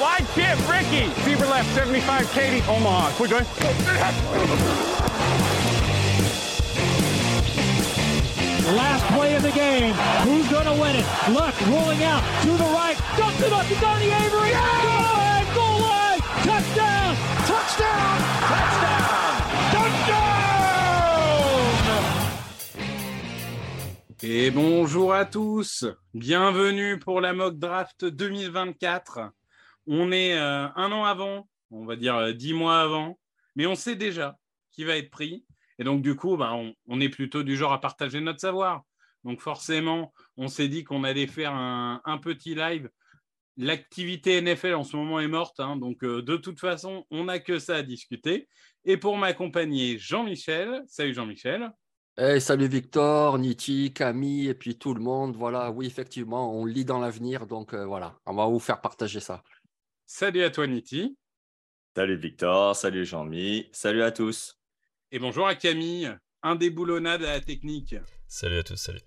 wide chip, Ricky, Fever left, 75, Katie, Omaha. Quick going. Last play of the game. Who's going to win it? Luck rolling out to the right. Dumps it up to Donnie Avery. Goal line, goal line. Touchdown. Touchdown. Touchdown. Touchdown. Et bonjour à tous, bienvenue pour la mock draft 2024. On est euh, un an avant, on va dire euh, dix mois avant, mais on sait déjà qui va être pris. Et donc du coup, bah, on, est plutôt du genre à partager notre savoir. Donc forcément, on s'est dit qu'on allait faire un, petit live. L'activité NFL en ce moment est morte, hein, donc euh, de toute façon, on n'a que ça à discuter. Et pour m'accompagner, Jean-Michel. Salut Jean-Michel. Hey, salut Victor, Niti, Camille et puis tout le monde. Voilà, oui, effectivement, on lit dans l'avenir, donc voilà, on va vous faire partager ça. Salut à toi, Niti. Salut Victor, salut Jean-Mi, salut à tous. Et bonjour à Camille, indéboulonnade à la technique. Salut à tous, salut.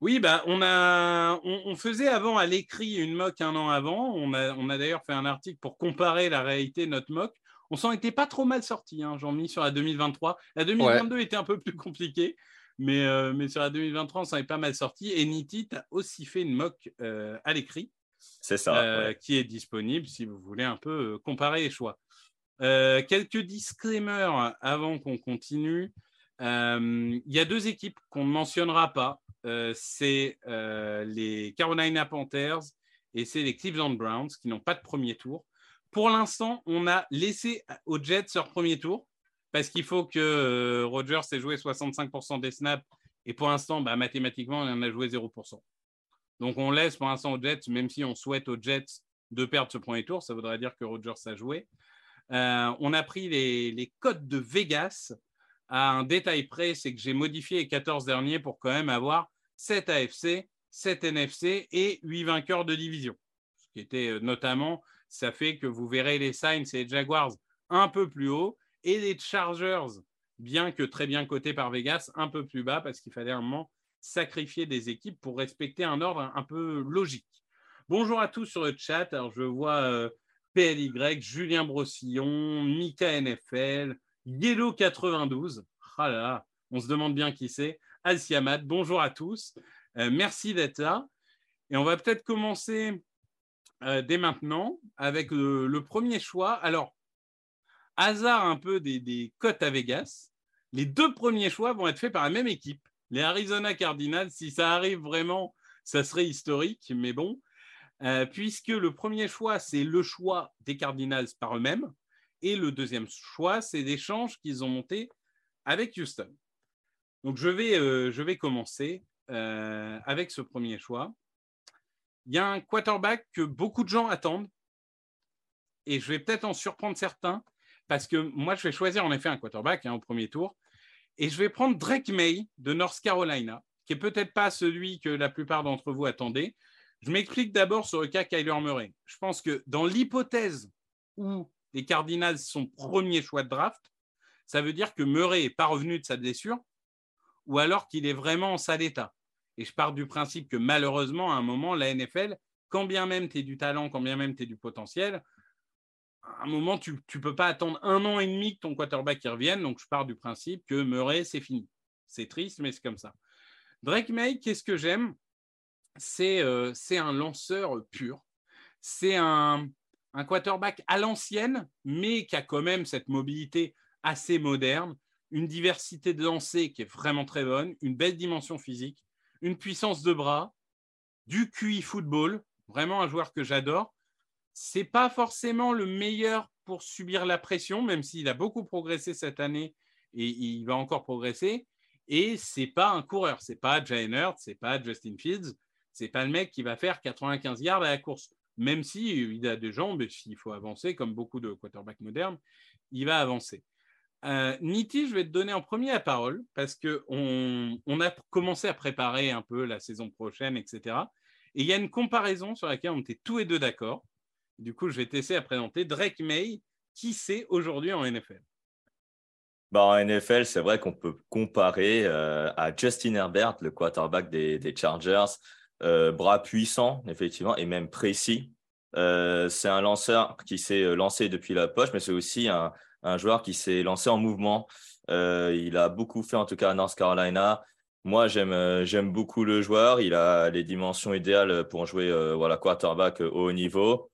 Oui, bah, on, a, on, on faisait avant à l'écrit une mock un an avant. On a, on a d'ailleurs fait un article pour comparer la réalité de notre mock. On s'en était pas trop mal sorti, hein, Jean-Mi, sur la 2023. La 2022 était un peu plus compliquée, mais, euh, mais sur la 2023, on s'en est pas mal sorti. Et Niti a aussi fait une mock euh, à l'écrit, C'est ça. euh, ouais. qui est disponible si vous voulez un peu euh, comparer les choix. Euh, quelques disclaimers avant qu'on continue. Euh, Il y a deux équipes qu'on ne mentionnera pas. C'est les Carolina Panthers et c'est les Cleveland Browns qui n'ont pas de premier tour. Pour l'instant, on a laissé aux Jets leur premier tour parce qu'il faut que Rodgers ait joué 65% des snaps et pour l'instant, bah, mathématiquement, il en a joué 0%. Donc on laisse pour l'instant aux Jets, même si on souhaite aux Jets de perdre ce premier tour, ça voudrait dire que Rodgers a joué. Euh, on a pris les, les codes de Vegas à un détail près, c'est que j'ai modifié les 14 derniers pour quand même avoir 7 AFC, 7 NFC et 8 vainqueurs de division. Ce qui était euh, notamment, ça fait que vous verrez les Saints et les Jaguars un peu plus haut et les Chargers, bien que très bien cotés par Vegas, un peu plus bas parce qu'il fallait un moment sacrifier des équipes pour respecter un ordre un peu logique. Bonjour à tous sur le chat. Alors, je vois euh, PLY, Julien Brossillon, Mika NFL, Yellow92. Ah là on se demande bien qui c'est. Alciamad, bonjour à tous. Euh, merci d'être là. Et on va peut-être commencer euh, dès maintenant avec le, premier choix. Alors, hasard un peu des cotes à Vegas. Les deux premiers choix vont être faits par la même équipe, les Arizona Cardinals. Si ça arrive vraiment, ça serait historique, mais bon. Euh, puisque le premier choix, c'est le choix des Cardinals par eux-mêmes, et le deuxième choix, c'est l'échange qu'ils ont monté avec Houston. Donc, je vais, euh, je vais commencer euh, avec ce premier choix. Il y a un quarterback que beaucoup de gens attendent, et je vais peut-être en surprendre certains, parce que moi, je vais choisir en effet un quarterback hein, au premier tour, et je vais prendre Drake May de North Carolina, qui est peut-être pas celui que la plupart d'entre vous attendaient. Je m'explique d'abord sur le cas Kyler Murray. Je pense que dans l'hypothèse où les Cardinals sont premier choix de draft, ça veut dire que Murray n'est pas revenu de sa blessure ou alors qu'il est vraiment en sale état. Et je pars du principe que malheureusement, à un moment, la NFL, quand bien même tu es du talent, quand bien même tu es du potentiel, un moment, tu ne peux pas attendre un an et demi que ton quarterback y revienne. Donc, je pars du principe que Murray, c'est fini. C'est triste, mais c'est comme ça. Drake May, qu'est-ce que j'aime? C'est, euh, c'est un lanceur pur. C'est un, un quarterback à l'ancienne, mais qui a quand même cette mobilité assez moderne, une diversité de lancers qui est vraiment très bonne, une belle dimension physique, une puissance de bras, du QI football, vraiment un joueur que j'adore. C'est pas forcément le meilleur pour subir la pression, même s'il a beaucoup progressé cette année et il va encore progresser. Et c'est pas un coureur, c'est pas Hurts, c'est pas Justin Fields, c'est pas le mec qui va faire 95 yards à la course. Même s'il il a des jambes s'il faut avancer, comme beaucoup de quarterbacks modernes, il va avancer. Euh, Niti, je vais te donner en premier la parole parce qu'on on a commencé à préparer un peu la saison prochaine, etc. Et il y a une comparaison sur laquelle on était tous les deux d'accord. Du coup, je vais t'essayer à présenter Drake May, qui c'est aujourd'hui en NFL. Bah, en NFL, c'est vrai qu'on peut comparer euh, à Justin Herbert, le quarterback des, Chargers, euh, bras puissant, effectivement, et même précis. Euh, c'est un lanceur qui s'est lancé depuis la poche, mais c'est aussi un, joueur qui s'est lancé en mouvement. il a beaucoup fait, en tout cas, à North Carolina. Moi, j'aime, j'aime beaucoup le joueur. Il a les dimensions idéales pour jouer voilà, quarterback au haut niveau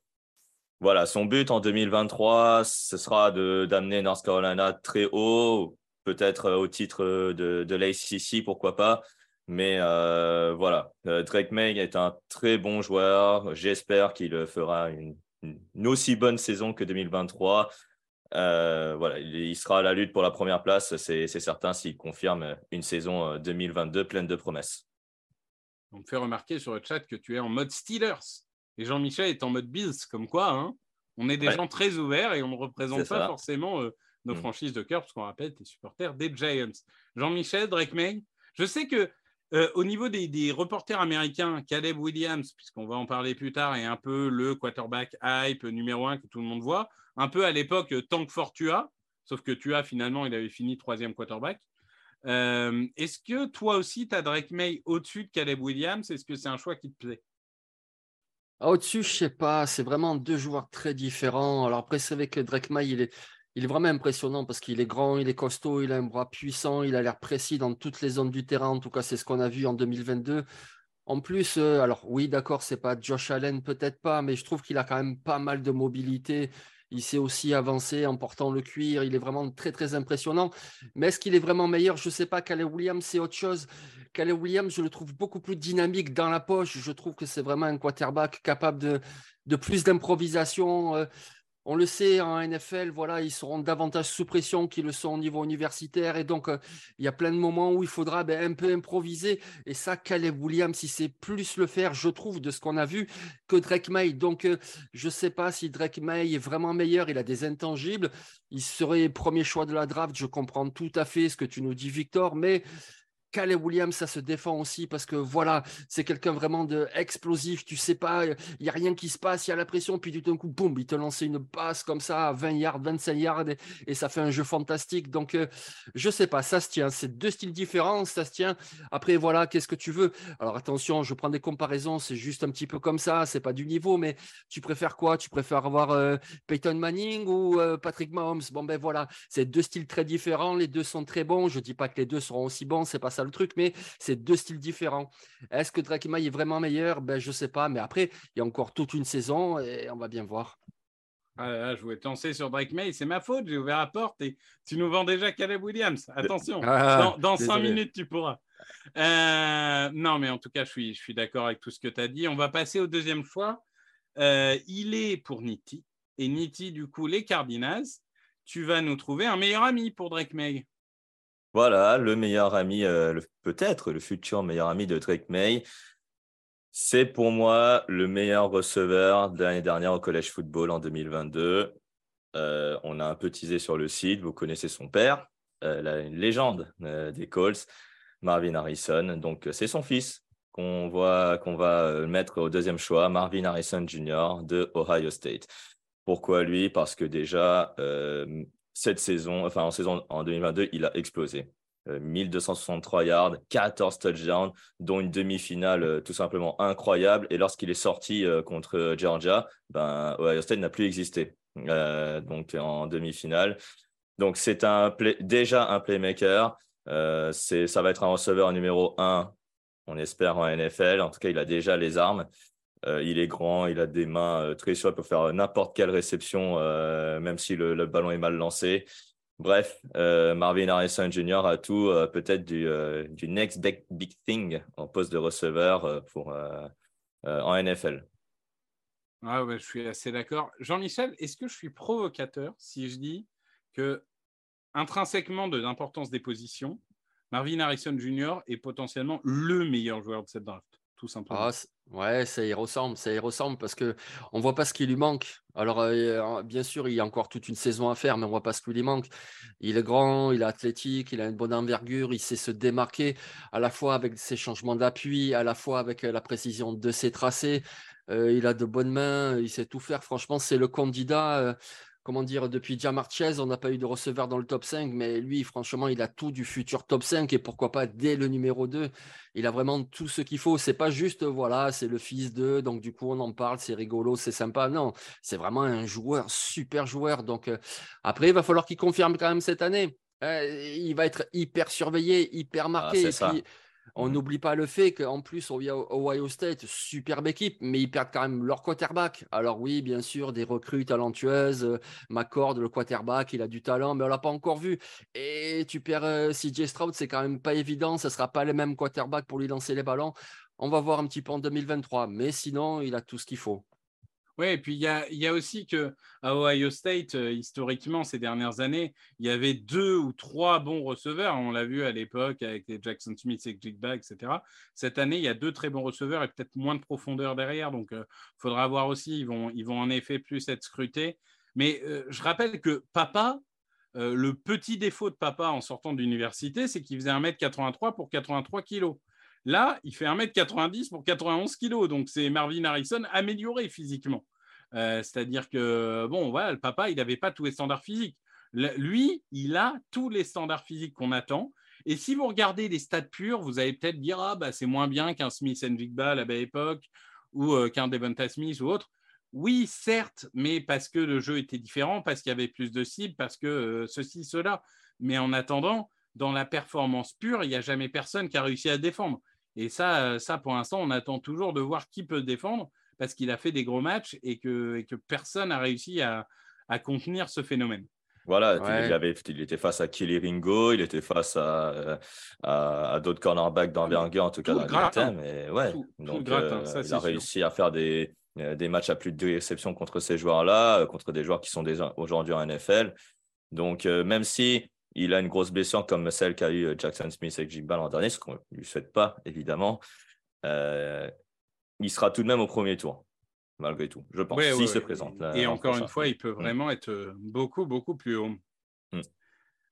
voilà, son but en 2023, ce sera d'amener North Carolina très haut, peut-être euh, au titre de, de l'ACC, pourquoi pas. Mais euh, voilà, euh, Drake May est un très bon joueur. J'espère qu'il fera une, aussi bonne saison que 2023. voilà, il, sera à la lutte pour la première place, c'est certain, s'il confirme une saison 2022 pleine de promesses. On me fait remarquer sur le chat que tu es en mode Steelers. Et Jean-Michel est en mode Bills, comme quoi, hein, on est des gens très ouverts et on ne représente pas forcément euh, nos mm. franchises de cœur, parce qu'on rappelle, tu es supporter des Giants. Jean-Michel, Drake May, je sais que euh, au niveau des, reporters américains, Caleb Williams, puisqu'on va en parler plus tard, est un peu le quarterback hype numéro un que tout le monde voit, un peu à l'époque euh, Tank Fortua, sauf que Tua, finalement, il avait fini troisième quarterback. Est-ce que toi aussi, tu as Drake May au-dessus de Caleb Williams? Est-ce que c'est un choix qui te plaît? Au-dessus, je sais pas, c'est vraiment deux joueurs très différents. Alors après, c'est vrai que Drake May, il est, vraiment impressionnant parce qu'il est grand, il est costaud, il a un bras puissant, il a l'air précis dans toutes les zones du terrain. En tout cas, c'est ce qu'on a vu en 2022. En plus, euh, alors oui, d'accord, c'est pas Josh Allen, peut-être pas, mais je trouve qu'il a quand même pas mal de mobilité. Il sait aussi avancer en portant le cuir. Il est vraiment très, très impressionnant. Mais est-ce qu'il est vraiment meilleur? Je ne sais pas. Calais Williams, c'est autre chose. Calais Williams, je le trouve beaucoup plus dynamique dans la poche. Je trouve que c'est vraiment un quarterback capable de, de plus d'improvisation. Euh, on le sait en NFL, voilà, ils seront davantage sous pression qu'ils le sont au niveau universitaire. Et donc, euh, il y a plein de moments où il faudra ben, un peu improviser. Et ça, Caleb Williams, si c'est plus le faire, je trouve, de ce qu'on a vu, que Drake May. Donc, euh, je ne sais pas si Drake May est vraiment meilleur. Il a des intangibles. Il serait premier choix de la draft. Je comprends tout à fait ce que tu nous dis, Victor. Mais Caleb Williams, ça se défend aussi parce que voilà, c'est quelqu'un vraiment de explosif. Tu sais pas, il n'y a rien qui se passe, il y a la pression, puis tout d'un coup, boum, il te lance une passe comme ça à 20 yards, 25 yards et, ça fait un jeu fantastique. Donc, euh, je sais pas, ça se tient. C'est deux styles différents, ça se tient. Après, voilà, qu'est-ce que tu veux? Alors, attention, je prends des comparaisons, c'est juste un petit peu comme ça, c'est pas du niveau, mais tu préfères quoi? Tu préfères avoir euh, Peyton Manning ou euh, Patrick Mahomes? Bon, ben voilà, c'est deux styles très différents, les deux sont très bons. Je dis pas que les deux seront aussi bons, c'est pas ça le truc, mais c'est deux styles différents. Est-ce que Drake May est vraiment meilleur? Ben, Je sais pas, mais après, il y a encore toute une saison et on va bien voir. Ah je voulais te lancer sur Drake May, c'est ma faute, j'ai ouvert la porte et tu nous vends déjà Caleb Williams. Attention, ah, dans, cinq minutes, tu pourras. Euh, non, mais en tout cas, je suis, je suis d'accord avec tout ce que tu as dit. On va passer au deuxième choix. Euh, il est pour Nitti. Et Nitti, du coup, les Cardinals. Tu vas nous trouver un meilleur ami pour Drake May. Voilà, le meilleur ami, euh, peut-être le futur meilleur ami de Drake May. C'est pour moi le meilleur receveur de l'année dernière au collège football en 2022. Euh, on a un peu teasé sur le site, vous connaissez son père, euh, une légende des Colts, Marvin Harrison. Donc c'est son fils qu'on va mettre au deuxième choix, Marvin Harrison Jr. de Ohio State. Pourquoi lui? Parce que déjà, cette saison, enfin en saison en 2022, il a explosé. 1263 yards, 14 touchdowns, dont une demi-finale tout simplement incroyable. Et lorsqu'il est sorti contre Georgia, ben, Ohio State n'a plus existé. donc en demi-finale. Donc c'est un déjà un playmaker. ça va être un receveur numéro 1 on espère en NFL. En tout cas, il a déjà les armes. Euh, il est grand, il a des mains euh, très sûres, il peut faire n'importe quelle réception, euh, même si le, ballon est mal lancé. Bref, Marvin Harrison Jr. a tout, peut-être du, next big, thing en poste de receveur pour, en NFL. Ah je suis assez d'accord. Jean-Michel, est-ce que je suis provocateur si je dis que intrinsèquement de l'importance des positions, Marvin Harrison Jr. est potentiellement le meilleur joueur de cette draft, tout simplement. Ah, ouais, ça y ressemble, ça y ressemble parce que on voit pas ce qui lui manque. Alors, euh, bien sûr, il y a encore toute une saison à faire, mais on voit pas ce qui lui manque. Il est grand, il est athlétique, il a une bonne envergure, il sait se démarquer à la fois avec ses changements d'appui, à la fois avec euh, la précision de ses tracés. Euh, il a de bonnes mains, il sait tout faire. Franchement, c'est le candidat comment dire, depuis Diamarchez, on n'a pas eu de receveur dans le top 5, mais lui, franchement, il a tout du futur top 5 et pourquoi pas dès le numéro 2. Il a vraiment tout ce qu'il faut. C'est pas juste, voilà, c'est le fils de, donc du coup, on en parle, c'est rigolo, c'est sympa. Non, c'est vraiment un joueur, super joueur. Donc euh, après, il va falloir qu'il confirme quand même cette année. Euh, il va être hyper surveillé, hyper ah, marqué. On mmh. n'oublie pas le fait qu'en plus, Ohio State, superbe équipe, mais ils perdent quand même leur quarterback. Alors oui, bien sûr, des recrues talentueuses. Euh, McCord, le quarterback, il a du talent, mais on l'a pas encore vu. Et tu perds euh, CJ Stroud, c'est quand même pas évident. Ce sera pas le même quarterback pour lui lancer les ballons. On va voir un petit peu en 2023, mais sinon, il a tout ce qu'il faut. Oui, et puis il y a, aussi que à Ohio State, euh, historiquement, ces dernières années, il y avait deux ou trois bons receveurs. On l'a vu à l'époque avec les Jackson Smith et Jigba, etc. Cette année, il y a deux très bons receveurs et peut-être moins de profondeur derrière. Donc, il euh, faudra voir aussi. Ils vont, ils vont en effet plus être scrutés. Mais euh, je rappelle que papa, le petit défaut de papa en sortant de l'université, c'est qu'il faisait 1m83 pour 83 kilos. Là, il fait 1m90 pour 91 kg. Donc, c'est Marvin Harrison amélioré physiquement. Euh, c'est-à-dire que, bon, voilà, le papa, il n'avait pas tous les standards physiques. lui, il a tous les standards physiques qu'on attend. Et si vous regardez les stats purs, vous allez peut-être dire, ah, bah, c'est moins bien qu'un Smith Jigba à la belle époque ou euh, qu'un Devonta Smith ou autre. Oui, certes, mais parce que le jeu était différent, parce qu'il y avait plus de cibles, parce que euh, ceci, cela. Mais en attendant, dans la performance pure, il n'y a jamais personne qui a réussi à défendre. Et ça, ça pour l'instant, on attend toujours de voir qui peut défendre parce qu'il a fait des gros matchs et que, que personne n'a réussi à, contenir ce phénomène. Voilà, il, avait, il était face à Kelly Ringo, il était face à, à, d'autres cornerbacks d'envergure, en tout cas dans le Mais ouais, donc euh, il a réussi à faire des, euh, des matchs à plus de deux réceptions contre ces joueurs-là, euh, contre des joueurs qui sont aujourd'hui en NFL. Donc, même si il a une grosse blessure comme celle qu'a eu euh, Jackson Smith avec Jigba l'an dernier, ce qu'on ne lui souhaite pas, évidemment. Euh, il sera tout de même au premier tour, malgré tout, je pense, s'il se présente. et encore une fois, il peut mm. vraiment être euh, beaucoup, beaucoup plus haut. Mm.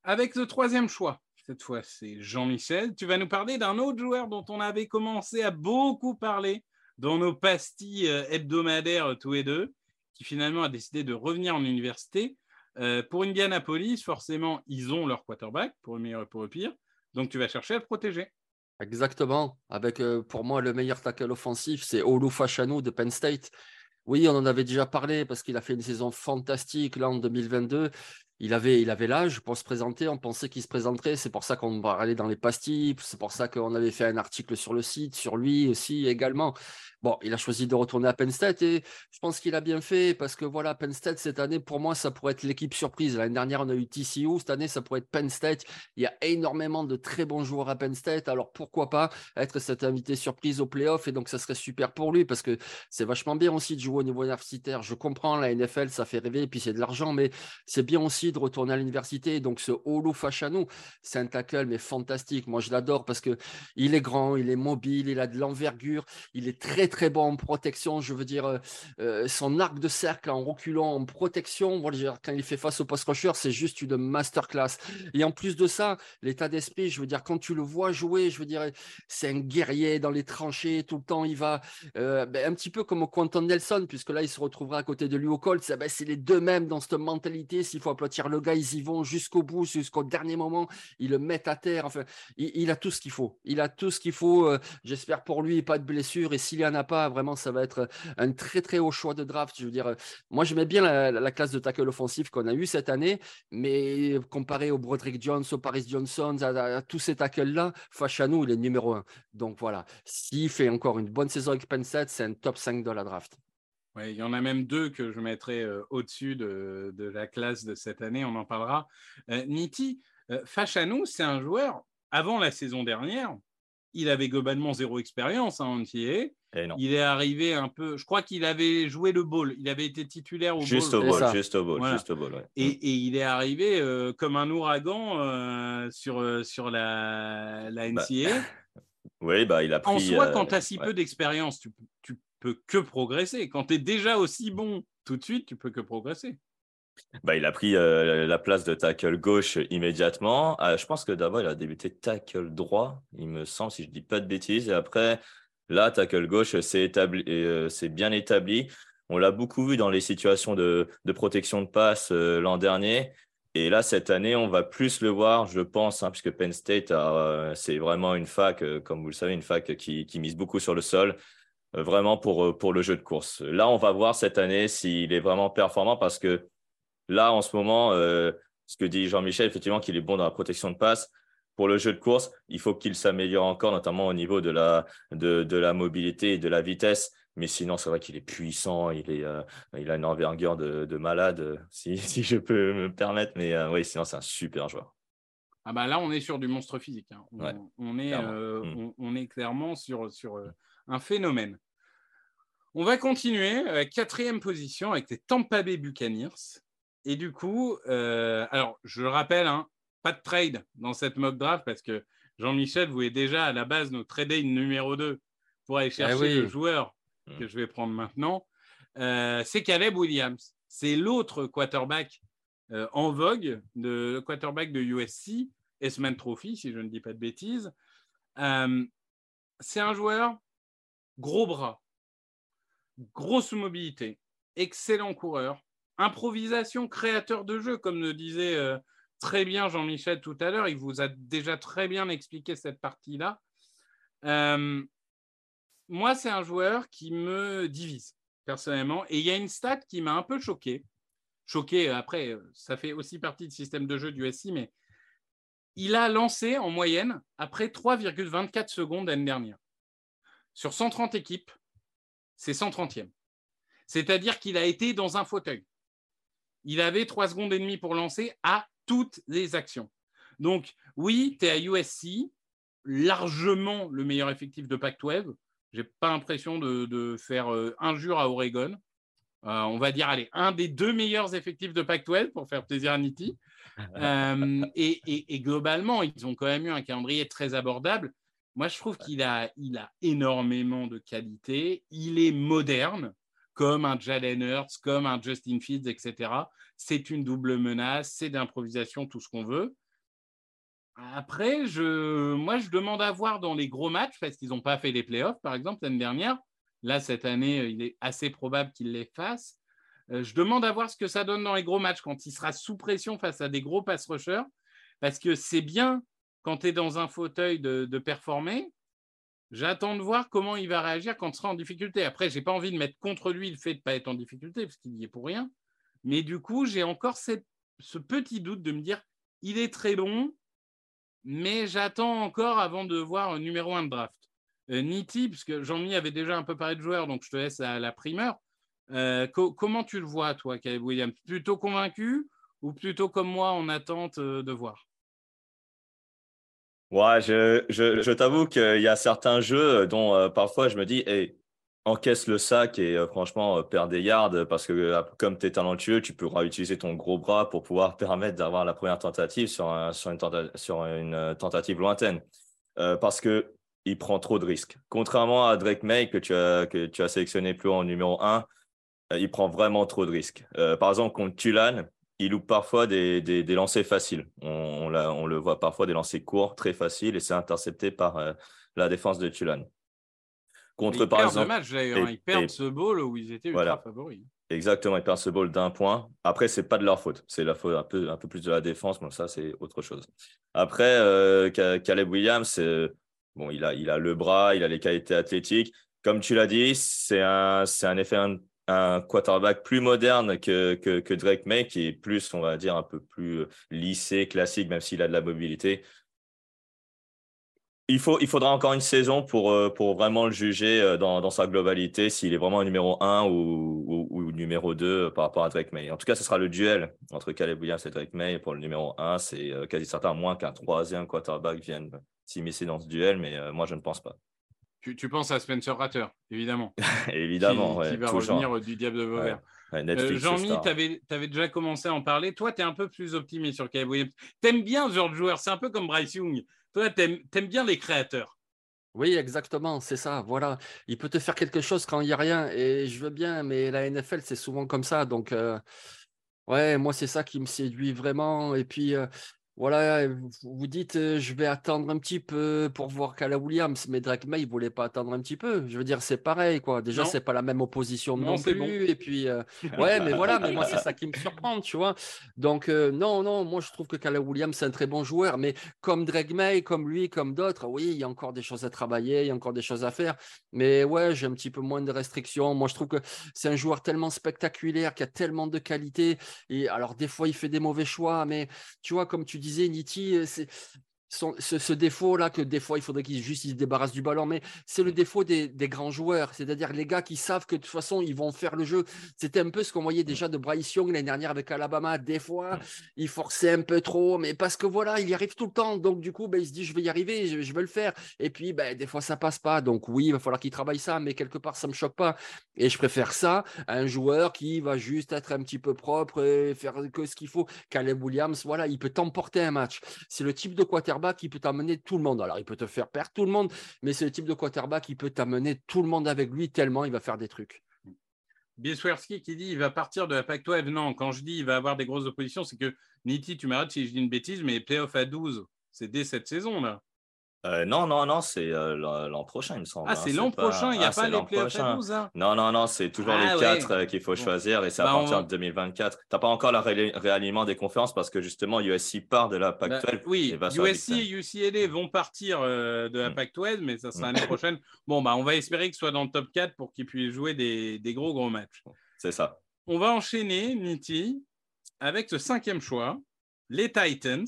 Avec le troisième choix, cette fois, c'est Jean-Michel. Tu vas nous parler d'un autre joueur dont on avait commencé à beaucoup parler dans nos pastilles hebdomadaires tous les deux, qui finalement a décidé de revenir en université. Euh, pour Indianapolis, forcément, ils ont leur quarterback, pour le meilleur et pour le pire. Donc, tu vas chercher à te protéger. Exactement. Avec, euh, pour moi, le meilleur tackle offensif, c'est Olu Fashanu de Penn State. Oui, on en avait déjà parlé parce qu'il a fait une saison fantastique là en 2022. Il avait, il avait l'âge pour se présenter. On pensait qu'il se présenterait. C'est pour ça qu'on va aller dans les pastilles. C'est pour ça qu'on avait fait un article sur le site, sur lui aussi également. Bon, il a choisi de retourner à Penn State et je pense qu'il a bien fait parce que voilà, Penn State cette année, pour moi, ça pourrait être l'équipe surprise. L'année dernière, on a eu TCU. Cette année, ça pourrait être Penn State. Il y a énormément de très bons joueurs à Penn State. Alors pourquoi pas être cette invité surprise au playoff et donc ça serait super pour lui parce que c'est vachement bien aussi de jouer au niveau universitaire. Je comprends, la NFL, ça fait rêver et puis c'est de l'argent, mais c'est bien aussi de retourner à l'université. Donc ce Olu Fachanou, c'est un tackle mais fantastique. Moi, je l'adore parce que il est grand, il est mobile, il a de l'envergure, il est très très bon en protection. Je veux dire, euh, euh, son arc de cercle en reculant en protection, quand il fait face au post rusher, c'est juste une masterclass. Et en plus de ça, l'état d'esprit, je veux dire, quand tu le vois jouer, je veux dire, c'est un guerrier dans les tranchées tout le temps. Il va euh, ben, un petit peu comme Quentin Nelson, puisque là, il se retrouvera à côté de lui au Colts. Ben, c'est les deux mêmes dans cette mentalité. S'il faut applaudir le gars, ils y vont jusqu'au bout, jusqu'au dernier moment, ils le mettent à terre. Enfin, il, a tout ce qu'il faut. Il a tout ce qu'il faut. Euh, j'espère pour lui, pas de blessure. Et s'il n'y en a pas, vraiment, ça va être un très très haut choix de draft. Je veux dire, moi, j'aimais bien la, classe de tackle offensif qu'on a eu cette année, mais comparé au Broderick Jones, au Paris Johnson, à, tous ces tackles-là, Fachano, il est numéro un. Donc voilà, s'il fait encore une bonne saison avec Penn c'est un top 5 de la draft. Ouais, il y en a même deux que je mettrai euh, au-dessus de, la classe de cette année, on en parlera. Euh, Niti, euh, c'est un joueur, avant la saison dernière, il avait globalement zéro expérience en entier. Il est arrivé un peu, je crois qu'il avait joué le ball, il avait été titulaire au juste Au ball juste au ball, juste au ball. Et, il est arrivé euh, comme un ouragan sur, sur la, la bah, NCA. oui, bah, il a pris. En soi, quand tu as si peu d'expérience, tu, tu peux que progresser. Quand tu es déjà aussi bon tout de suite, tu peux que progresser. Bah, il a pris euh, la place de tackle gauche immédiatement. Euh, je pense que d'abord, il a débuté tackle droit, il me semble, si je ne dis pas de bêtises. Et après, là, tackle gauche, c'est euh, bien établi. On l'a beaucoup vu dans les situations de, protection de passe l'an dernier. Et là, cette année, on va plus le voir, je pense, hein, puisque Penn State, c'est vraiment une fac, comme vous le savez, une fac qui mise beaucoup sur le sol. Euh, vraiment pour, euh, pour le jeu de course. Là, on va voir cette année s'il est vraiment performant parce que là, en ce moment, euh, ce que dit Jean-Michel, effectivement, qu'il est bon dans la protection de passe. Pour le jeu de course, il faut qu'il s'améliore encore, notamment au niveau de la, de, de, la mobilité et de la vitesse. Mais sinon, c'est vrai qu'il est puissant, il, est, il a une envergure de, de malade, si, si, je peux me permettre. Mais oui, sinon, c'est un super joueur. Ah bah là, on est sur du monstre physique. Hein. On, est, mm. on, est clairement sur, sur un phénomène. On va continuer, euh, quatrième position avec les Tampa Bay Buccaneers. Et du coup, euh, alors je le rappelle, hein, pas de trade dans cette mock draft parce que Jean-Michel voulait déjà à la base nous trader une numéro 2 pour aller chercher eh le joueur que je vais prendre maintenant. Euh, c'est Caleb Williams. C'est l'autre quarterback en vogue, de quarterback de USC, Esman Trophy, si je ne dis pas de bêtises. c'est un joueur gros bras, grosse mobilité, excellent coureur, improvisation, créateur de jeu, comme le disait euh, très bien Jean-Michel tout à l'heure. Il vous a déjà très bien expliqué cette partie-là. Euh, moi, c'est un joueur qui me divise personnellement. Et il y a une stat qui m'a un peu choqué. Choqué, après, ça fait aussi partie du système de jeu du SI, mais il a lancé en moyenne après 3,24 secondes l'année dernière sur 130 équipes, c'est 130e. C'est-à-dire qu'il a été dans un fauteuil. Il avait 3 secondes et demie pour lancer à toutes les actions. Donc, oui, tu es à USC, largement le meilleur effectif de Pac-12. Je n'ai pas l'impression de, faire euh, injure à Oregon. Euh, on va dire, allez, un des deux meilleurs effectifs de Pac-12 pour faire plaisir à Nitti. Euh, et, globalement, ils ont quand même eu un calendrier très abordable. Moi, je trouve qu'il a, il a énormément de qualité. Il est moderne, comme un Jalen Hurts, comme un Justin Fields, etc. C'est une double menace, c'est d'improvisation, tout ce qu'on veut. Après, je, moi, je demande à voir dans les gros matchs, parce qu'ils n'ont pas fait les playoffs, par exemple, l'année dernière. Là, cette année, il est assez probable qu'ils les fassent. Euh, je demande à voir ce que ça donne dans les gros matchs quand il sera sous pression face à des gros pass rushers, parce que c'est bien quand tu es dans un fauteuil de, performer, j'attends de voir comment il va réagir quand il sera en difficulté. Après, je n'ai pas envie de mettre contre lui le fait de ne pas être en difficulté, parce qu'il n'y est pour rien. Mais du coup, j'ai encore ce petit doute de me dire, il est très bon, mais j'attends encore avant de voir un numéro 1 de draft. Euh, Niti, puisque Jean-Mi avait déjà un peu parlé de joueur, donc je te laisse à la primeur. Euh, comment tu le vois, toi, Caleb Williams? Plutôt convaincu ou plutôt comme moi en attente euh, de voir? Ouais, je, je, je t'avoue qu'il y a certains jeux dont euh, parfois je me dis, hey, encaisse le sac et euh, franchement, euh, perds des yards parce que comme tu es talentueux, tu pourras utiliser ton gros bras pour pouvoir permettre d'avoir la première tentative sur, sur, une, sur une tentative lointaine. parce que il prend trop de risques. Contrairement à Drake May que tu as, que tu as sélectionné plus haut en numéro 1, il prend vraiment trop de risques. par exemple, contre Tulane, il loupe parfois des, des, lancers faciles. On, on, le voit parfois des lancers courts, très faciles, et c'est intercepté par euh, la défense de Tulane. Contre, par exemple, match, d'ailleurs. Hein. ils perdent ce ball où ils étaient ultra favoris. Exactement, ils perdent ce ball d'un point. Après, c'est pas de leur faute. C'est la faute un peu, un peu plus de la défense, mais ça, c'est autre chose. Après, euh, Caleb Williams, bon, il a, il a le bras, il a les qualités athlétiques. Comme tu l'as dit, c'est un, c'est un effet un, quarterback plus moderne que, que, Drake May, qui est plus, on va dire, un peu plus lissé, classique, même s'il a de la mobilité il, faut, il faudra encore une saison pour, euh, pour vraiment le juger euh, dans, dans sa globalité, s'il est vraiment numéro 1 ou, numéro 2 par rapport à Drake May. En tout cas, ce sera le duel entre Caleb Williams et Drake May. Pour le numéro 1, c'est euh, quasi certain, moins qu'un troisième quarterback vienne s'immiscer dans ce duel, mais moi, je ne pense pas. Tu, tu, penses à Spencer Ratter, évidemment. évidemment, qui, qui va revenir du Diable de Vauvert. Jean-Mi, tu avais, avais, déjà commencé à en parler. Toi, tu es un peu plus optimiste sur Caleb Williams. Tu aimes bien ce genre de joueur. C'est un peu comme Bryce Young. Toi, tu aimes, bien les créateurs. Oui, exactement, c'est ça. Voilà, il peut te faire quelque chose quand il n'y a rien. Et je veux bien, mais la NFL, c'est souvent comme ça. Donc, euh, ouais, moi, c'est ça qui me séduit vraiment. Et puis, euh, voilà, vous dites, je vais attendre un petit peu pour voir Kala Williams, mais Drake May, il voulait pas attendre un petit peu. Je veux dire, c'est pareil, quoi. Déjà, c'est pas la même opposition non, plus. Et puis, ouais, mais voilà, mais moi, c'est ça qui me surprend, tu vois. Donc, non, non, moi, je trouve que Kala Williams, c'est un très bon joueur, mais comme Drake May, comme lui, comme d'autres, oui, il y a encore des choses à travailler, il y a encore des choses à faire. Mais ouais, j'ai un petit peu moins de restrictions. Moi, je trouve que c'est un joueur tellement spectaculaire, qui a tellement de qualité. Et alors, des fois, il fait des mauvais choix, mais tu vois, comme tu dis, disait Nitti, ce, défaut-là, que des fois, il faudrait qu'ils juste se débarrassent du ballon, mais c'est le défaut des, grands joueurs, c'est-à-dire les gars qui savent que de toute façon, ils vont faire le jeu. C'était un peu ce qu'on voyait déjà de Bryce Young l'année dernière avec Alabama. Des fois, il forçait un peu trop, mais parce que voilà, il y arrive tout le temps. Donc, du coup, ben, il se dit, je vais y arriver, je, vais le faire. Et puis, ben, des fois, ça passe pas. Donc, oui, il va falloir qu'il travaille ça, mais quelque part, ça me choque pas. Et je préfère ça à un joueur qui va juste être un petit peu propre et faire que ce qu'il faut. Caleb Williams, voilà, il peut t'emporter un match. C'est le type de quarterback qui peut t'amener tout le monde. Alors, il peut te faire perdre tout le monde, mais c'est le type de quarterback qui peut t'amener tout le monde avec lui tellement il va faire des trucs. Bieswerski qui dit il va partir de la Pac-12. Non, quand je dis il va avoir des grosses oppositions, c'est que Niti, tu m'arrêtes si je dis une bêtise, mais playoff à 12, c'est dès cette saison là. Euh, non, non, non, c'est euh, l'an prochain, il me semble. Ah, hein, c'est l'an prochain, il n'y a ah, pas les playoffs à 12 hein Non, non, non, c'est toujours ah, les quatre euh, qu'il faut choisir et c'est à bah, partir de 2024. Tu n'as pas encore le réalignement des conférences parce que justement, USC part de la PAC-12. Bah, oui, USC et UCLA vont partir de la mm. PAC-12, mais ça sera l'année prochaine. Bon, bah, on va espérer qu'ils soient dans le top 4 pour qu'ils puissent jouer des, des gros, gros matchs. C'est ça. On va enchaîner, Niti, avec ce cinquième choix, les Titans.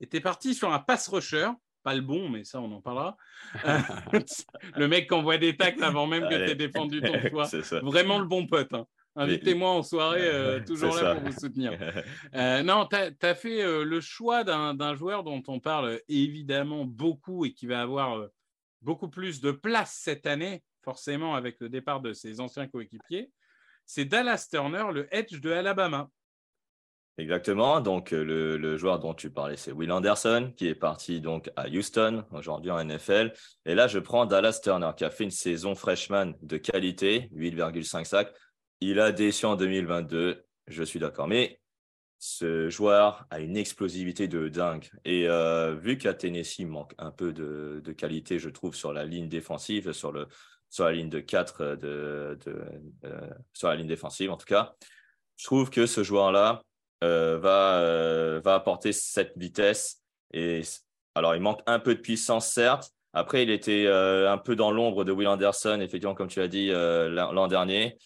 étaient partis sur un pass rusher pas le bon, mais ça, on en parlera. Euh, le mec qui envoie des tacles avant même que tu aies défendu ton choix. Vraiment le bon pote. Hein. Invitez-moi en soirée, euh, toujours là pour vous soutenir. Euh, non, tu as, fait le choix d'un joueur dont on parle évidemment beaucoup et qui va avoir beaucoup plus de place cette année, forcément avec le départ de ses anciens coéquipiers. C'est Dallas Turner, le Edge de Alabama. Exactement. Donc, euh, le, joueur dont tu parlais, c'est Will Anderson, qui est parti donc à Houston, aujourd'hui en NFL. Et là, je prends Dallas Turner, qui a fait une saison freshman de qualité, 8,5 sacs. Il a déçu en 2022, je suis d'accord. Mais ce joueur a une explosivité de dingue. Et euh, vu qu'à Tennessee manque un peu de, qualité, je trouve, sur la ligne défensive, sur, le, sur la ligne de 4, de, euh, sur la ligne défensive en tout cas, je trouve que ce joueur-là, euh, va, euh, va apporter cette vitesse. Et alors, il manque un peu de puissance, certes. Après, il était euh, un peu dans l'ombre de Will Anderson, effectivement, comme tu as dit l'an dernier,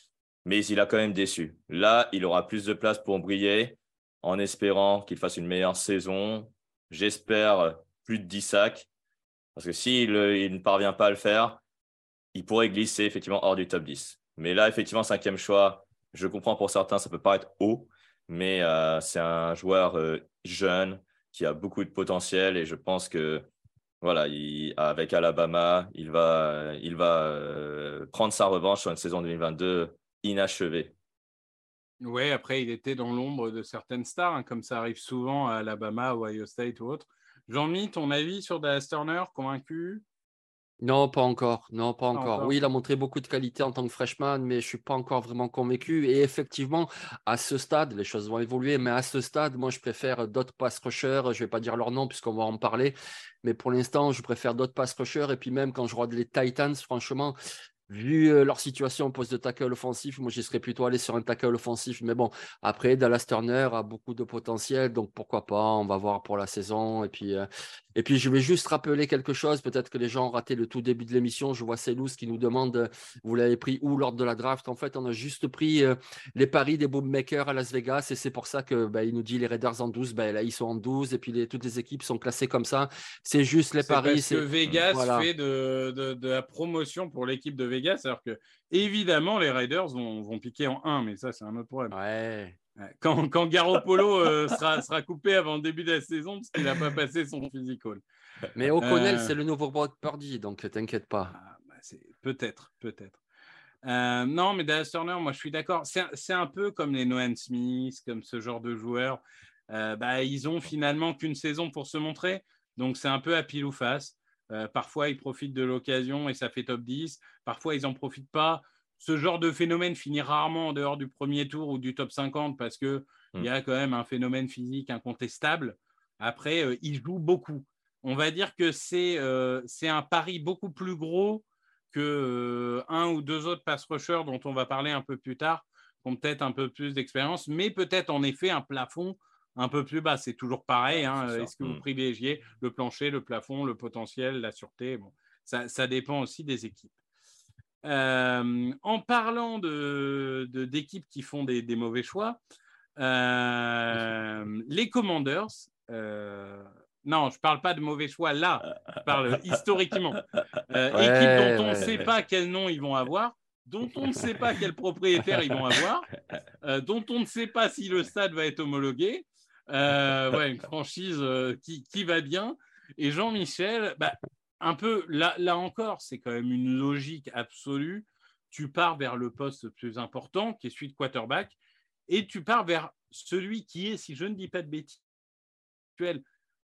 mais il a quand même déçu. Là, il aura plus de place pour briller en espérant qu'il fasse une meilleure saison. J'espère plus de 10 sacs, parce que s'il il ne parvient pas à le faire, il pourrait glisser effectivement hors du top 10. Mais là, effectivement, cinquième choix, je comprends pour certains, ça peut paraître haut, mais euh, c'est un joueur euh, jeune qui a beaucoup de potentiel et je pense que voilà, avec Alabama, il va, il va euh, prendre sa revanche sur une saison 2022 inachevée. Oui, après, il était dans l'ombre de certaines stars, hein, comme ça arrive souvent à Alabama, Ohio State ou autre. Jean-Mi, ton avis sur Dallas Turner, convaincu? Non, pas encore. Non, pas encore. Oui, il a montré beaucoup de qualité en tant que freshman, mais je ne suis pas encore vraiment convaincu. Et effectivement, à ce stade, les choses vont évoluer, mais à ce stade, moi, je préfère d'autres pass rushers. Je ne vais pas dire leur nom puisqu'on va en parler, mais pour l'instant, je préfère d'autres pass rushers. Et puis même quand je regarde les Titans, franchement, vu euh, leur situation au poste de tackle offensif, moi, j'y serais plutôt allé sur un tackle offensif. Mais bon, après, Dallas Turner a beaucoup de potentiel, donc pourquoi pas, on va voir pour la saison. Et puis, euh, et puis je vais juste rappeler quelque chose, peut-être que les gens ont raté le tout début de l'émission. Je vois Célous qui nous demande, euh, vous l'avez pris où lors de la draft? En fait, on a juste pris les paris des bookmakers à Las Vegas, et c'est pour ça que ben, il nous dit les Raiders en 12, ben, là, ils sont en 12, et puis les, toutes les équipes sont classées comme ça. C'est juste les paris. Parce que Vegas fait de, de, de, la promotion pour l'équipe de Vegas, alors que évidemment les Raiders vont, vont piquer en 1, mais ça c'est un autre problème. Ouais. Quand, quand Garoppolo euh, sera, sera coupé avant le début de la saison parce qu'il n'a pas passé son physical. Mais O'Connell, euh... c'est le nouveau Brock Purdy, donc t'inquiète pas. Ah, bah peut-être, peut-être. Euh, non, mais Dallas Turner, moi je suis d'accord. C'est un peu comme les Nolan Smith, comme ce genre de joueurs. Euh, bah, ils ont finalement qu'une saison pour se montrer. Donc c'est un peu à pile ou face. Parfois, ils profitent de l'occasion et ça fait top 10. Parfois, ils n'en profitent pas. Ce genre de phénomène finit rarement en dehors du premier tour ou du top 50 parce qu'il il y a quand même un phénomène physique incontestable. Après, euh, ils jouent beaucoup. On va dire que c'est euh, un pari beaucoup plus gros que un ou deux autres pass rushers dont on va parler un peu plus tard, qui ont peut-être un peu plus d'expérience, mais peut-être en effet un plafond un peu plus bas. C'est toujours pareil. Hein. Est-ce que vous mm. privilégiez le plancher, le plafond, le potentiel, la sûreté? Bon, ça, ça, dépend aussi des équipes. Euh, en parlant d'équipes de, d'équipes qui font des, des mauvais choix, euh, les Commanders, euh, non, je ne parle pas de mauvais choix là, je parle historiquement. Euh, équipe dont on ne sait pas quel nom ils vont avoir, dont on ne sait pas quel propriétaire ils vont avoir, dont on ne sait pas si le stade va être homologué, ouais, une franchise qui, qui, va bien. Et Jean-Michel, bah, un peu, là, là encore, c'est quand même une logique absolue. Tu pars vers le poste le plus important, qui est celui de quarterback, et tu pars vers celui qui est, si je ne dis pas de bêtises,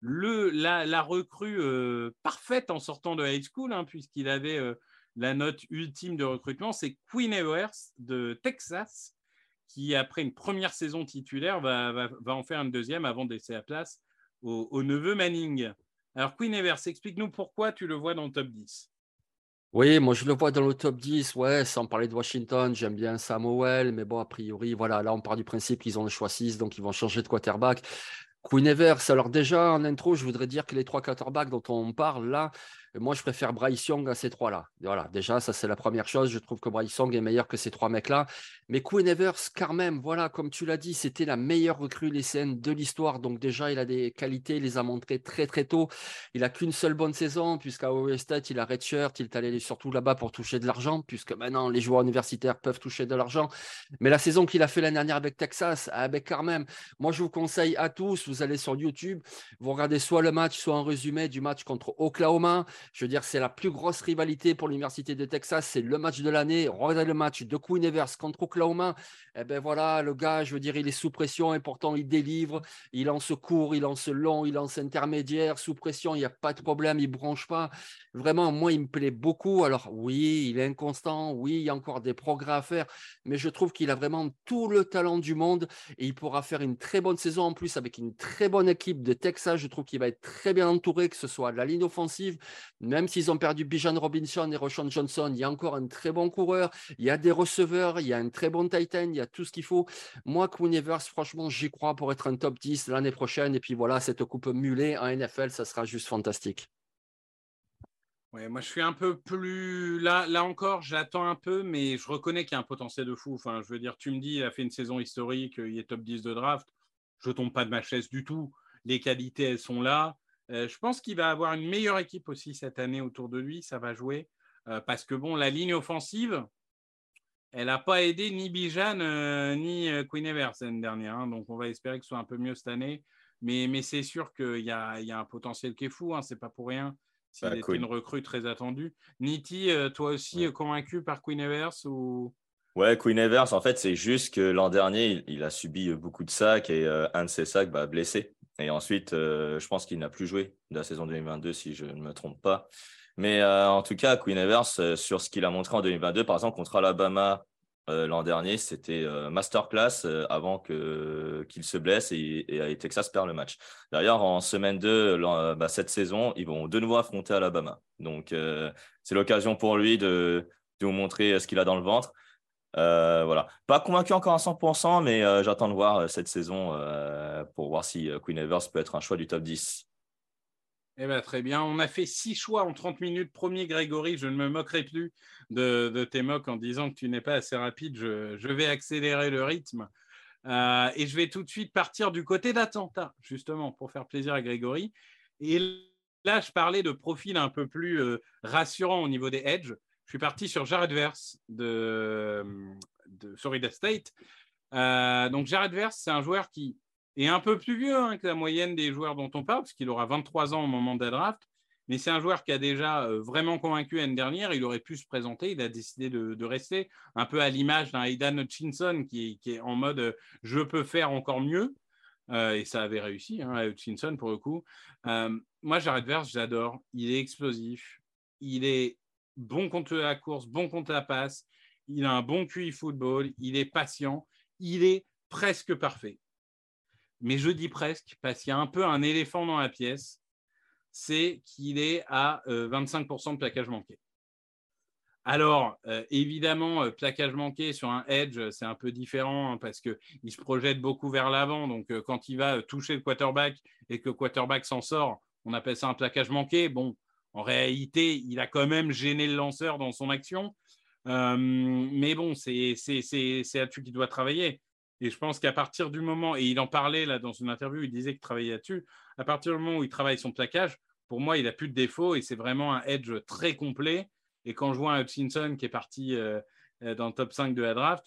le, la, recrue euh, parfaite en sortant de high school, hein, puisqu'il avait euh, la note ultime de recrutement, c'est Queen Evers de Texas, qui, après une première saison titulaire, va, en faire une deuxième avant de laisser la place au neveu Manning. Alors, Queen Evers, explique-nous pourquoi tu le vois dans le top 10. Oui, moi je le vois dans le top 10, ouais, sans parler de Washington, j'aime bien Samuel, mais bon, a priori, voilà, là on part du principe qu'ils ont le choix 6, donc ils vont changer de quarterback. Queen Evers, alors déjà en intro, je voudrais dire que les trois quarterbacks dont on parle là, moi, je préfère Bryce Young à ces trois-là. Voilà, déjà, ça, c'est la première chose. Je trouve que Bryce Young est meilleur que ces trois mecs-là. Mais Quinn Evers, même, voilà, comme tu l'as dit, c'était la meilleure recrue lycéenne de l'histoire. Donc, déjà, il a des qualités, il les a montrées très, très tôt. Il a qu'une seule bonne saison, puisqu'à Ohio il a redshirt. Il est allé surtout là-bas pour toucher de l'argent, puisque maintenant, les joueurs universitaires peuvent toucher de l'argent. Mais la saison qu'il a fait l'année dernière avec Texas, avec quand même, moi, je vous conseille à tous, vous allez sur YouTube, vous regardez soit le match, soit un résumé du match contre Oklahoma. Je veux dire, c'est la plus grosse rivalité pour l'Université de Texas. C'est le match de l'année. Regardez le match de Queen Evers contre Oklahoma. Eh ben voilà, le gars, je veux dire, il est sous pression et pourtant il délivre. Il lance court, il lance long, il lance intermédiaire. Sous pression, il n'y a pas de problème, il branche pas. Vraiment, moi, il me plaît beaucoup. Alors, oui, il est inconstant. Oui, il y a encore des progrès à faire. Mais je trouve qu'il a vraiment tout le talent du monde et il pourra faire une très bonne saison en plus avec une très bonne équipe de Texas. Je trouve qu'il va être très bien entouré, que ce soit de la ligne offensive, même s'ils ont perdu Bijan Robinson et Roshan Johnson, il y a encore un très bon coureur, il y a des receveurs, il y a un très bon Titan, il y a tout ce qu'il faut. Moi, Queen Evers, franchement, j'y crois pour être un top 10 l'année prochaine. Et puis voilà, cette coupe mulet en NFL, ça sera juste fantastique. Ouais, moi, je suis un peu plus. Là, là encore, j'attends un peu, mais je reconnais qu'il y a un potentiel de fou. Je veux dire, tu me dis, il a fait une saison historique, il est top 10 de draft. Je tombe pas de ma chaise du tout. Les qualités, elles sont là. Euh, je pense qu'il va avoir une meilleure équipe aussi cette année autour de lui. Ça va jouer. Euh, parce que, bon, la ligne offensive, elle n'a pas aidé ni Bijan euh, ni Queen Evers l'année dernière. Hein. donc, on va espérer que ce soit un peu mieux cette année. Mais, mais c'est sûr qu'il y a, y a, un potentiel qui est fou. Hein. C'est pas pour rien. C'est bah, une recrue très attendue. Niti, toi aussi convaincu par Queen Evers ou... Ouais, Queen Evers, en fait, c'est juste que l'an dernier, il, il, a subi beaucoup de sacs et un de ses sacs bah, blessé. Et ensuite, euh, je pense qu'il n'a plus joué de la saison 2022, si je ne me trompe pas. Mais euh, en tout cas, Queen Evers, euh, sur ce qu'il a montré en 2022, par exemple, contre Alabama l'an dernier, c'était masterclass avant qu'il se blesse et, et, Texas perd le match. D'ailleurs, en semaine 2, bah, cette saison, ils vont de nouveau affronter Alabama. Donc, c'est l'occasion pour lui de, de nous montrer ce qu'il a dans le ventre. Voilà. Pas convaincu encore à 100%, mais j'attends de voir cette saison pour voir si Queen Evers peut être un choix du top 10. Eh ben, très bien. On a fait six choix en 30 minutes. Premier, Grégory, je ne me moquerai plus de, tes moques en disant que tu n'es pas assez rapide. Je, vais accélérer le rythme. Euh, et je vais tout de suite partir du côté d'Atlanta, justement, pour faire plaisir à Grégory. Et là, je parlais de profil un peu plus euh, rassurant au niveau des edge. Je suis parti sur Jared Verse de, Florida State. Euh, donc, Jared Verse, c'est un joueur qui et un peu plus vieux hein, que la moyenne des joueurs dont on parle, parce qu'il aura 23 ans au moment de la draft. Mais c'est un joueur qui a déjà euh, vraiment convaincu l'année dernière. Il aurait pu se présenter. Il a décidé de, rester un peu à l'image d'un Aidan Hutchinson qui, est en mode euh, je peux faire encore mieux. Et ça avait réussi hein, à Hutchinson pour le coup. moi, Jared Verse, j'adore. Il est explosif. Il est bon contre la course, bon contre la passe. Il a un bon QI football. Il est patient. Il est presque parfait mais je dis presque, parce qu'il y a un peu un éléphant dans la pièce, c'est qu'il est à 25% euh, de plaquage manqué. Alors, euh, évidemment, euh, plaquage manqué sur un edge, c'est un peu différent hein, parce qu'il se projette beaucoup vers l'avant. Donc, quand il va toucher le quarterback et que le quarterback s'en sort, on appelle ça un plaquage manqué. Bon, en réalité, il a quand même gêné le lanceur dans son action. mais bon, c'est là-dessus qu'il doit travailler. Et je pense qu'à partir du moment, et il en parlait là dans une interview, il disait qu'il travaillait là-dessus, à partir du moment où il travaille son plaquage, pour moi, il n'a plus de défaut et c'est vraiment un edge très complet. Et quand je vois un Hutchinson qui est parti euh, euh, dans le top 5 de la draft,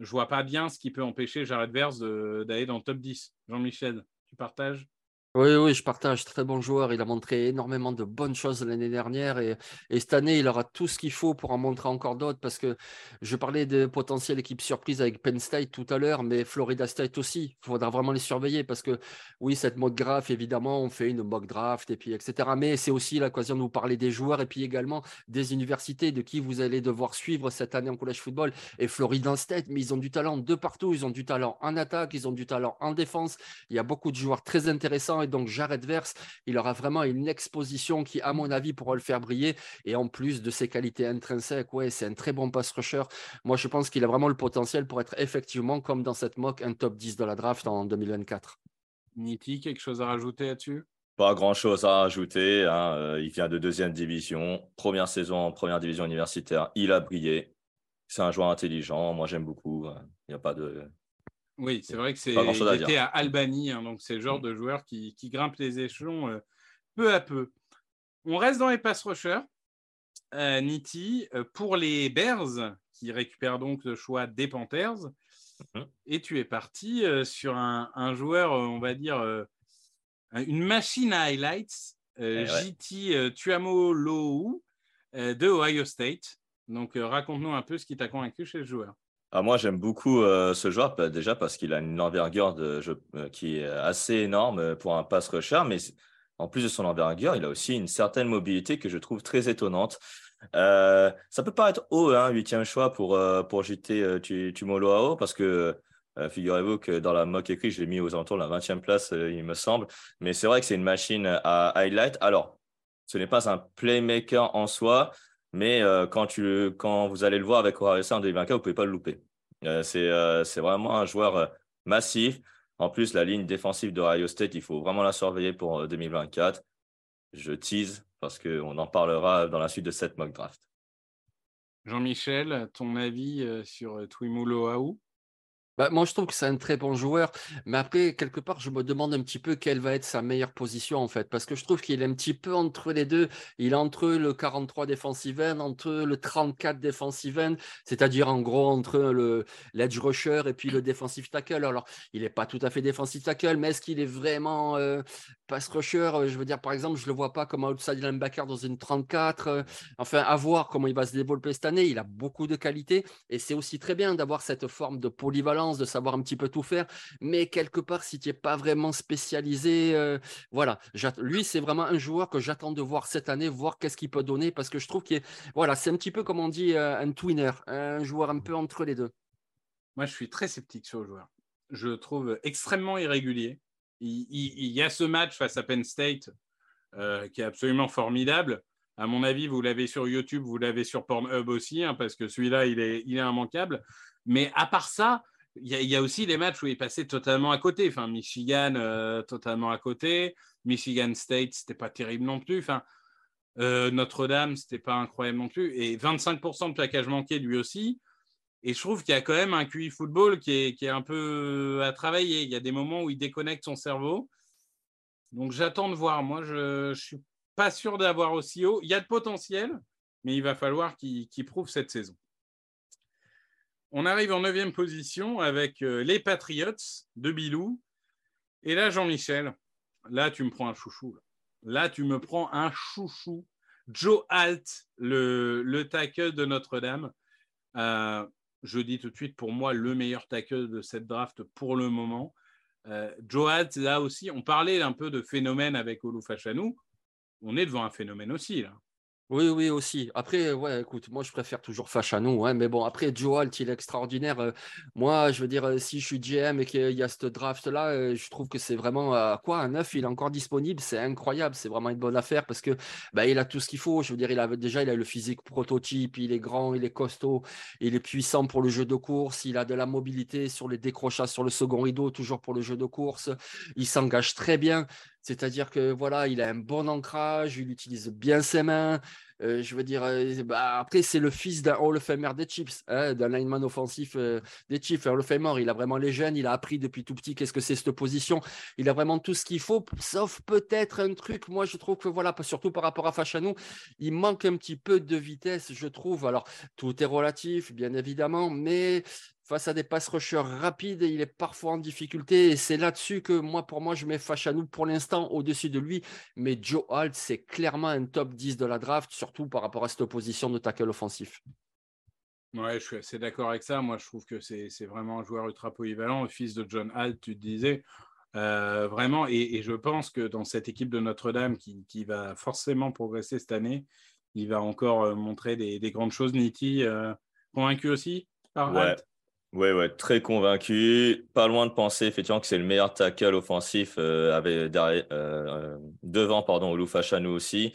je vois pas bien ce qui peut empêcher Jared Verse d'aller dans le top 10. Jean-Michel, tu partages? Oui, oui, je partage. Très bon joueur. Il a montré énormément de bonnes choses l'année dernière et, cette année, il aura tout ce qu'il faut pour en montrer encore d'autres parce que je parlais de potentielle équipe surprise avec Penn State tout à l'heure, mais Florida State aussi. Il faudra vraiment les surveiller parce que oui, cette mock draft, évidemment, on fait une mock draft et puis etc. Mais c'est aussi l'occasion de vous parler des joueurs et puis également des universités de qui vous allez devoir suivre cette année en collège football. Et Florida State, mais ils ont du talent de partout. Ils ont du talent en attaque, ils ont du talent en défense. Il y a beaucoup de joueurs très intéressants et donc Jared Verse, il aura vraiment une exposition qui, à mon avis, pourra le faire briller. Et en plus de ses qualités intrinsèques, ouais, c'est un très bon pass rusher. Moi, je pense qu'il a vraiment le potentiel pour être effectivement, comme dans cette mock, un top 10 de la draft en 2024. Niti, quelque chose à rajouter là-dessus? Pas grand chose à rajouter. Hein. Euh, il vient de deuxième division, première saison en première division universitaire. Il a brillé. C'est un joueur intelligent. Moi, j'aime beaucoup. Il n'y a pas de, oui, c'est vrai que c'est il était à, Albany, hein, donc c'est le genre mm. de joueur qui, qui grimpe les échelons euh, peu à peu. On reste dans les pass rushers. Euh, Nitti, euh, pour les Bears, qui récupèrent donc le choix des Panthers, mm-hmm. et tu es parti sur un, joueur, on va dire, une machine à highlights, eh JT Tuamo Lou de Ohio State. Donc raconte-nous un peu ce qui t'a convaincu chez le joueur. Ah, moi, j'aime beaucoup euh, ce joueur, bah, déjà parce qu'il a une envergure euh, qui est assez énorme euh, pour un pass rusher, mais en plus de son envergure, il a aussi une certaine mobilité que je trouve très étonnante. ça peut paraître haut, hein, huitième choix pour, pour JT Tumoloao, parce que figurez-vous que dans la mock écrit, je l'ai mis aux alentours de la 20e place, il me semble. Mais c'est vrai que c'est une machine à highlight. Alors, ce n'est pas un playmaker en soi, mais euh, quand, tu, quand vous allez le voir avec Ohio en 2024, vous ne pouvez pas le louper. Euh, euh, c'est vraiment un joueur massif. En plus, la ligne défensive d'Ohio State, il faut vraiment la surveiller pour 2024. Je tease parce qu'on en parlera dans la suite de cette mock draft. Jean-Michel, ton avis sur Twimulo bah, moi, je trouve que c'est un très bon joueur. Mais après, quelque part, je me demande un petit peu quelle va être sa meilleure position, en fait. Parce que je trouve qu'il est un petit peu entre les deux. Il est entre le 43 defensive end, entre le 34 defensive end, c'est-à-dire en gros entre le l'edge rusher et puis le defensive tackle. Alors, il n'est pas tout à fait defensive tackle, mais est-ce qu'il est vraiment euh, pass rusher? Euh, Je veux dire, par exemple, je ne le vois pas comme outside linebacker dans une 34. Euh, enfin, à voir comment il va se développer cette année. Il a beaucoup de qualités et c'est aussi très bien d'avoir cette forme de polyvalence de savoir un petit peu tout faire, mais quelque part, si tu n'es pas vraiment spécialisé, euh, voilà. Lui, c'est vraiment un joueur que j'attends de voir cette année, voir qu'est-ce qu'il peut donner, parce que je trouve qu'il voilà, c'est un petit peu comme on dit euh, un twinner, un joueur un peu entre les deux. Moi, je suis très sceptique sur le joueur. Je le trouve extrêmement irrégulier. Il, y a ce match face à Penn State euh, qui est absolument formidable. À mon avis, vous l'avez sur YouTube, vous l'avez sur Pornhub aussi, hein, parce que celui-là, il est, il est immanquable. Mais à part ça, il y, a aussi des matchs où il passé totalement à côté. Enfin, Michigan, euh, totalement à côté. Michigan State, c'était pas terrible non plus. Enfin, euh, Notre-Dame, c'était pas incroyable non plus. Et 25% de plaquage manqué, lui aussi. Et je trouve qu'il y a quand même un QI football qui est, qui est, un peu à travailler. Il y a des moments où il déconnecte son cerveau. Donc j'attends de voir. Moi, je ne suis pas sûr d'avoir aussi haut. Il y a de potentiel, mais il va falloir qu'il prouve cette saison. On arrive en neuvième position avec euh, les Patriots de Bilou. Et là, Jean-Michel, là, tu me prends un chouchou. Là, tu me prends un chouchou. Joe Alt, le, le tackle de Notre-Dame. Euh, je dis tout de suite, pour moi, le meilleur tackle de cette draft pour le moment. Euh, Joe Alt, là aussi, on parlait un peu de phénomène avec Olu Fachanou. On est devant un phénomène aussi, là. Oui, oui, aussi. Après, ouais, écoute, moi, je préfère toujours Fachano. Hein, mais bon, après, Joe il est extraordinaire. Euh, moi, je veux dire, euh, si je suis GM et qu'il y a ce draft-là, euh, je trouve que c'est vraiment quoi, un neuf, il est encore disponible. C'est incroyable. C'est vraiment une bonne affaire parce que bah, il a tout ce qu'il faut. Je veux dire, il a déjà, il a le physique prototype. Il est grand, il est costaud, il est puissant pour le jeu de course. Il a de la mobilité sur les décrochages sur le second rideau, toujours pour le jeu de course. Il s'engage très bien. C'est-à-dire que voilà, il a un bon ancrage, il utilise bien ses mains. Euh, je veux dire, euh, bah, après, c'est le fils d'un Hall of Famer des Chiefs, hein, d'un lineman offensif euh, des Chiefs, un Hall of Famer. Il a vraiment les gènes, il a appris depuis tout petit qu'est-ce que c'est cette position. Il a vraiment tout ce qu'il faut, sauf peut-être un truc. Moi, je trouve que voilà, surtout par rapport à Fachanou, il manque un petit peu de vitesse, je trouve. Alors, tout est relatif, bien évidemment, mais face à des pass rushers rapides, il est parfois en difficulté. Et c'est là-dessus que moi, pour moi, je mets Fachanou pour l'instant au-dessus de lui. Mais Joe Alt, c'est clairement un top 10 de la draft, surtout par rapport à cette opposition de tackle offensif. Ouais, je suis assez d'accord avec ça. Moi, je trouve que c'est vraiment un joueur ultra polyvalent, fils de John Alt, tu te disais. Euh, vraiment, et, je pense que dans cette équipe de Notre-Dame qui, va forcément progresser cette année, il va encore euh, montrer des, grandes choses. Niti, euh, convaincu aussi par ouais, très convaincu. Pas loin de penser effectivement que c'est le meilleur tackle offensif euh, avec derrière, euh, devant pardon, Olufachanou aussi.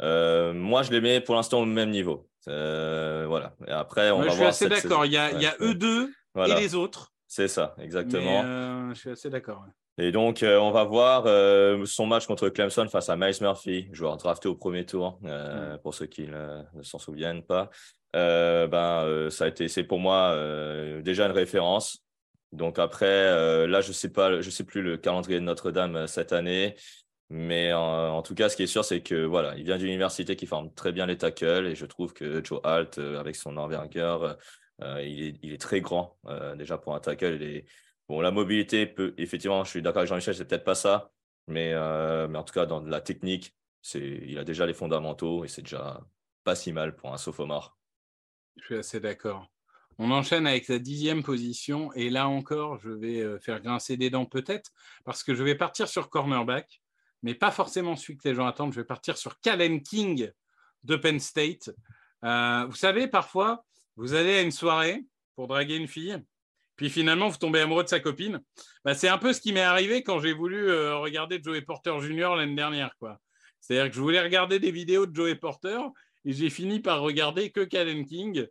Euh, moi, je les mets pour l'instant au même niveau. voilà. Et après, on va je suis assez d'accord. Il y a, il y a eux deux et les autres. C'est ça, exactement. je suis assez d'accord. Et donc, on va voir son match contre Clemson face à Miles Murphy, joueur drafté au premier tour, pour ceux qui ne s'en souviennent pas. Euh, ben, euh, ça a été, c'est pour moi euh, déjà une référence. Donc après, là, je sais pas, je sais plus le calendrier de Notre-Dame cette année, mais en, tout cas, ce qui est sûr, c'est que voilà, il vient d'une université qui forme très bien les tackles et je trouve que Joe Alt, avec son envergure, il est, très grand déjà pour un tackle. Bon, la mobilité peut, effectivement, je suis d'accord avec Jean-Michel, c'est peut-être pas ça, mais, mais en tout cas, dans la technique, c'est, il a déjà les fondamentaux et c'est déjà pas si mal pour un sophomore. Je suis assez d'accord. On enchaîne avec la dixième position et là encore, je vais euh, faire grincer des dents peut-être parce que je vais partir sur cornerback, mais pas forcément celui que les gens attendent. Je vais partir sur Calen King de Penn State. Euh, vous savez, parfois, vous allez à une soirée pour draguer une fille, puis finalement, vous tombez amoureux de sa copine. Bah, c'est un peu ce qui m'est arrivé quand j'ai voulu euh, regarder Joey Porter Jr. l'année dernière. C'est-à-dire que je voulais regarder des vidéos de Joey Porter et j'ai fini par regarder que Calen King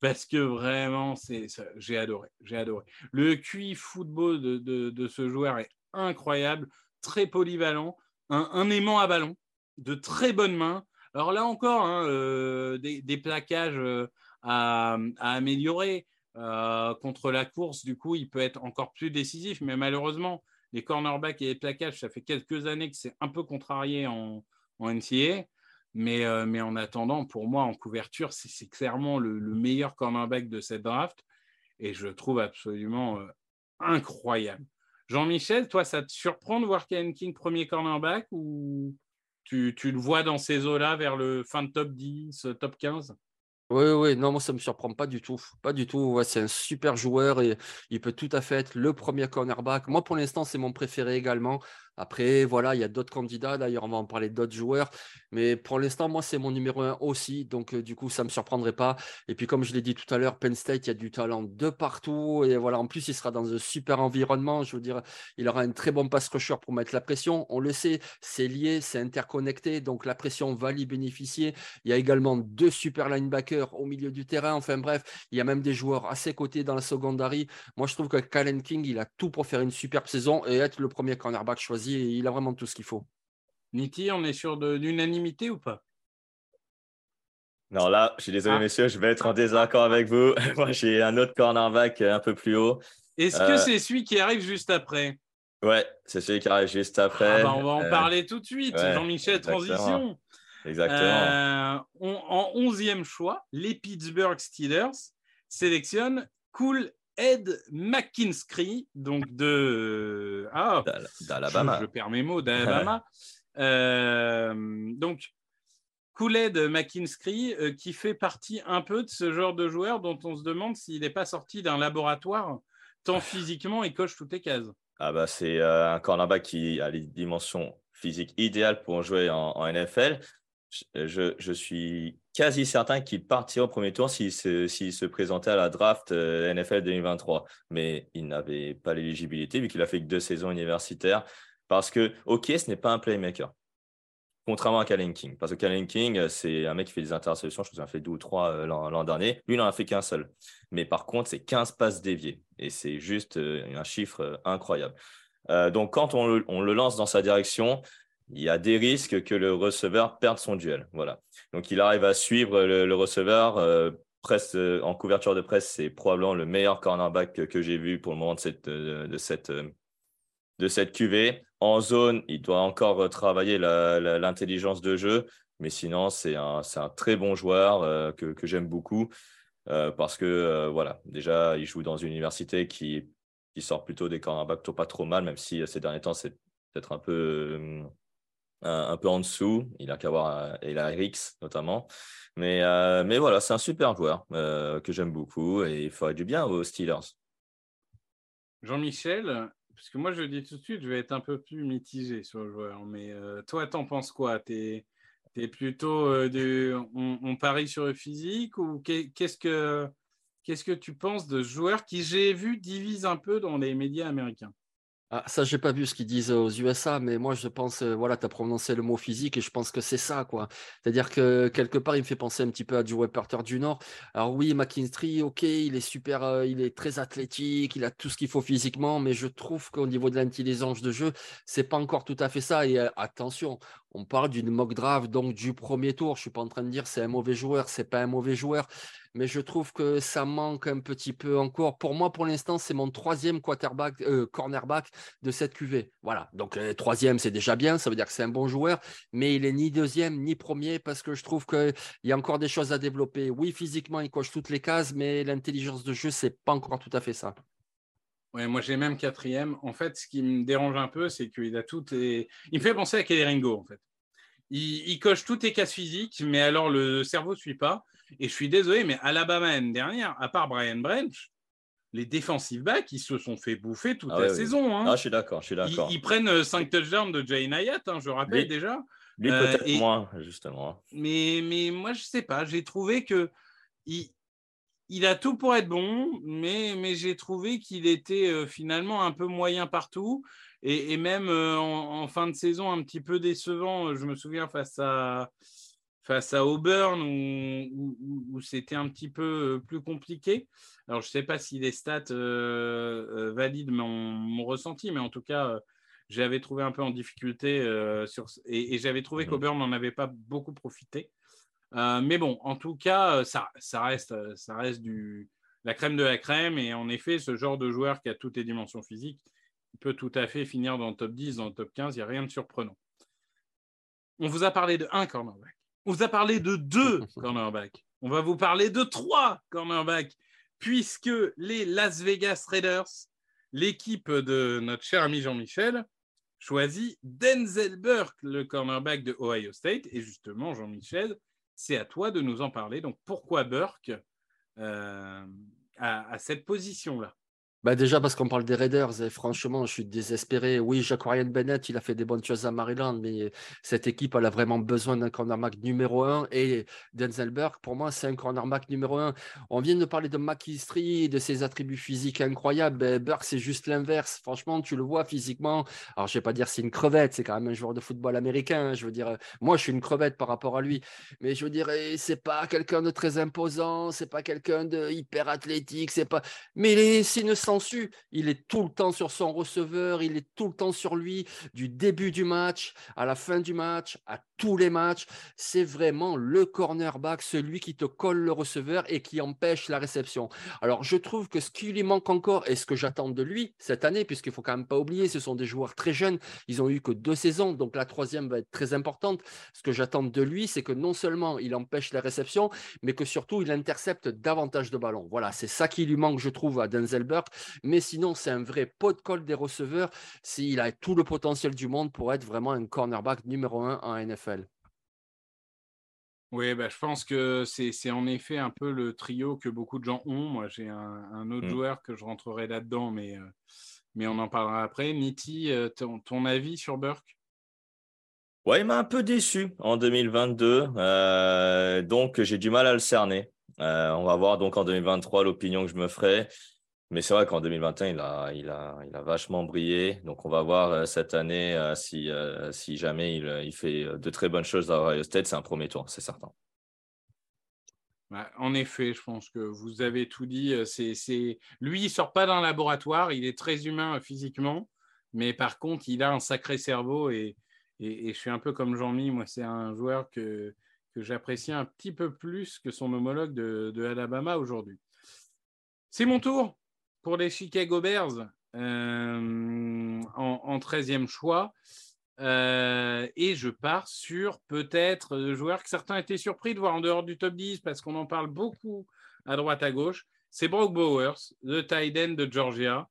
parce que vraiment, c'est, j'ai adoré. J'ai adoré. Le QI football de, ce joueur est incroyable, très polyvalent, un, aimant à ballon, de très bonnes mains. Alors là encore, hein, euh, des, plaquages euh, à, améliorer. Euh, contre la course, du coup, il peut être encore plus décisif, mais malheureusement, les cornerbacks et les plaquages, ça fait quelques années que c'est un peu contrarié en, en NCA. Euh, mais, en attendant, pour moi, en couverture, c'est clairement le, meilleur cornerback de cette draft. Et je le trouve absolument euh, incroyable. Jean-Michel, toi, ça te surprend de voir Ken King premier cornerback ou tu, le vois dans ces eaux-là vers le fin de top 10, top 15 oui, oui, non, moi ça ne me surprend pas du tout. Pas du tout. c'est un super joueur et il peut tout à fait être le premier cornerback. Moi, pour l'instant, c'est mon préféré également Après, voilà, il y a d'autres candidats. D'ailleurs, on va en parler d'autres joueurs. Mais pour l'instant, moi, c'est mon numéro un aussi. Donc, euh, du coup, ça ne me surprendrait pas. Et puis, comme je l'ai dit tout à l'heure, Penn State, il y a du talent de partout. Et voilà, en plus, il sera dans un super environnement. Je veux dire, il aura un très bon pass rusher pour mettre la pression. On le sait, c'est lié, c'est interconnecté. Donc, la pression va y bénéficier. Il y a également deux super linebackers au milieu du terrain. Enfin, bref, il y a même des joueurs à ses côtés dans la secondary. Moi, je trouve que Kalen King, il a tout pour faire une superbe saison et être le premier cornerback choisi il a vraiment tout ce qu'il faut. Niti, on est sur de l'unanimité ou pas? Non, là, je suis désolé, ah. messieurs, je vais être en désaccord avec vous. Moi, j'ai un autre cornerback un peu plus haut. Est-ce que euh, c'est celui qui arrive juste après? Ouais, c'est celui qui arrive juste après. Ah bah, on va en euh, parler tout de suite. Jean-Michel, transition. Exactement. Euh, en onzième choix, les Pittsburgh Steelers sélectionnent Cool Ed McKinstry, donc de ah, d'Alabama. Je, perds mes mots d'Alabama. euh, donc Ed McKinstry, euh, qui fait partie un peu de ce genre de joueur dont on se demande s'il n'est pas sorti d'un laboratoire, tant physiquement il coche toutes les cases. Ah bah c'est euh, un cornerback qui a les dimensions physiques idéales pour jouer en NFL je, suis quasi certain qu'il partirait au premier tour s'il se, présentait à la draft euh, NFL 2023. Mais il n'avait pas l'éligibilité vu qu'il a fait que deux saisons universitaires. Parce que, OK, ce n'est pas un playmaker. Contrairement à Kalen King. Parce que Kalen King, c'est un mec qui fait des interceptions. Je vous en fait deux ou trois euh, l'an dernier. Lui, il n'en a fait qu'un seul. Mais par contre, c'est 15 passes déviées. Et c'est juste euh, un chiffre incroyable. donc, quand on le, lance dans sa direction, il y a des risques que le receveur perde son duel. Voilà. Donc, il arrive à suivre le, receveur. Euh, euh, en couverture de presse, c'est probablement le meilleur cornerback que, j'ai vu pour le moment de cette, de, cette, de cette QV. En zone, il doit encore travailler l'intelligence de jeu, mais sinon, c'est un, un, très bon joueur euh, que, que j'aime beaucoup parce que, voilà, déjà, il joue dans une université qui, qui sort plutôt des cornerbacks pas trop mal, même si ces derniers temps, c'est peut-être un peu un peu en dessous. Il a qu'à voir la Rix notamment. Mais, euh, mais voilà, c'est un super joueur euh, que j'aime beaucoup et il ferait du bien aux Steelers. Jean-Michel, parce que moi je le dis tout de suite, je vais être un peu plus mitigé sur le joueur. Mais euh, toi, t'en penses quoi? T'es es plutôt on, parie sur le physique ou qu'est-ce que qu'est-ce que tu penses de ce joueur qui j'ai vu divise un peu dans les médias américains? Ah, ça, j'ai pas vu ce qu'ils disent aux USA, mais moi, je pense, euh, voilà, tu as prononcé le mot physique et je pense que c'est ça, quoi. C'est-à-dire que quelque part, il me fait penser un petit peu à Joe Porter du Nord. Alors oui, McKinstry, ok, il est super, euh, il est très athlétique, il a tout ce qu'il faut physiquement, mais je trouve qu'au niveau de l'intelligence de jeu, c'est pas encore tout à fait ça. Et euh, attention, on parle d'une mock draft, donc du premier tour. Je suis pas en train de dire c'est un mauvais joueur, c'est pas un mauvais joueur mais je trouve que ça manque un petit peu encore. Pour moi, pour l'instant, c'est mon troisième euh, cornerback de cette QV. Voilà. Donc, euh, troisième, c'est déjà bien. Ça veut dire que c'est un bon joueur, mais il est ni deuxième ni premier parce que je trouve qu'il y a encore des choses à développer. Oui, physiquement, il coche toutes les cases, mais l'intelligence de jeu, c'est pas encore tout à fait ça. Ouais, moi j'ai même quatrième. En fait, ce qui me dérange un peu, c'est qu'il a tout. Et... Il me fait penser à Kelly Ringo, en fait. Il, il, coche toutes les cases physiques, mais alors le cerveau ne suit pas. Et je suis désolé, mais Alabama l'année dernière, à part Brian Branch, les défensifs backs, ils se sont fait bouffer toute ah la saison. Hein. Ah, je suis d'accord, je suis d'accord. Ils, prennent 5 euh, touchdowns de Jay Nayat, hein, je rappelle déjà. Lui, euh, peut-être moins, justement. Mais, mais moi, je sais pas. J'ai trouvé que il, il, a tout pour être bon, mais, mais j'ai trouvé qu'il était euh, finalement un peu moyen partout. Et, et même en, en, fin de saison, un petit peu décevant. Je me souviens face à face à Auburn où, c'était un petit peu euh, plus compliqué. Alors, je ne sais pas si les stats euh, euh, valident mon, ressenti, mais en tout cas, j'avais trouvé un peu en difficulté sur, et, j'avais trouvé mmh. qu'Auburn n'en avait pas beaucoup profité. Mais bon, en tout cas, ça, ça, reste, ça reste du, la crème de la crème. Et en effet, ce genre de joueur qui a toutes les dimensions physiques peut tout à fait finir dans le top 10, dans le top 15. Il n'y a rien de surprenant. On vous a parlé de un cornerback. On vous a parlé de deux cornerbacks. On va vous parler de trois cornerbacks, puisque les Las Vegas Raiders, l'équipe de notre cher ami Jean-Michel, choisit Denzel Burke, le cornerback de Ohio State. Et justement, Jean-Michel, c'est à toi de nous en parler. Donc, pourquoi Burke euh, à, cette position-là? Bah déjà parce qu'on parle des Raiders et franchement je suis désespéré. Oui, Jacquarian Bennett, il a fait des bonnes choses à Maryland, mais cette équipe elle a vraiment besoin d'un cornerback numéro un et Denzel Burke pour moi c'est un cornerback numéro un. On vient de parler de McKinstry, de ses attributs physiques incroyables. Ben, Burke c'est juste l'inverse. Franchement tu le vois physiquement. Alors je vais pas dire c'est une crevette, c'est quand même un joueur de football américain. Hein. Je veux dire moi je suis une crevette par rapport à lui, mais je veux dire c'est pas quelqu'un de très imposant, c'est pas quelqu'un de hyper athlétique, c'est pas. Mais c'est il est tout le temps sur son receveur, il est tout le temps sur lui, du début du match à la fin du match, tous les matchs. C'est vraiment le cornerback, celui qui te colle le receveur et qui empêche la réception. Alors, je trouve que ce qui lui manque encore et ce que j'attends de lui cette année, puisqu'il faut quand même pas oublier, ce sont des joueurs très jeunes, ils ont eu que deux saisons, donc la troisième va être très importante. Ce que j'attends de lui, c'est que non seulement il empêche la réception, mais que surtout il intercepte davantage de ballons. Voilà, c'est ça qui lui manque, je trouve, à Denzel Burke. Mais sinon, c'est un vrai pot de colle des receveurs. Il a tout le potentiel du monde pour être vraiment un cornerback numéro un en NFL. Oui, bah, je pense que c'est en effet un peu le trio que beaucoup de gens ont. Moi, j'ai un, autre mmh. joueur que je rentrerai là-dedans, mais, euh, mais on en parlera après. Niti, euh, ton, avis sur Burke? Ouais, il m'a un peu déçu en 2022, euh, donc j'ai du mal à le cerner. on va voir donc en 2023 l'opinion que je me ferai. Mais c'est vrai qu'en 2021, il a, il, a, il a vachement brillé. Donc, on va voir euh, cette année euh, si, euh, si jamais il, fait de très bonnes choses à Ohio State. C'est un premier tour, c'est certain. Bah, en effet, je pense que vous avez tout dit. C'est, Lui, il ne sort pas d'un laboratoire. Il est très humain physiquement. Mais par contre, il a un sacré cerveau. Et, et, je suis un peu comme Jean-Mi. Moi, c'est un joueur que, que j'apprécie un petit peu plus que son homologue de, de Alabama aujourd'hui. C'est mon tour pour les Chicago Bears euh, en, 13e choix. Euh, et je pars sur peut-être le joueur que certains étaient surpris de voir en dehors du top 10 parce qu'on en parle beaucoup à droite à gauche. C'est Brock Bowers, le tight end de Georgia.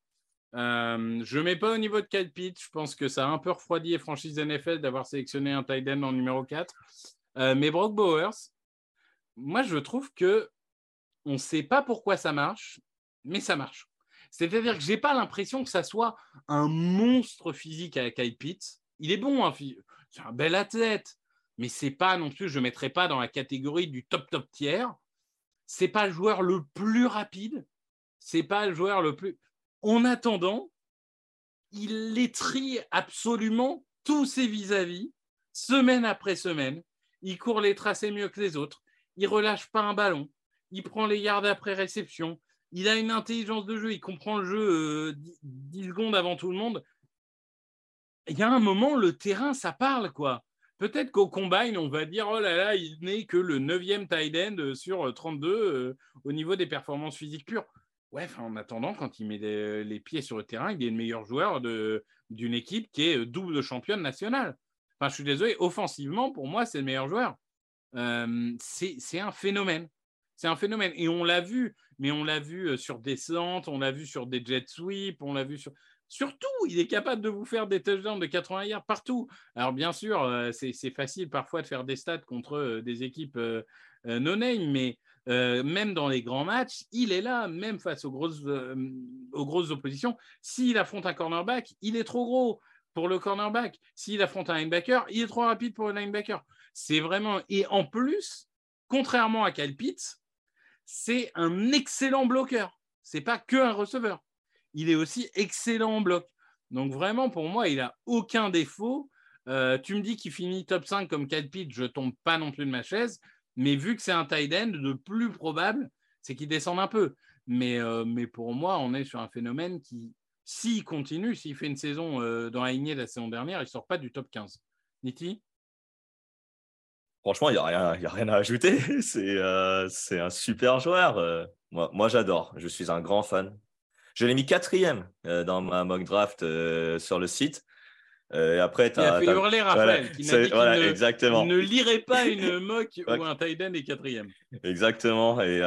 Euh, je ne mets pas au niveau de Kyle. Je pense que ça a un peu refroidi les franchises NFL d'avoir sélectionné un tight end en numéro 4. mais Brock Bowers, moi, je trouve que on ne sait pas pourquoi ça marche, mais ça marche. C'est-à-dire que je n'ai pas l'impression que ça soit un monstre physique avec Kyle Pitts. Il est bon, hein, c'est un bel athlète, mais c'est pas non plus, je ne mettrai pas dans la catégorie du top top tiers. C'est pas le joueur le plus rapide, c'est pas le joueur le plus. En attendant, il étrie absolument tous ses vis-à-vis, semaine après semaine. Il court les tracés mieux que les autres. Il relâche pas un ballon. Il prend les yards après réception il a une intelligence de jeu, il comprend le jeu 10 euh, secondes avant tout le monde. Il y a un moment, le terrain, ça parle, quoi. Peut-être qu'au combine, on va dire, oh là là, il n'est que le 9e tight end sur 32 euh, au niveau des performances physiques pures. Ouais, en attendant, quand il met les, pieds sur le terrain, il est le meilleur joueur d'une équipe qui est double championne nationale. Enfin, je suis désolé, offensivement, pour moi, c'est le meilleur joueur. Euh, c'est un phénomène. C'est un phénomène. Et on l'a vu, mais on l'a vu euh, sur descente, on l'a vu sur des jet sweeps, on l'a vu sur. Surtout, il est capable de vous faire des touchdowns de 80 yards partout. Alors, bien sûr, euh, c'est facile parfois de faire des stats contre euh, des équipes no-name, mais même dans les grands matchs, il est là, même face aux grosses, aux grosses oppositions. S'il affronte un cornerback, il est trop gros pour le cornerback. S'il affronte un linebacker, il est trop rapide pour le linebacker. C'est vraiment. Et en plus, contrairement à Kyle Pitts, c'est un excellent bloqueur. C'est pas que un receveur. Il est aussi excellent en bloc. Donc vraiment, pour moi, il a aucun défaut. Euh, tu me dis qu'il finit top 5 comme Kyle Pitt, je tombe pas non plus de ma chaise. Mais vu que c'est un tight end, le plus probable, c'est qu'il descende un peu. Mais, euh, mais pour moi, on est sur un phénomène qui, s'il continue, s'il fait une saison euh, dans la lignée la saison dernière, il sort pas du top 15. Niti? Franchement, il n'y a, rien, a rien à ajouter. Euh, c'est un super joueur. Euh. moi, moi j'adore. Je suis un grand fan. Je l'ai mis quatrième euh, dans ma mock draft sur le site. et après, tu as, fait hurler Raphaël, qui dit ne, exactement. ne lirait pas une mock où un tight end est quatrième. Exactement. Et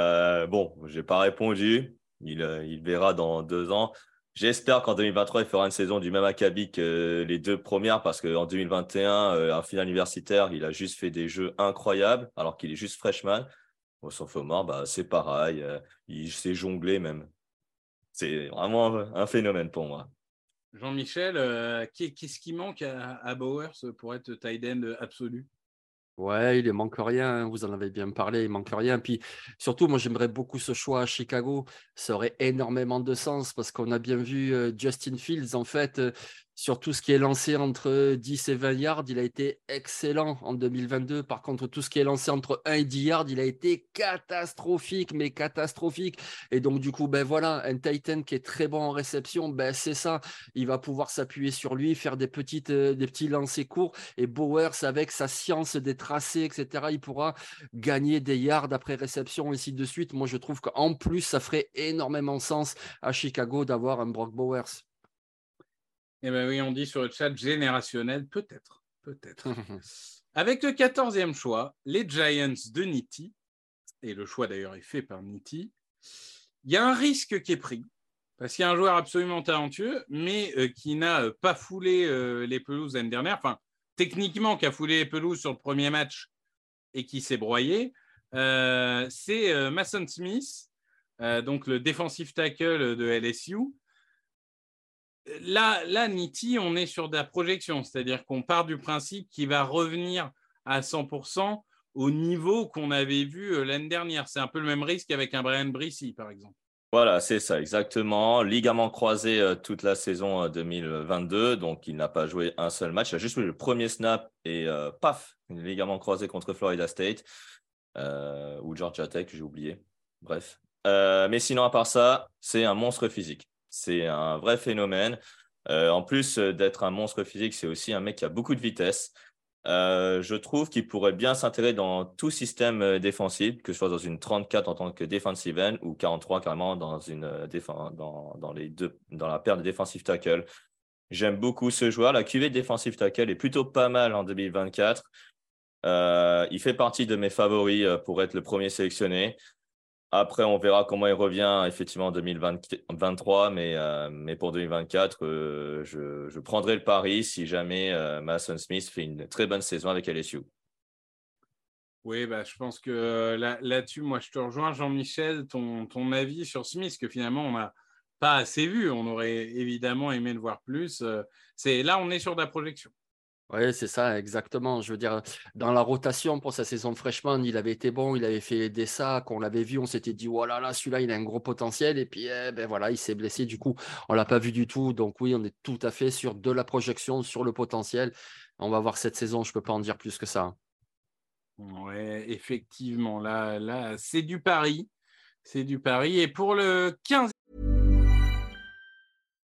bon, je n'ai pas répondu. Il, il verra dans deux ans. J'espère qu'en 2023, il fera une saison du même acabit que les deux premières parce qu'en 2021, euh, un final universitaire, il a juste fait des jeux incroyables alors qu'il est juste freshman. Au sophomore, bah, c'est pareil. Euh, il s'est jonglé même. c'est vraiment un phénomène pour moi. Jean-Michel, euh, qu'est-ce qui manque à, Bowers pour être tight end absolu? Ouais, il ne manque rien, vous en avez bien parlé, il manque rien. Puis surtout, moi j'aimerais beaucoup ce choix à Chicago. Ça aurait énormément de sens parce qu'on a bien vu Justin Fields, en fait, sur tout ce qui est lancé entre 10 et 20 yards, il a été excellent en 2022. Par contre, tout ce qui est lancé entre 1 et 10 yards, il a été catastrophique, mais catastrophique. Et donc, du coup, ben voilà, un Titan qui est très bon en réception, ben c'est ça. Il va pouvoir s'appuyer sur lui, faire des, euh, petits lancers courts. Et Bowers, avec sa science des tracés, etc., il pourra gagner des yards après réception, ainsi de suite. Moi, je trouve qu'en plus, ça ferait énormément sens à Chicago d'avoir un Brock Bowers. Eh bien oui, on dit sur le chat générationnel, peut-être, peut-être. Avec le 14e choix, les Giants de Nitti, et le choix d'ailleurs est fait par Nitti, il y a un risque qui est pris, parce qu'il y a un joueur absolument talentueux, mais euh, qui n'a euh, pas foulé euh, les pelouses l'année dernière, enfin, techniquement, qui a foulé les pelouses sur le premier match et qui s'est broyé, c'est Mason Smith, donc le defensive tackle de LSU, là, là, Nitti, on est sur de la projection, c'est-à-dire qu'on part du principe qu'il va revenir à 100% au niveau qu'on avait vu euh, l'année dernière. C'est un peu le même risque avec un Brian Brissy, par exemple. Voilà, c'est ça, exactement. Ligament croisé euh, toute la saison 2022, euh, donc il n'a pas joué un seul match. Il a juste joué le premier snap et paf, ligament croisé contre Florida State ou Georgia Tech, j'ai oublié. Bref. mais sinon, à part ça, c'est un monstre physique. C'est un vrai phénomène. Euh, en plus euh, d'être un monstre physique, c'est aussi un mec qui a beaucoup de vitesse. Euh, je trouve qu'il pourrait bien s'intégrer dans tout système défensif, que ce soit dans une 34 en tant que defensive end ou 43 carrément dans, une, dans, dans, les dans la paire de defensive tackle. J'aime beaucoup ce joueur. La QV defensive tackle est plutôt pas mal en 2024. il fait partie de mes favoris pour être le premier sélectionné. Après, on verra comment il revient effectivement en 2023, mais, euh, mais pour 2024, euh, je, prendrai le pari si jamais euh, Mason Smith fait une très bonne saison avec LSU. Oui, bah, je pense que là-dessus, moi, je te rejoins, Jean-Michel, ton, ton avis sur Smith, que finalement, on n'a pas assez vu. On aurait évidemment aimé le voir plus. Là, on est sur de la projection. Oui, c'est ça, exactement. Je veux dire, dans la rotation pour sa saison de freshman, il avait été bon, il avait fait des sacs, on l'avait vu, on s'était dit, oh là là, celui-là, il a un gros potentiel. Et puis, eh ben voilà, il s'est blessé. Du coup, on ne l'a pas vu du tout. Donc, oui, on est tout à fait sur de la projection, sur le potentiel. On va voir cette saison, je ne peux pas en dire plus que ça. Oui, effectivement, là, là c'est du pari. C'est du pari. Et pour le 15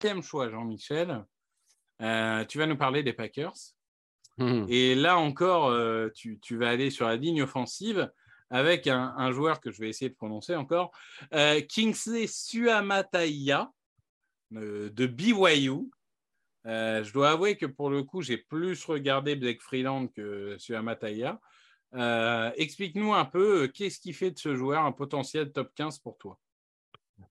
Deuxième choix, Jean-Michel. Euh, tu vas nous parler des Packers. Mmh. Et là encore, euh, tu, tu, vas aller sur la ligne offensive avec un, un, joueur que je vais essayer de prononcer encore, euh, Kingsley Suamataia. Euh, de BYU. Je dois avouer que pour le coup, j'ai plus regardé Blake Freeland que sur Amataya. Euh, explique-nous un peu qu'est-ce qui fait de ce joueur un potentiel top 15 pour toi?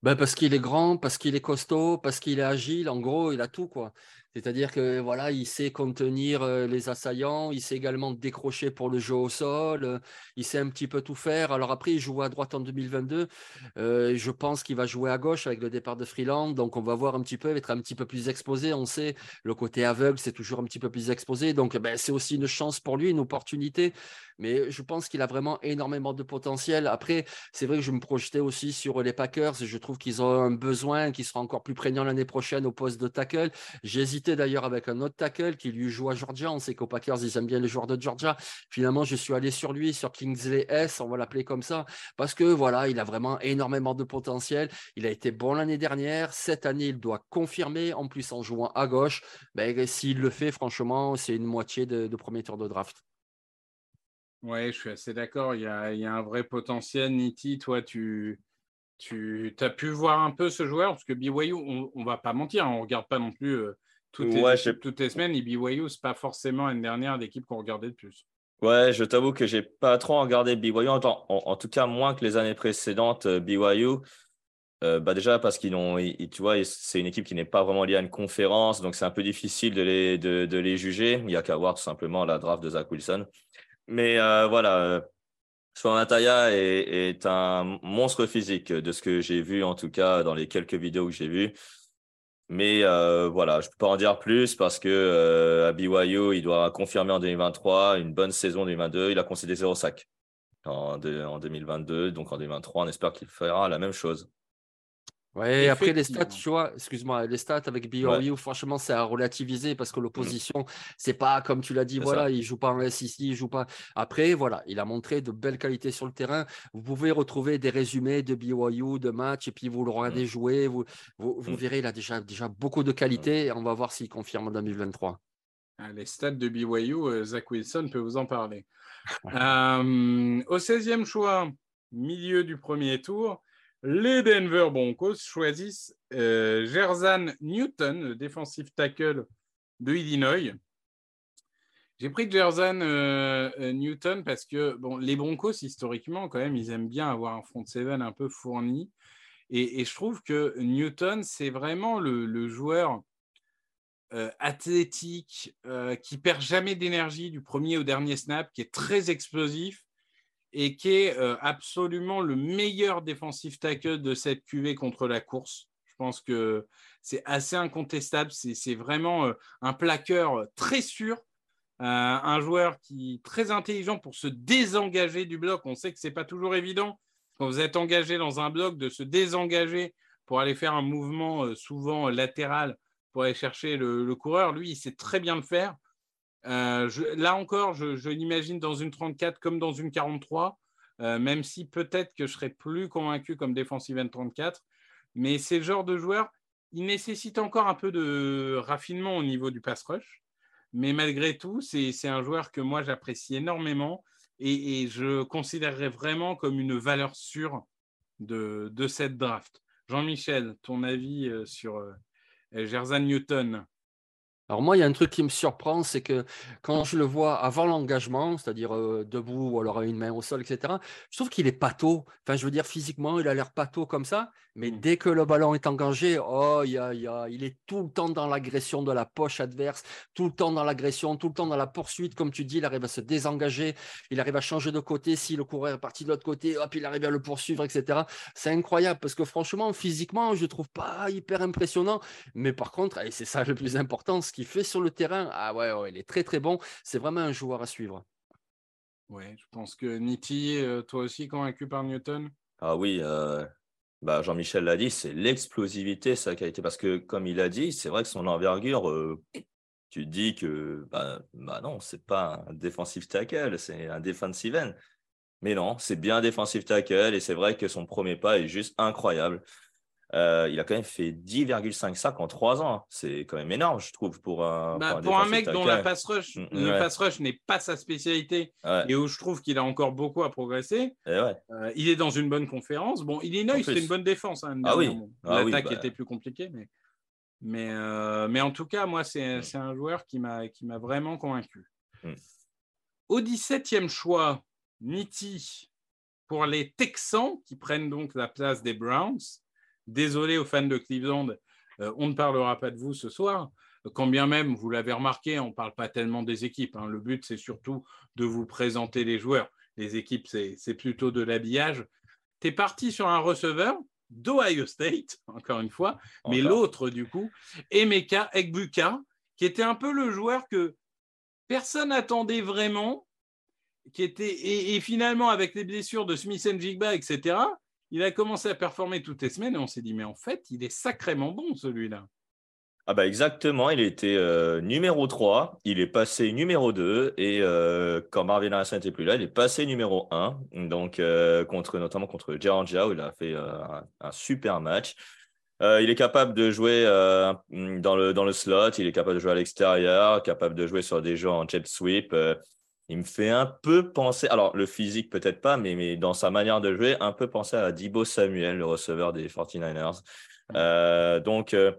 Ben parce qu'il est grand, parce qu'il est costaud, parce qu'il est agile. En gros, il a tout. quoi. C'est-à-dire que voilà, il sait contenir euh, les assaillants, il sait également décrocher pour le jeu au sol, euh, il sait un petit peu tout faire. Alors après, il joue à droite en 2022. Euh, je pense qu'il va jouer à gauche avec le départ de Freeland. Donc on va voir un petit peu, être un petit peu plus exposé. On sait, le côté aveugle, c'est toujours un petit peu plus exposé. Donc ben, c'est aussi une chance pour lui, une opportunité. Mais je pense qu'il a vraiment énormément de potentiel. Après, c'est vrai que je me projetais aussi sur les Packers. Je trouve qu'ils ont un besoin qui sera encore plus prégnant l'année prochaine au poste de tackle. D'ailleurs avec un autre tackle qui lui joue à Georgia. On sait qu'aux Packers, ils aiment bien les joueurs de Georgia. Finalement, je suis allé sur lui, sur Kingsley S, on va l'appeler comme ça, parce que voilà, il a vraiment énormément de potentiel. Il a été bon l'année dernière. Cette année, il doit confirmer, en plus en jouant à gauche. Ben, S'il le fait, franchement, c'est une moitié de, premier tour de draft. Oui, je suis assez d'accord. Il il y a un vrai potentiel. Niti, toi, tu, tu as pu voir un peu ce joueur? Parce que BYU, on va pas mentir, hein, on regarde pas non plus euh, toutes, les, toutes, les, semaines. Et BYU, ce n'est pas forcément une dernière d'équipe qu'on regardait de plus. Ouais, je t'avoue que j'ai pas trop regardé BYU, en, en, tout cas moins que les années précédentes. Euh, BYU, euh, bah déjà parce qu'ils ont, tu vois, c'est une équipe qui n'est pas vraiment liée à une conférence, donc c'est un peu difficile de les, de, de les juger. Il n'y a qu'à voir tout simplement la draft de Zach Wilson. Mais euh, voilà, Ataya est, est, un monstre physique de ce que j'ai vu, en tout cas dans les quelques vidéos que j'ai vues. Mais euh, voilà, je ne peux pas en dire plus parce que euh, à BYU, il doit confirmer en 2023 une bonne saison 2022. Il a concédé zéro sac en, en 2022. Donc en 2023, on espère qu'il fera la même chose. Ouais, après les stats, tu vois, excuse-moi, les stats avec BYU, franchement, c'est à relativiser parce que mmh. l'opposition, c'est pas comme tu l'as dit, voilà, il joue pas en SEC, il joue pas. Après, voilà, il a montré de belles qualités sur le terrain. Vous pouvez retrouver des résumés de BYU, de matchs, et puis vous le regardez mmh. jouer, vous, vous, mmh. verrez, il a déjà, déjà beaucoup de qualités et on va voir s'il confirme en 2023. Ah, les stats de BYU, euh, Zach Wilson peut vous en parler. Euh, au 16e choix, milieu du premier tour, les Denver Broncos choisissent euh, Gerzan Newton, le défensif tackle de Illinois. J'ai pris Gerzan euh, euh, Newton parce que les Broncos, historiquement, quand même, ils aiment bien avoir un front seven un peu fourni. Et, je trouve que Newton, c'est vraiment le, joueur athlétique qui perd jamais d'énergie du premier au dernier snap, qui est très explosif et qui est euh, absolument le meilleur défensif tackle de cette QV contre la course. Je pense que c'est assez incontestable. C'est vraiment euh, un plaqueur très sûr, euh, un joueur qui est très intelligent pour se désengager du bloc. On sait que ce n'est pas toujours évident quand vous êtes engagé dans un bloc de se désengager pour aller faire un mouvement souvent latéral pour aller chercher le coureur. Lui, il sait très bien le faire. Euh, là encore, je, l'imagine dans une 34 comme dans une 43, euh, même si peut-être que je serais plus convaincu comme défensive end 34. Mais c'est le genre de joueur, il nécessite encore un peu de raffinement au niveau du pass rush. Mais malgré tout, c'est un joueur que moi j'apprécie énormément et, je considérerais vraiment comme une valeur sûre de, de cette draft. Jean-Michel, ton avis euh, sur Gerzan Newton? Alors moi, il y a un truc qui me surprend, c'est que quand je le vois avant l'engagement, c'est-à-dire debout ou alors une main au sol, etc., je trouve qu'il est pâteau. Enfin, je veux dire, physiquement, il a l'air pâteau comme ça, mais mmh. dès que le ballon est engagé, oh, il, il est tout le temps dans l'agression de la poche adverse, tout le temps dans l'agression, tout le temps dans la poursuite, comme tu dis, il arrive à se désengager, il arrive à changer de côté, si le coureur est parti de l'autre côté, hop, il arrive à le poursuivre, etc. C'est incroyable, parce que franchement, physiquement, je ne trouve pas hyper impressionnant, mais par contre, et c'est ça le plus important, ce fait sur le terrain, ah ouais, ouais, il est très très bon. C'est vraiment un joueur à suivre. Ouais, je pense que Nitti, euh, toi aussi convaincu par Newton? Ah oui, euh, bah Jean-Michel l'a dit, c'est l'explosivité, sa qualité. Parce que comme il a dit, c'est vrai que son envergure, euh, tu dis que bah, bah non, c'est pas un défensif tackle, c'est un defensive end. Mais non, c'est bien un defensive tackle et c'est vrai que son premier pas est juste incroyable. Euh, il a quand même fait 10,5 sacs en 3 ans. C'est quand même énorme, je trouve, pour un, bah, pour un, mec dont la pass rush, mm, le pass rush n'est pas sa spécialité et où je trouve qu'il a encore beaucoup à progresser. Euh, il est dans une bonne conférence. Bon, Illinois, c'est une bonne défense. Hein, ah oui. Ah L'attaque bah. était plus compliquée, mais, mais, euh, mais en tout cas, moi, c'est mm. un joueur qui m'a vraiment convaincu. Mm. Au 17e choix, Nitti pour les Texans qui prennent donc la place des Browns. Désolé aux fans de Cleveland, euh, on ne parlera pas de vous ce soir. quand bien même, vous l'avez remarqué, on ne parle pas tellement des équipes. hein. Le but, c'est surtout de vous présenter les joueurs. Les équipes, c'est plutôt de l'habillage. Tu es parti sur un receveur d'Ohio State, encore une fois, mais l'autre, du coup, Emeka Egbuka, qui était un peu le joueur que personne n'attendait vraiment, qui était, et, et finalement, avec les blessures de Smith Jigba, etc., il a commencé à performer toutes les semaines et on s'est dit, mais en fait, il est sacrément bon, celui-là. Ah bah exactement, il était euh, numéro 3, il est passé numéro 2 et euh, quand Marvin Harrison n'était plus là, il est passé numéro 1, donc euh, contre, notamment contre Georgia où il a fait un, super match. Il est capable de jouer dans, le, dans le slot, il est capable de jouer à l'extérieur, capable de jouer sur des jeux en jet sweep. Il me fait un peu penser, alors le physique peut-être pas, mais, mais dans sa manière de jouer, un peu penser à Dibo Samuel, le receveur des 49ers. Euh, donc, euh,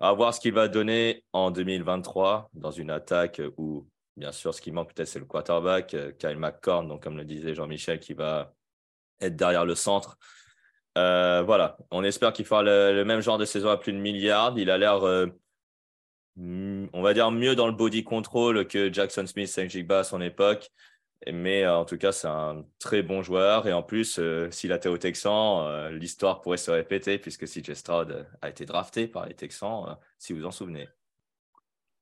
à voir ce qu'il va donner en 2023 dans une attaque où, bien sûr, ce qui manque peut-être, c'est le quarterback, euh, Kyle McCorn, donc comme le disait Jean-Michel, qui va être derrière le centre. Voilà, on espère qu'il fera le, le même genre de saison à plus de milliards. Il a l'air, mm, on va dire, mieux dans le body control que Jackson Smith, Saint Jigba à son époque. Mais euh, en tout cas, c'est un très bon joueur. Et en plus, euh, s'il a été au Texan, euh, l'histoire pourrait se répéter puisque CJ Stroud a été drafté par les Texans, euh, si vous en souvenez.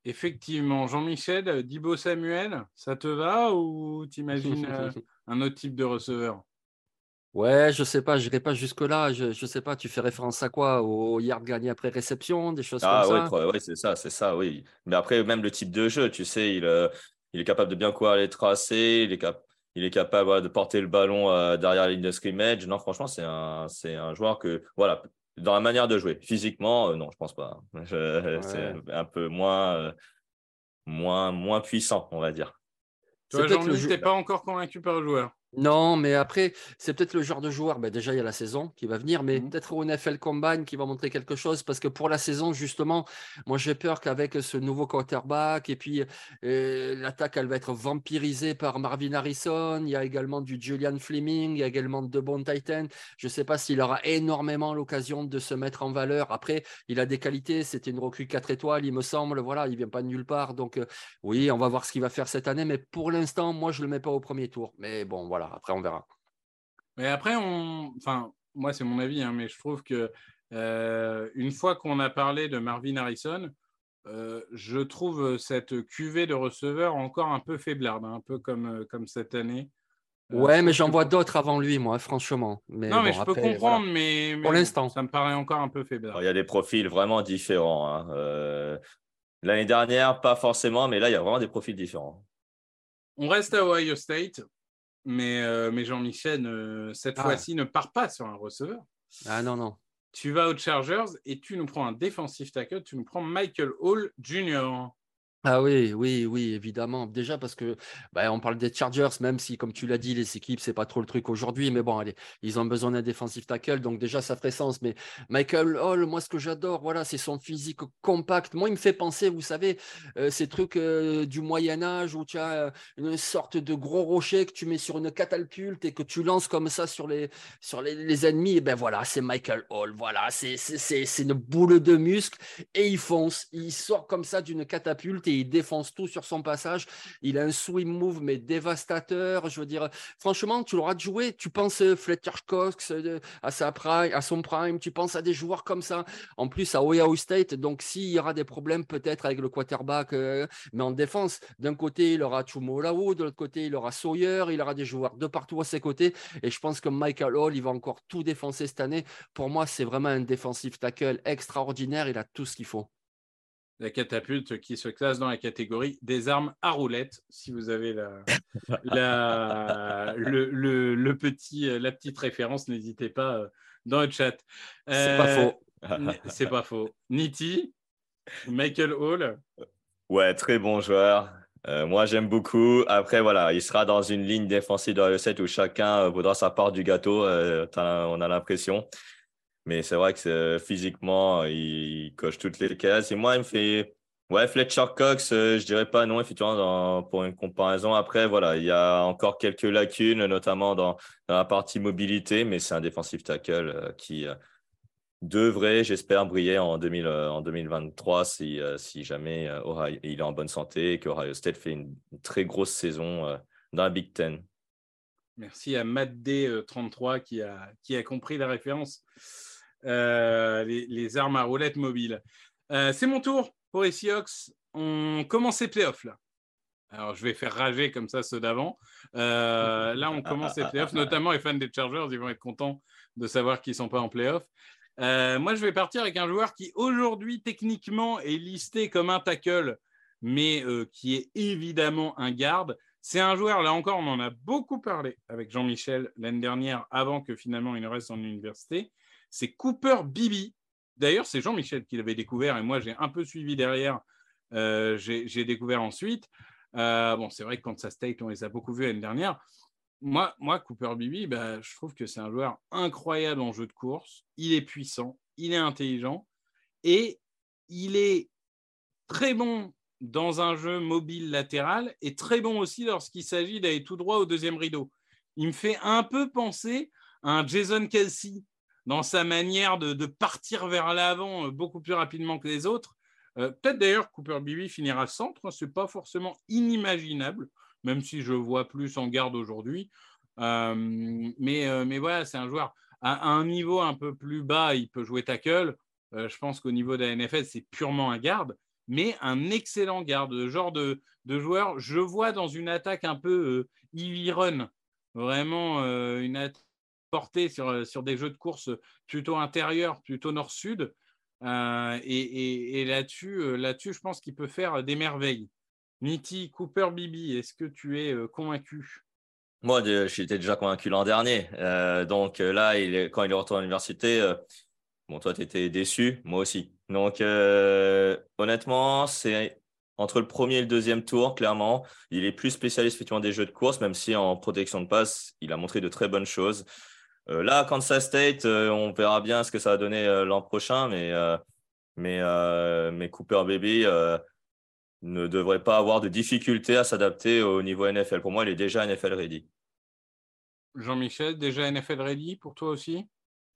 Effectivement, Jean-Michel, Dibo Samuel, ça te va ou t'imagines euh, un autre type de receveur? Ouais, je sais pas, je n'irai pas jusque-là. Je, je sais pas, tu fais référence à quoi? Au yard gagné après réception, des choses Ah comme oui, ça? trois- ouais, c'est ça, c'est ça, oui. Mais après, même le type de jeu, tu sais, il, euh, il est capable de bien courir les tracés, il est, cap- il est capable voilà, de porter le ballon euh, derrière la ligne de scrimmage. Non, franchement, c'est un, c'est un joueur que, voilà, dans la manière de jouer. Physiquement, euh, non, je pense pas. Je- C'est un peu moins, euh, moins, moins puissant, on va dire. Toi, Jean-Mi, jeu- t'es pas encore convaincu par le joueur Non, mais après, c'est peut-être le genre de joueur. Ben déjà, il y a la saison qui va venir, mais Mhm. peut-être au NFL Combine qui va montrer quelque chose. Parce que pour la saison, justement, moi, j'ai peur qu'avec ce nouveau quarterback et puis euh, l'attaque, elle va être vampirisée par Marvin Harrison. Il y a également du Julian Fleming, il y a également de bons Titans. Je ne sais pas s'il aura énormément l'occasion de se mettre en valeur. Après, il a des qualités. C'était une recrue 4 étoiles, il me semble. Voilà, il vient pas de nulle part. Donc, euh, oui, on va voir ce qu'il va faire cette année. Mais pour l'instant, moi, je ne le mets pas au premier tour. Mais bon, voilà, après, on verra. Mais après, on... enfin, moi, c'est mon avis, hein, mais je trouve que euh, une fois qu'on a parlé de Marvin Harrison, euh, je trouve cette cuvée de receveurs encore un peu faiblarde, hein, un peu comme, euh, comme cette année. Ouais, mais j'en vois d'autres avant lui, moi, franchement. Mais Non, mais je peux comprendre, voilà. mais, mais Pour l'instant. ça me paraît encore un peu Alors, faiblard. il y a des profils vraiment différents. hein. Euh, L'année dernière, pas forcément, mais là, il y a vraiment des profils différents. On reste à Ohio State, mais, euh, mais Jean-Michel, euh, cette Ah. fois-ci, ne part pas sur un receveur. Ah non, non. Tu vas aux Chargers et tu nous prends un défensif tackle, tu nous prends Michael Hall Jr. Ah oui, oui, oui, évidemment. Déjà parce que bah, on parle des Chargers, même si, comme tu l'as dit, les équipes, c'est pas trop le truc aujourd'hui. Mais bon, allez, ils ont besoin d'un défensif tackle, donc déjà ça ferait sens. Mais Michael Hall, moi, ce que j'adore, voilà, c'est son physique compact. Moi, il me fait penser, vous savez, euh, ces trucs euh, du Moyen Âge où tu as euh, une sorte de gros rocher que tu mets sur une catapulte et que tu lances comme ça sur les sur les, ennemis. Et ben voilà, c'est Michael Hall. Voilà, c'est une boule de muscle et il fonce. Il sort comme ça d'une catapulte il défonce tout sur son passage. Il a un swing move, mais dévastateur. Je veux dire, franchement, tu l'auras joué. Tu penses euh, Fletcher Cox euh, à, sa prime, à son prime. Tu penses à des joueurs comme ça. En plus, à Ohio State. Donc, s'il y aura des problèmes peut-être avec le quarterback, euh, mais en défense, d'un côté, il aura Chumo Lao, de l'autre côté, il aura Sawyer. Il aura des joueurs de partout à ses côtés. Et je pense que Michael Hall, il va encore tout défoncer cette année. Pour moi, c'est vraiment un défensif tackle extraordinaire. Il a tout ce qu'il faut. La catapulte qui se classe dans la catégorie des armes à roulettes, si vous avez la, la, le, le- le petit, la petite référence, n'hésitez pas euh, dans le chat. C'est pas Euh, faux. C'est pas faux. Nitti, Michael Hall, Ouais, très bon joueur. Euh, moi, j'aime beaucoup. Après, voilà, il sera dans une ligne défensive de 7 où chacun euh, voudra sa part du gâteau. euh, on a l'impression. Mais c'est vrai que euh, physiquement, euh, il, coche toutes les cases. Et moi, il me fait. Ouais, Fletcher Cox, euh, je dirais pas non, effectivement, pour une comparaison. Après, voilà, il y a encore quelques lacunes, notamment dans, la partie mobilité, mais c'est un défensif tackle euh, qui, devrait, j'espère, briller en, 2000, en 2023 si, jamais il est en bonne santé et qu'Ohio State fait une, très grosse saison dans la Big Ten. Merci à Matt D33 qui a, qui a compris la référence. Les, les, armes à roulettes mobiles. C'est mon tour pour les Seahawks. On commence les playoffs là. Alors, je vais faire rager comme ça ceux d'avant. Euh, là, on commence les playoffs, notamment les fans des Chargers, ils vont être contents de savoir qu'ils ne sont pas en playoffs. Euh, moi, je vais partir avec un joueur qui, aujourd'hui, techniquement, est listé comme un tackle, mais euh, qui est évidemment un garde. C'est un joueur, là encore, on en a beaucoup parlé avec Jean-Michel l'année dernière, avant que finalement il ne reste en université. C'est Cooper Bibi. D'ailleurs, c'est Jean-Michel qui l'avait découvert et moi, j'ai un peu suivi derrière. j'ai découvert ensuite. Euh, bon, c'est vrai que Kansas State, on les a beaucoup vus l'année dernière. Moi, moi, Cooper Bibi, bah, je trouve que c'est un joueur incroyable en jeu de course. Il est puissant, il est intelligent et il est très bon dans un jeu mobile latéral et très bon aussi lorsqu'il s'agit d'aller tout droit au deuxième rideau. Il me fait un peu penser à un Jason Kelsey dans sa manière de, partir vers l'avant euh, beaucoup plus rapidement que les autres euh, peut-être d'ailleurs Cooper Bibi finira centre, hein, ce n'est pas forcément inimaginable, même si je vois plus en garde aujourd'hui. Euh, mais, voilà, c'est un joueur à, un niveau un peu plus bas, il peut jouer tackle. je pense qu'au niveau de la NFL, c'est purement un garde, mais un excellent garde, le genre de, de joueur. Je vois dans une attaque un peu Ivy Run, vraiment une attaque portée sur, sur des jeux de course plutôt intérieurs, plutôt nord-sud. Euh, et, là-dessus, euh, là-dessus, je pense qu'il peut faire des merveilles. Niti, Cooper, Bibi, est-ce que tu es euh, convaincu? Moi, j'étais déjà convaincu l'an dernier. donc là, quand il est retourné à l'université, bon, toi, tu étais déçu, moi aussi. Donc, honnêtement, c'est entre le premier et le deuxième tour, clairement. Il est plus spécialiste effectivement des jeux de course, même si en protection de passe, il a montré de très bonnes choses. Euh, là, Kansas State, euh, on verra bien ce que ça va donner euh, l'an prochain, mais, mais, Cooper Baby ne devrait pas avoir de difficulté à s'adapter au niveau NFL. Pour moi, il est déjà NFL ready. Jean-Michel, déjà NFL ready pour toi aussi?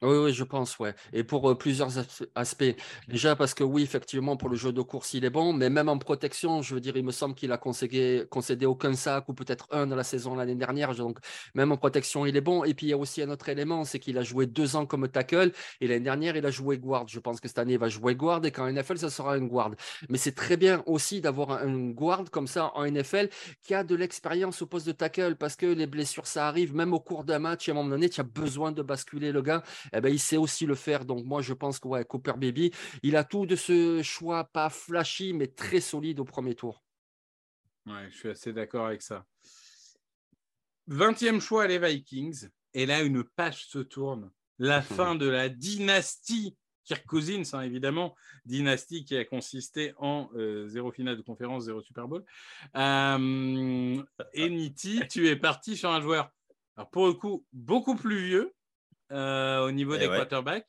Oui, oui, je pense, ouais. Et pour plusieurs aspects. Déjà parce que oui, effectivement, pour le jeu de course, il est bon, mais même en protection, je veux dire, il me semble qu'il a concédé, concédé aucun sac ou peut-être un dans la saison l'année dernière. Donc, même en protection, il est bon. Et puis, il y a aussi un autre élément, c'est qu'il a joué deux ans comme tackle et l'année dernière, il a joué guard. Je pense que cette année, il va jouer guard et qu'en NFL, ça sera un guard. Mais c'est très bien aussi d'avoir un guard comme ça en NFL qui a de l'expérience au poste de tackle parce que les blessures, ça arrive même au cours d'un match. À un moment donné, tu as besoin de basculer le gars eh ben, il sait aussi le faire. Donc moi, je pense que ouais, Cooper Baby, il a tout de ce choix, pas flashy, mais très solide au premier tour. Ouais, je suis assez d'accord avec ça. 20e choix, les Vikings. Et là, une page se tourne. La fin de la dynastie Kirk Cousins, hein, évidemment, dynastie qui a consisté en euh, zéro finale de conférence, zéro Super Bowl. Euh, et tu es parti sur un joueur, alors pour le coup, beaucoup plus vieux, euh, au niveau eh des quarterbacks.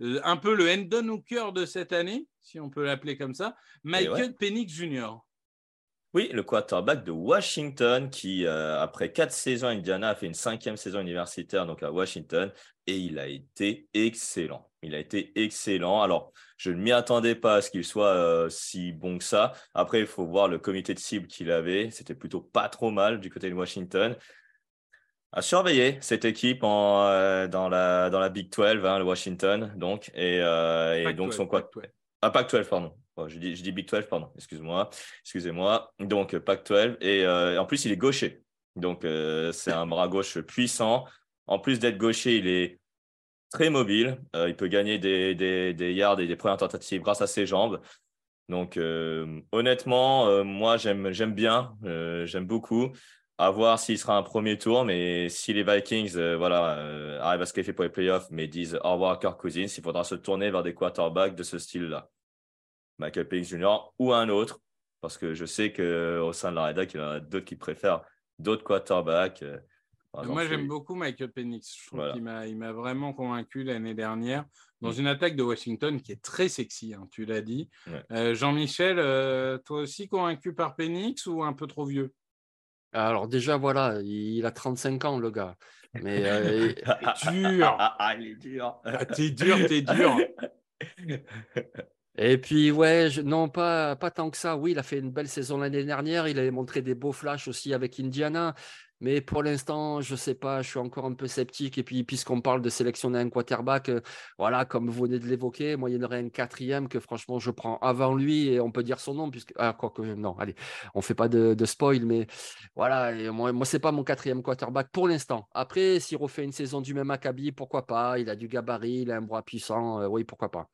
Euh, un peu le Hendon Hooker de cette année, si on peut l'appeler comme ça, eh Michael Penix Jr. Oui, le quarterback de Washington qui, euh, après quatre saisons à Indiana, a fait une cinquième saison universitaire donc à Washington et il a été excellent. Il a été excellent. Alors, je ne m'y attendais pas à ce qu'il soit si bon que ça. Après, il faut voir le comité de cible qu'il avait. C'était plutôt pas trop mal du côté de Washington à surveiller cette équipe en, euh, dans, la, dans la Big 12, hein, le Washington, donc, et, euh, et donc son quoi? Ah, Pac 12, pardon. je, dis, je dis Big 12, pardon, excuse-moi. Excusez-moi. Donc, Pac 12. Et euh, en plus, il est gaucher. Donc, c'est un bras gauche puissant. En plus d'être gaucher, il est très mobile. il peut gagner des, des, des, yards et des premières tentatives grâce à ses jambes. Donc, honnêtement, moi, j'aime bien. j'aime beaucoup à voir s'il sera un premier tour, mais si les Vikings euh, voilà, euh, arrivent à se qualifier pour les playoffs, mais disent au revoir à Kirk Cousins, il faudra se tourner vers des quarterbacks de ce style-là. Michael Penix Jr. ou un autre, parce que je sais qu'au sein de la rédac, il y en a d'autres qui préfèrent d'autres quarterbacks. Euh, Moi, j'aime beaucoup Michael Penix. Je trouve qu'il m'a vraiment convaincu l'année dernière dans mm. une attaque de Washington qui est très sexy, hein, tu l'as dit. Jean-Michel, toi aussi convaincu par Penix ou un peu trop vieux? Alors déjà, voilà, il a 35 ans, le gars. Mais euh, dur. Ah, il est dur. Ah, t'es dur, t'es dur. Et puis, ouais, je- non, pas, pas tant que ça. Oui, il a fait une belle saison l'année dernière. Il avait montré des beaux flashs aussi avec Indiana. Mais pour l'instant, je sais pas, je suis encore un peu sceptique. Et puis, puisqu'on parle de sélectionner un quarterback, euh, voilà, comme vous venez de l'évoquer, moi, il y en aurait un quatrième que franchement, je prends avant lui et on peut dire son nom, puisque, ah, quoi que, non, allez, on fait pas de, spoil, mais voilà, moi, moi c'est pas mon quatrième quarterback pour l'instant. Après, s'il refait une saison du même acabit, pourquoi pas? Il a du gabarit, il a un bras puissant, euh, oui, pourquoi pas?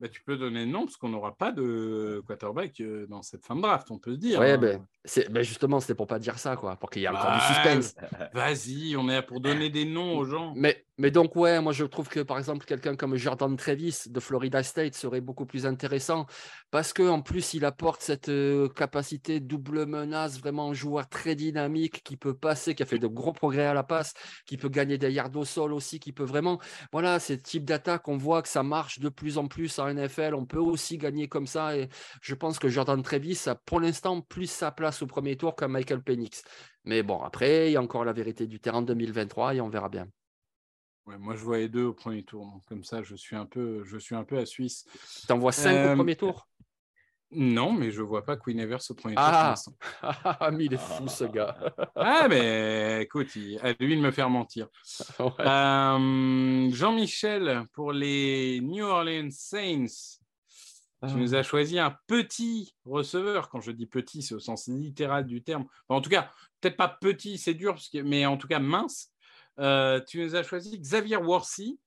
Bah, tu peux donner le nom parce qu'on n'aura pas de quarterback euh, dans cette fin de draft, on peut se dire. Ouais, hein. ben, c'est, ben justement, c'était pour pas dire ça, quoi, pour qu'il y ait encore du Ouais, suspense. Vas-y, on est là pour donner des noms aux gens. Mais, mais donc, ouais, moi je trouve que par exemple, quelqu'un comme Jordan Travis de Florida State serait beaucoup plus intéressant parce qu'en plus, il apporte cette euh, capacité double menace, vraiment un joueur très dynamique qui peut passer, qui a fait de gros progrès à la passe, qui peut gagner des yards au sol aussi, qui peut vraiment. Voilà, ces types d'attaques, on voit que ça marche de plus en plus en NFL. On peut aussi gagner comme ça et je pense que Jordan Travis a pour l'instant plus sa place au premier tour qu'un Michael Penix. Mais bon, après, il y a encore la vérité du terrain 2023 et on verra bien. Ouais, moi, je vois les deux au premier tour. donc comme ça, je suis un peu, je suis un peu à Suisse. T'en vois 5 Euh, au premier tour? Non, mais je vois pas Queen Evers au premier tour. pour Ah, l'instant. ah, mais il est fou ce gars. ah, mais écoute, il- à lui de me faire mentir. Ouais. Euh, Jean-Michel, pour les New Orleans Saints, tu nous as choisi un petit receveur. Quand je dis petit, c'est au sens littéral du terme. Enfin, en tout cas, peut-être pas petit, c'est dur, parce que- mais en tout cas mince. Euh, tu nous as choisi Xavier Worthy,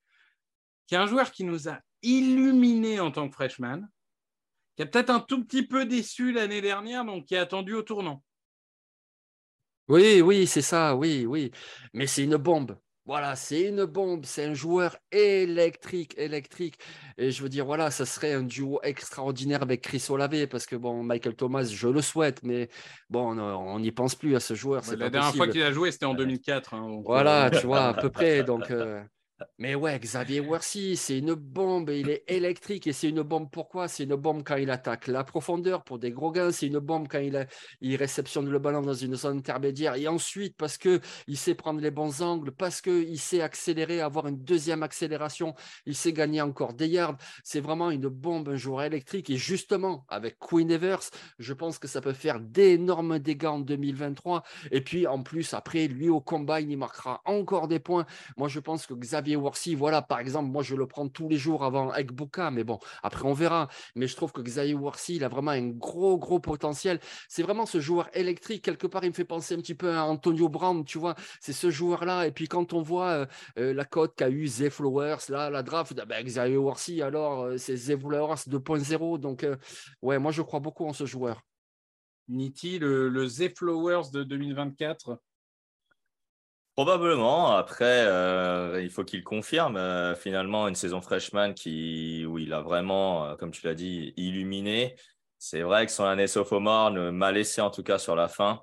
qui est un joueur qui nous a illuminé en tant que freshman, qui a peut-être un tout petit peu déçu l'année dernière, donc qui est attendu au tournant. Oui, oui, c'est ça, oui, oui. Mais c'est une bombe. Voilà, c'est une bombe. C'est un joueur électrique, électrique. Et je veux dire, voilà, ça serait un duo extraordinaire avec Chris Olave, parce que bon, Michael Thomas, je le souhaite, mais bon, on n'y pense plus à ce joueur. C'est la pas dernière fois qu'il a joué, c'était en 2004. hein, donc, Voilà, euh, tu vois, à peu près. Donc, euh, Mais ouais, Xavier Worthy, c'est une bombe. Il est électrique et c'est une bombe pourquoi? C'est une bombe quand il attaque la profondeur pour des gros gains. C'est une bombe quand il, réceptionne le ballon dans une zone intermédiaire. Et ensuite, parce que il sait prendre les bons angles, parce qu'il sait accélérer, avoir une deuxième accélération, il sait gagner encore des yards. C'est vraiment une bombe, un joueur électrique. Et justement, avec Queen Evers, je pense que ça peut faire d'énormes dégâts en 2023. Et puis, en plus, après, lui, au combine, il marquera encore des points. Moi, je pense que Xavier Worthy, voilà, par exemple, moi, je le prends tous les jours avant Ekbuka, mais bon, après, on verra. Mais je trouve que Xavier Worthy, il a vraiment un gros, gros potentiel. C'est vraiment ce joueur électrique. Quelque part, il me fait penser un petit peu à Antonio Brown, tu vois. C'est ce joueur-là. Et puis, quand on voit euh, euh, la cote qu'a eu Zay Flowers, là, la draft, ah ben, Xavier Worthy, alors, euh, c'est Zay Flowers 2.0. Donc, ouais, moi, je crois beaucoup en ce joueur. Nitti, le, le Flowers de 2024. Probablement. Après, euh, il faut qu'il confirme euh, finalement une saison freshman qui, où il a vraiment, euh, comme tu l'as dit, illuminé. C'est vrai que son année sophomore ne m'a laissé en tout cas sur la fin.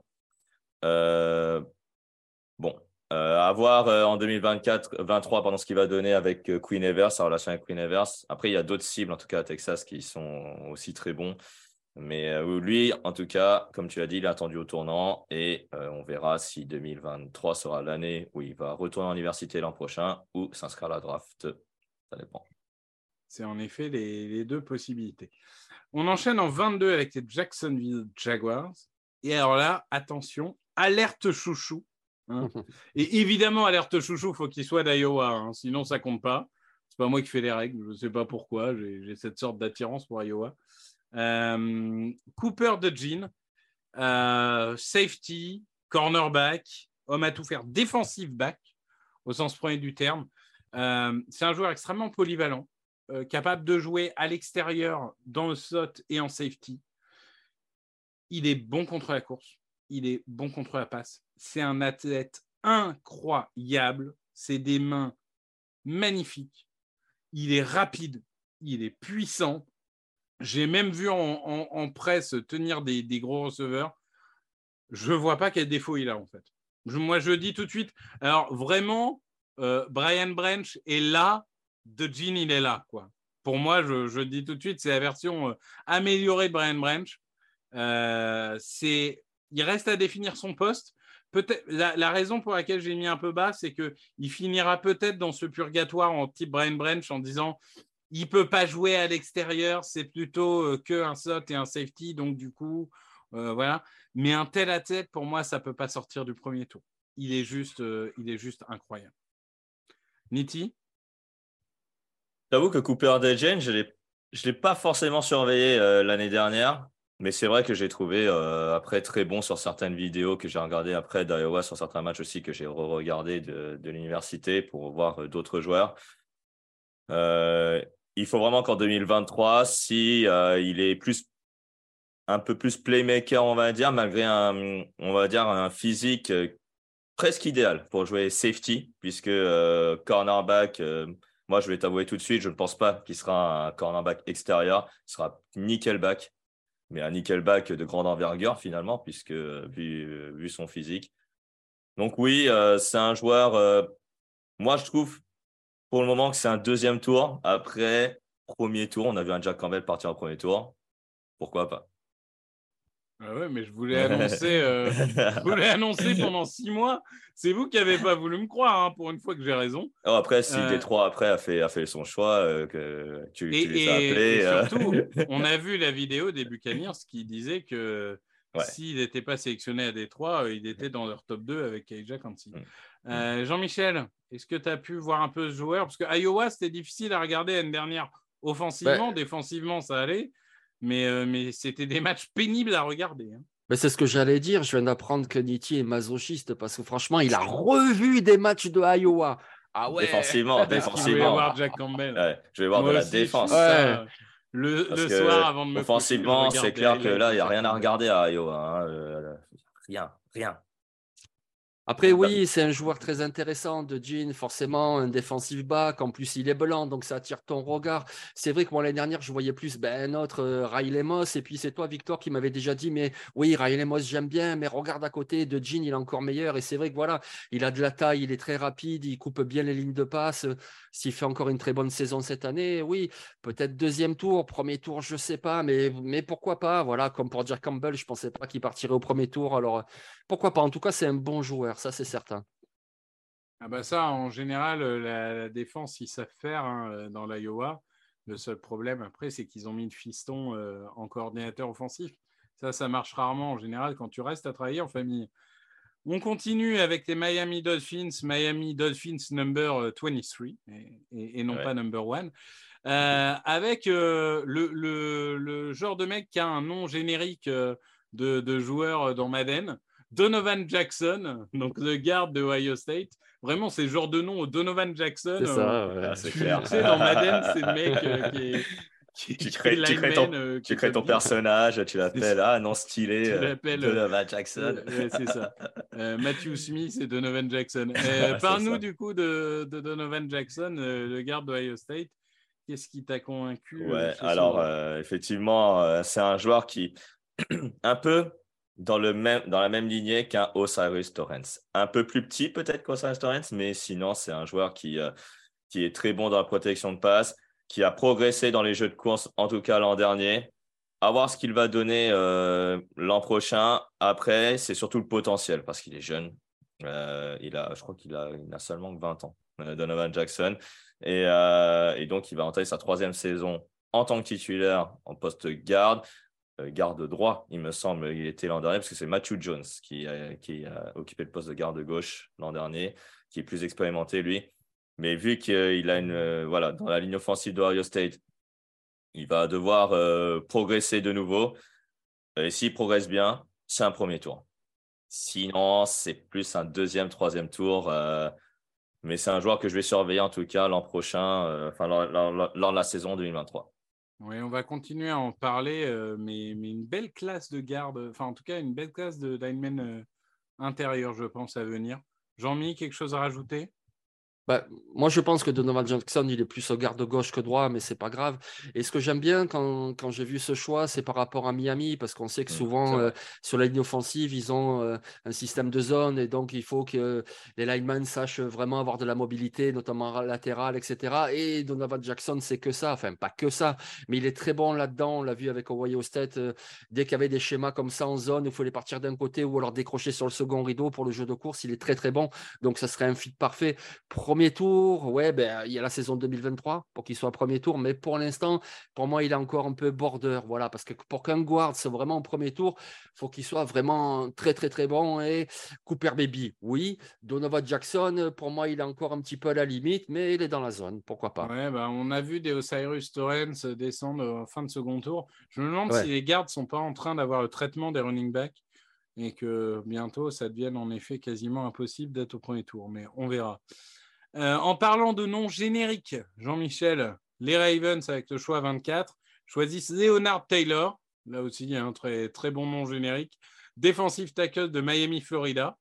Bon, à voir en 2024-23 pendant ce qu'il va donner avec Queen Evers, en relation avec Queen Evers. Après, il y a d'autres cibles, en tout cas à Texas, qui sont aussi très bons. Mais euh, lui, en tout cas, comme tu l'as dit, il est attendu au tournant et euh, on verra si 2023 sera l'année où il va retourner en université l'an prochain ou s'inscrire à la draft. Ça dépend. C'est en effet les, les deux possibilités. On enchaîne en 22 avec les Jacksonville Jaguars. Et alors là, attention, alerte chouchou. hein. Et évidemment, alerte chouchou, il faut qu'il soit d'Iowa, hein, sinon ça compte pas. C'est pas moi qui fais les règles, je ne sais pas pourquoi, j'ai j'ai cette sorte d'attirance pour Iowa. Euh, Cooper de Jean, euh, safety, cornerback, homme à tout faire, defensive back, au sens premier du terme. Euh, c'est un joueur extrêmement polyvalent, capable de jouer à l'extérieur, dans le slot et en safety. Il est bon contre la course, il est bon contre la passe. C'est un athlète incroyable, c'est des mains magnifiques. Il est rapide, il est puissant. J'ai même vu en, presse tenir des, gros receveurs. Je vois pas quel défaut il a en fait. Moi, je dis tout de suite. Alors vraiment, euh, Brian Branch est là, De Jean il est là quoi. Pour moi, je, dis tout de suite, c'est la version euh, améliorée de Brian Branch. Euh, il reste à définir son poste, peut-être la, la raison pour laquelle j'ai mis un peu bas, c'est que il finira peut-être dans ce purgatoire en type Brian Branch en disant il peut pas jouer à l'extérieur, c'est plutôt euh, que un slot et un safety, donc du coup, euh, voilà. Mais un tel à tête, pour moi, ça peut pas sortir du premier tour. Il est juste, euh, il est juste incroyable. Niti? J'avoue que Cooper DeJean, je ne l'ai pas forcément surveillé l'année dernière, mais c'est vrai que j'ai trouvé après très bon sur certaines vidéos que j'ai regardées après d'Iowa, sur certains matchs aussi que j'ai re-regardé de, l'université pour voir d'autres joueurs. Il faut vraiment qu'en 2023, si euh, il est plus un peu plus playmaker, on va dire, malgré un, on va dire un physique euh, presque idéal pour jouer safety, puisque euh, cornerback, moi je vais t'avouer tout de suite, je ne pense pas qu'il sera un cornerback extérieur, il sera nickelback, mais un nickelback de grande envergure finalement, puisque vu, son physique. Donc oui, c'est un joueur, moi je trouve pour le moment que c'est un deuxième tour. Après, premier tour, on a vu un Jack Campbell partir au premier tour. Pourquoi pas? Ah ouais, mais je voulais annoncer, euh, je voulais annoncer pendant six mois. C'est vous qui n'avez pas voulu me croire, hein, pour une fois que j'ai raison. Oh, après, si Euh, Détroit après a fait, a fait son choix, euh, que tu, Et, tu les as appelés. et euh, surtout, on a vu la vidéo des Buccaneers qui disait que Ouais. s'il n'était pas sélectionné à Détroit, il était dans leur top 2 avec Elijah Kansi. Mm. Euh, Jean-Michel, est-ce que tu as pu voir un peu ce joueur? Parce que Iowa, c'était difficile à regarder l'année dernière. Offensivement, défensivement, ça allait. Mais, euh, mais c'était des matchs pénibles à regarder. hein. Mais c'est ce que j'allais dire. Je viens d'apprendre que Nitti est masochiste parce que franchement, il a revu des matchs de Iowa. Ah ouais. Défensivement, Parce qu'il voulait défensivement. voir Jack Campbell. Ouais, je vais voir Moi de la aussi, je défense. Le, soir avant de me coucher, Offensivement, je c'est clair que là, il n'y a rien à regarder à Iowa. hein, euh, Rien, rien. Après, oui, c'est un joueur très intéressant de Jean, forcément, un défensif back. En plus, il est blanc, donc ça attire ton regard. C'est vrai que moi, l'année dernière, je voyais plus ben, notre euh, Riley Moss. Et puis, c'est toi, Victor, qui m'avait déjà dit Mais oui, Riley Moss, j'aime bien, mais regarde à côté de Jean, il est encore meilleur. Et c'est vrai que voilà, il a de la taille, il est très rapide, il coupe bien les lignes de passe. S'il fait encore une très bonne saison cette année, oui, peut-être deuxième tour, premier tour, je sais pas, mais, mais pourquoi pas Voilà, comme pour Jack Campbell, je pensais pas qu'il partirait au premier tour. Alors, pourquoi pas En tout cas, c'est un bon joueur, ça, c'est certain. Ah bah ça, en général, euh, la, la défense, ils savent faire hein, euh, dans l'Iowa. Le seul problème après, c'est qu'ils ont mis le fiston euh, en coordinateur offensif. Ça, ça marche rarement en général quand tu restes à travailler en famille. On continue avec les Miami Dolphins, Miami Dolphins number euh, 23, et, et- et non Ouais. pas number one, euh, avec euh, le, le- le genre de mec qui a un nom générique euh, de, de joueur dans Madden, Donovan Jackson, donc le garde de Ohio State. Vraiment, c'est le genre de nom, Donovan Jackson. C'est ça, euh, ouais. C'est tu clair. sais, dans Madden, c'est le mec euh, qui est. Qui, Tu crées- tu ton- euh, Tu crées ton est- personnage, tu l'appelles, ah non, stylé, Tu euh, l'appelles, euh, Donovan Jackson. Ouais, c'est ça. Euh, Matthew Smith et Donovan Jackson. Euh, Parle-nous du coup de, de Donovan Jackson, euh, le garde d'Ohio State. Qu'est-ce qui t'a convaincu Ouais, alors euh, effectivement, euh, c'est un joueur qui un peu dans le même dans la même lignée qu'un Osiris Torrens. Un peu plus petit peut-être qu'Osiris Torrens, mais sinon c'est un joueur qui euh, qui est très bon dans la protection de passe, qui a progressé dans les jeux de course en tout cas l'an dernier. À voir ce qu'il va donner euh, l'an prochain. Après, c'est surtout le potentiel parce qu'il est jeune. Euh, il a, je crois qu'il a, il a seulement que 20 ans, Donovan Jackson. Et, et donc, il va entamer sa troisième saison en tant que titulaire en poste garde, garde droit, il me semble, il était l'an dernier, parce que c'est Matthew Jones qui, a- qui a occupé le poste de garde gauche l'an dernier, qui est plus expérimenté, lui. Mais vu qu'il a une, euh, voilà, dans la ligne offensive d'Ohio State, il va devoir euh, progresser de nouveau. Et s'il progresse bien, c'est un premier tour. Sinon, c'est plus un deuxième, troisième tour. euh, mais c'est un joueur que je vais surveiller en tout cas l'an prochain, euh, enfin lors de la saison 2023. Oui, on va continuer à en parler, euh, mais, une belle classe de garde, enfin en tout cas une belle classe de linemen euh, intérieur, je pense, à venir. Jean-Mi, quelque chose à rajouter? Bah, moi, je pense que Donovan Jackson, il est plus au garde gauche que droit, mais c'est pas grave. Et ce que j'aime bien quand, quand j'ai vu ce choix, c'est par rapport à Miami, parce qu'on sait que mmh, souvent, euh, sur la ligne offensive, ils ont euh, un système de zone, et donc il faut que les linemen sachent vraiment avoir de la mobilité, notamment latérale, etc. Et Donovan Jackson, c'est que ça, enfin, pas que ça, mais il est très bon là-dedans. On l'a vu avec Ohio State, euh, dès qu'il y avait des schémas comme ça en zone, il fallait partir d'un côté ou alors décrocher sur le second rideau pour le jeu de course, il est très très bon. Donc, ça serait un fit parfait premier tour, ouais, ben, il y a la saison 2023 pour qu'il soit premier tour, mais pour l'instant, pour moi, il est encore un peu border. Voilà, parce que pour qu'un guard soit vraiment au premier tour, il faut qu'il soit vraiment très, très, très bon. Et Cooper Baby, oui. Donovan Jackson, pour moi, il est encore un petit peu à la limite, mais il est dans la zone. Pourquoi pas ouais, ben, On a vu des Osiris Torrens descendre en fin de second tour. Je me demande si les gardes ne sont pas en train d'avoir le traitement des running backs et que bientôt ça devienne en effet quasiment impossible d'être au premier tour, mais on verra. Euh, en parlant de noms génériques, Jean-Michel, les Ravens avec le choix 24 choisissent Leonard Taylor. Là aussi, il y a un très, très bon nom générique. Défensif tackle de Miami, Florida.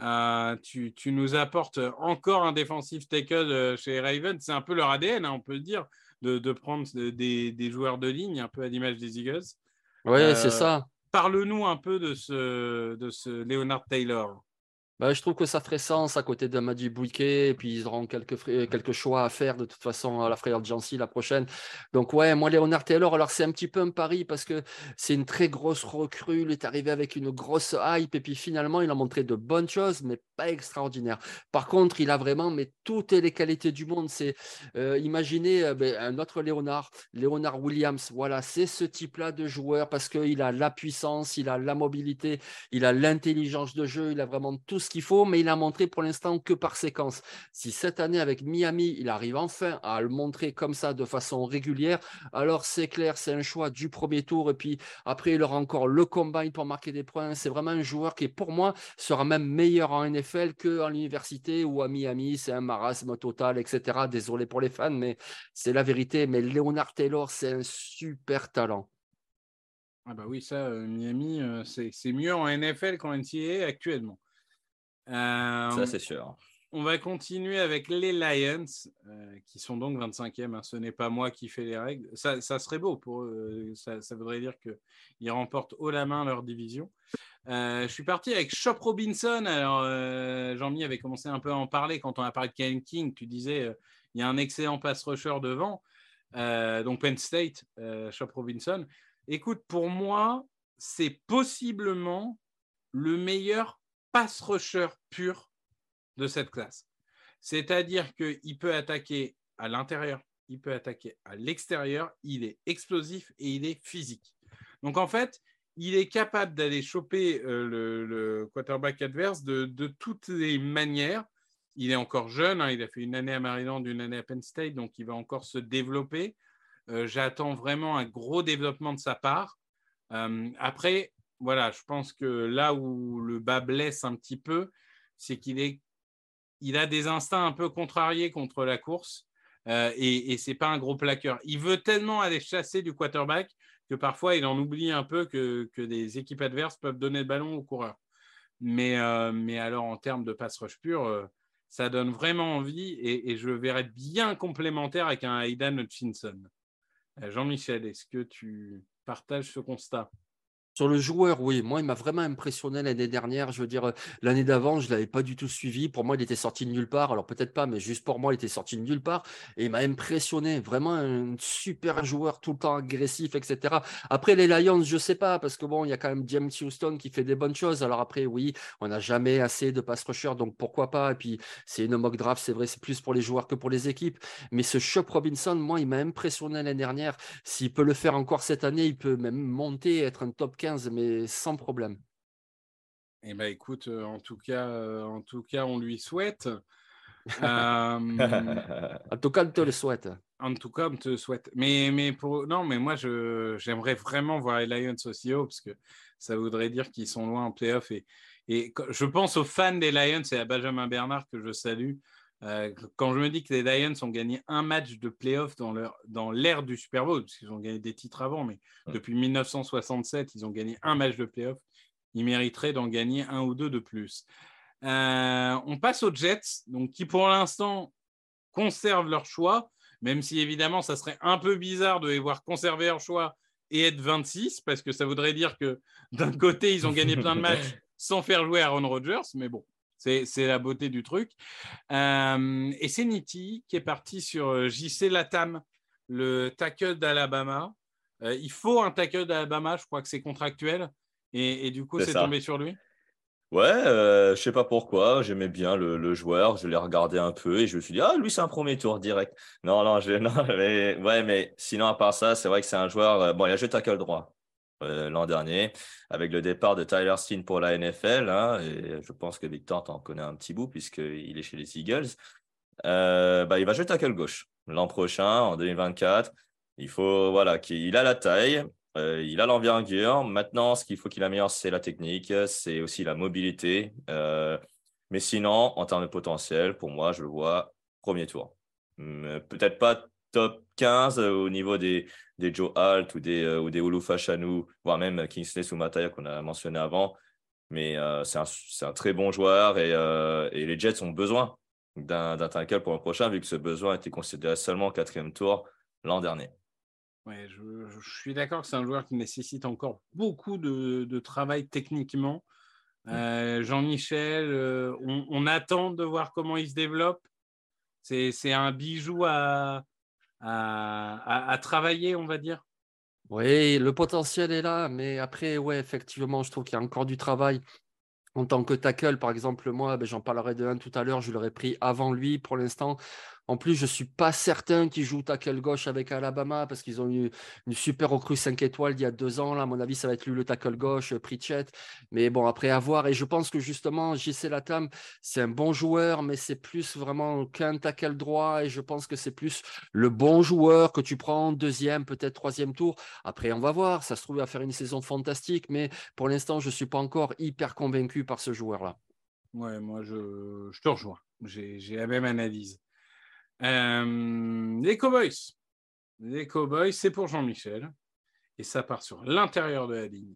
Euh, tu, nous apportes encore un défensif tackle euh, chez les Ravens. C'est un peu leur ADN, hein, on peut le dire, de, prendre des, joueurs de ligne, un peu à l'image des Eagles. Oui, c'est ça. Parle-nous un peu de ce, de ce Leonard Taylor. Bah, je trouve que ça ferait sens à côté de Madi Bouiquet, et puis ils auront quelques, quelques choix à faire de toute façon à la frère Jancy la prochaine. Donc, ouais, moi, Léonard Taylor, alors c'est un petit peu un pari parce que c'est une très grosse recrue. Il est arrivé avec une grosse hype, et puis finalement, il a montré de bonnes choses, mais pas extraordinaires. Par contre, il a vraiment mais toutes les qualités du monde. C'est euh, imaginez euh, ben, un autre Léonard, Léonard Williams. Voilà, c'est ce type-là de joueur parce qu'il a la puissance, il a la mobilité, il a l'intelligence de jeu, il a vraiment tout ce qu'il faut, mais il a montré pour l'instant que par séquence. Si cette année avec Miami, il arrive enfin à le montrer comme ça de façon régulière, alors c'est clair, c'est un choix du premier tour. Et puis après, il aura encore le combine pour marquer des points. C'est vraiment un joueur qui, pour moi, sera même meilleur en NFL qu'en université ou à Miami. C'est un marasme total, etc. Désolé pour les fans, mais c'est la vérité. Mais Leonard Taylor, c'est un super talent. Ah bah oui, ça, euh, Miami, euh, c'est mieux en NFL qu'en NCAA actuellement. Euh, ça, c'est sûr. On va continuer avec les Lions, euh, qui sont donc 25e. Hein. Ce n'est pas moi qui fais les règles. Ça, serait beau pour eux. Ça, voudrait dire qu'ils remportent haut la main leur division. Euh, je suis parti avec Shop Robinson. Alors, Jean-Mi avait commencé un peu à en parler quand on a parlé de Ken King. Tu disais, il y a un excellent pass rusher devant. donc, Penn State, Shop Robinson. Écoute, pour moi, c'est possiblement le meilleur pass rusher pur de cette classe. C'est-à-dire qu'il peut attaquer à l'intérieur, il peut attaquer à l'extérieur, il est explosif et il est physique. Donc en fait, il est capable d'aller choper euh, le, quarterback adverse de, toutes les manières. Il est encore jeune, hein, il a fait une année à Maryland, une année à Penn State, donc il va encore se développer. Euh, j'attends vraiment un gros développement de sa part. Euh, après, voilà, je pense que là où le bas blesse un petit peu, c'est qu'il est, il a des instincts un peu contrariés contre la course euh, et, et c'est pas un gros plaqueur. Il veut tellement aller chasser du quarterback que parfois il en oublie un peu que, des équipes adverses peuvent donner le ballon au coureur. Mais, euh, alors en termes de pass rush pur, euh, ça donne vraiment envie et, et, je le verrais bien complémentaire avec un Aidan Hutchinson. Jean-Michel, est-ce que tu partages ce constat? Sur le joueur, oui. Moi, il m'a vraiment impressionné l'année dernière. Je veux dire, l'année d'avant, je ne l'avais pas du tout suivi. Pour moi, il était sorti de nulle part. Alors, peut-être pas, mais juste pour moi, il était sorti de nulle part. Et il m'a impressionné. Vraiment un super joueur, tout le temps agressif, etc. Après, les Lions, je ne sais pas, parce que bon, il y a quand même James Houston qui fait des bonnes choses. Alors, après, oui, on n'a jamais assez de pass rushers, donc pourquoi pas? Et puis, c'est une mock draft, c'est vrai, c'est plus pour les joueurs que pour les équipes. Mais ce Chuck Robinson, moi, il m'a impressionné l'année dernière. S'il peut le faire encore cette année, il peut même monter, être un top mais sans problème. Eh ben, écoute, euh, en tout cas, euh, en tout cas, on lui souhaite. Euh, en tout cas, on te le souhaite. En tout cas, on te souhaite. Mais, mais pour... non, mais moi, je, j'aimerais vraiment voir les Lions aussi haut parce que ça voudrait dire qu'ils sont loin en playoff. Et, et je pense aux fans des Lions et à Benjamin Bernard que je salue. Euh, quand je me dis que les Lions ont gagné un match de playoff dans, leur, dans l'ère du Super Bowl, parce qu'ils ont gagné des titres avant, mais depuis 1967, ils ont gagné un match de playoff, ils mériteraient d'en gagner un ou deux de plus. Euh, on passe aux Jets, donc qui pour l'instant conservent leur choix, même si évidemment ça serait un peu bizarre de les voir conserver leur choix et être 26, parce que ça voudrait dire que d'un côté ils ont gagné plein de matchs sans faire jouer Aaron Rodgers, mais bon, c'est la beauté du truc. Euh, et c'est Nitti qui est parti sur euh, JC Latam, le tackle d'Alabama. il faut un tackle d'Alabama, je crois que c'est contractuel. Et, et, du coup, c'est tombé sur lui? Ouais, euh, je sais pas pourquoi, j'aimais bien le, joueur, je l'ai regardé un peu et je me suis dit, ah, lui, c'est un premier tour direct. Non, non, je, non mais, ouais, mais sinon, à part ça, c'est vrai que c'est un joueur, euh, bon, il a joué tackle droit euh, l'an dernier, avec le départ de Tyler Steen pour la NFL, hein, et je pense que Victor t'en connaît un petit bout puisqu'il est chez les Eagles. bah, il va jouer tackle gauche l'an prochain, en 2024. Il faut, voilà, qu'il a la taille, euh, il a l'envergure. Maintenant, ce qu'il faut qu'il améliore, c'est la technique, c'est aussi la mobilité. Euh, mais sinon, en termes de potentiel, pour moi, je le vois premier tour. Hum, peut-être pas top 15 au niveau des, des Joe Alt ou des, euh, ou des Olu Fashanu, voire même Kingsley Soumataya qu'on a mentionné avant. Mais c'est un, un, très bon joueur et, et, les Jets ont besoin d'un tackle pour le prochain, vu que ce besoin a été considéré seulement au quatrième tour l'an dernier. Ouais, je, suis d'accord que c'est un joueur qui nécessite encore beaucoup de, travail techniquement. Euh, Jean-Michel, euh, on, attend de voir comment il se développe. C'est un bijou à, à, travailler, on va dire. Oui, le potentiel est là, mais après, ouais, effectivement, je trouve qu'il y a encore du travail. En tant que tackle, par exemple, moi, ben, j'en parlerai de un tout à l'heure, je l'aurais pris avant lui pour l'instant. En plus, je ne suis pas certain qu'ils jouent tackle gauche avec Alabama parce qu'ils ont eu une super recrue 5 étoiles il y a deux ans. Là, à mon avis, ça va être lui le tackle gauche, euh, Pritchett. Mais bon, après avoir. Et je pense que justement, JC Latam, c'est un bon joueur, mais c'est plus vraiment qu'un tackle droit. Et je pense que c'est plus le bon joueur que tu prends deuxième, peut-être troisième tour. Après, on va voir. Ça se trouve, à faire une saison fantastique. Mais pour l'instant, je ne suis pas encore hyper convaincu par ce joueur-là. Ouais, moi, je te rejoins. J'ai la même analyse. Euh, les Cowboys. Les Cowboys, c'est pour Jean-Michel. Et ça part sur l'intérieur de la ligne.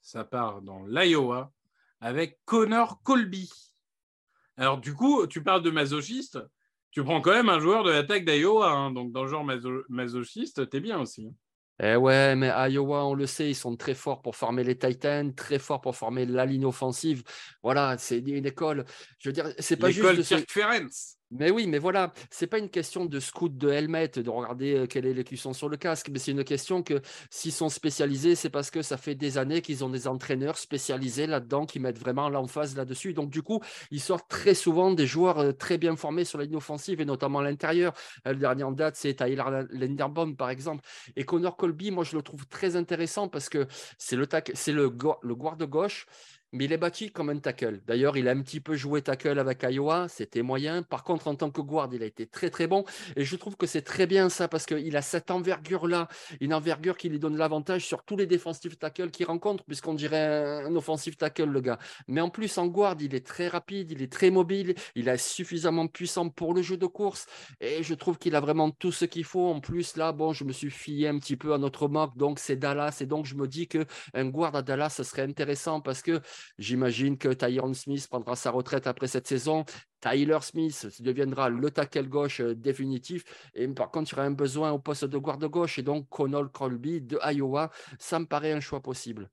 Ça part dans l'Iowa avec Connor Colby. Alors, du coup, tu parles de masochiste. Tu prends quand même un joueur de l'attaque d'Iowa. Hein. donc, dans le genre masochiste, t'es bien aussi. Eh ouais, mais Iowa, on le sait, ils sont très forts pour former les Titans, très forts pour former la ligne offensive. Voilà, c'est une école. Je veux dire, c'est pas juste. L'école Ferenc. Mais oui, mais voilà, c'est pas une question de scout de helmet, de regarder quelle est l'écusson sur le casque, mais c'est une question que s'ils sont spécialisés, c'est parce que ça fait des années qu'ils ont des entraîneurs spécialisés là-dedans qui mettent vraiment l'emphase là-dessus. Donc du coup, ils sortent très souvent des joueurs très bien formés sur la ligne offensive et notamment à l'intérieur. Euh, le dernier en date, c'est Tyler Lenderbaum par exemple. Et Connor Colby, moi je le trouve très intéressant parce que c'est le, c'est le, de gauche mais il est bâti comme un tackle. D'ailleurs, il a un petit peu joué tackle avec Iowa, c'était moyen. Par contre, en tant que guard, il a été très très bon. Et je trouve que c'est très bien ça parce qu'il a cette envergure-là, une envergure qui lui donne l'avantage sur tous les défensifs tackles qu'il rencontre, puisqu'on dirait un, offensif tackle, le gars. Mais en plus, en guard, il est très rapide, il est très mobile, il est suffisamment puissant pour le jeu de course. Et je trouve qu'il a vraiment tout ce qu'il faut. En plus, là, bon, je me suis fié un petit peu à notre mock, donc c'est Dallas. Et donc, je me dis qu'un guard à Dallas, ce serait intéressant parce que J'imagine que Tyron Smith prendra sa retraite après cette saison. Tyler Smith deviendra le tackle gauche euh, définitif. Et par contre, il y aura un besoin au poste de garde gauche. Et donc, Connell Colby de Iowa, ça me paraît un choix possible.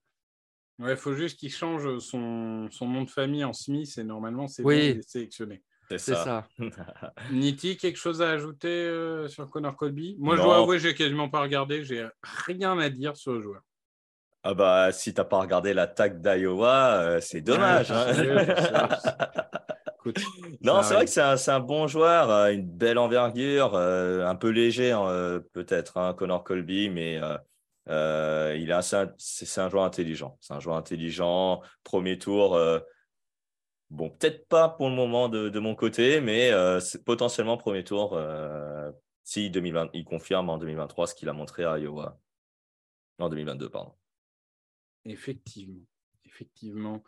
Il faut juste qu'il change son, nom de famille en Smith et normalement, c'est oui. sélectionné. C'est ça. Niti, quelque chose à ajouter euh, sur Connor Colby Moi, je dois avouer, j'ai quasiment pas regardé. J'ai rien à dire sur le joueur. Ah bah, si t'as pas regardé l'attaque d'Iowa, euh, c'est dommage. Hein. non, c'est vrai que c'est un, bon joueur, euh, une belle envergure, euh, un peu léger hein, peut-être, hein, Connor Colby, mais il est c'est un joueur intelligent. C'est un joueur intelligent. Premier tour, bon, peut-être pas pour le moment de, mon côté, mais potentiellement premier tour si 2020, il confirme en 2023 ce qu'il a montré à Iowa. En 2022, pardon. Effectivement. Effectivement.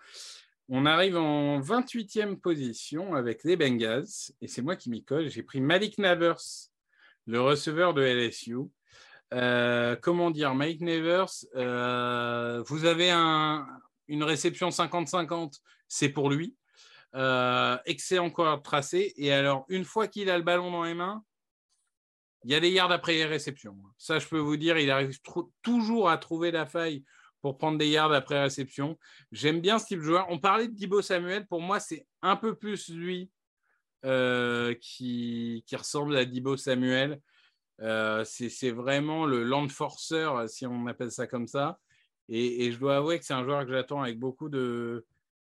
On arrive en 28e position avec les Bengals, et c'est moi qui m'y colle. J'ai pris Malik Navers, le receveur de LSU. Euh, comment dire, Malik Navers, euh, vous avez une réception 50-50, c'est pour lui. Euh, excellent coureur tracé. Et alors, une fois qu'il a le ballon dans les mains, il y a des yards après les réceptions. Ça, je peux vous dire, il arrive toujours à trouver la faille pour prendre des yards après réception. J'aime bien ce type de joueur. On parlait de Dibo Samuel. Pour moi, c'est un peu plus lui euh, qui, qui, ressemble à Dibo Samuel. Euh, c'est vraiment le land forcer, si on appelle ça comme ça. Et, je dois avouer que c'est un joueur que j'attends avec beaucoup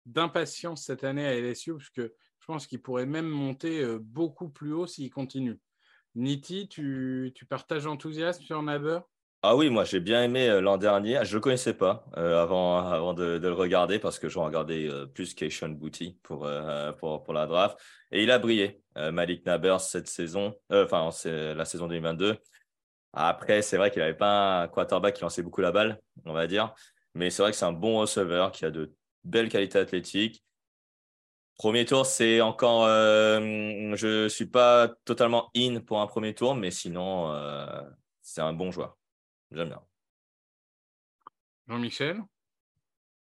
d'impatience cette année à LSU, parce que je pense qu'il pourrait même monter euh, beaucoup plus haut s'il continue. Niti, tu, tu partages l'enthousiasme sur Naber? Ah oui, moi j'ai bien aimé euh, l'an dernier. Je ne le connaissais pas euh, avant, de, le regarder parce que j'en regardais euh, plus Keishon Booty pour, pour, la draft. Et il a brillé, Malik Nabers, cette saison, enfin la saison 2022. Après, c'est vrai qu'il n'avait pas un quarterback qui lançait beaucoup la balle, on va dire. Mais c'est vrai que c'est un bon receveur qui a de belles qualités athlétiques. Premier tour, c'est encore. je ne suis pas totalement in pour un premier tour, mais sinon, c'est un bon joueur. J'aime bien. Jean-Michel?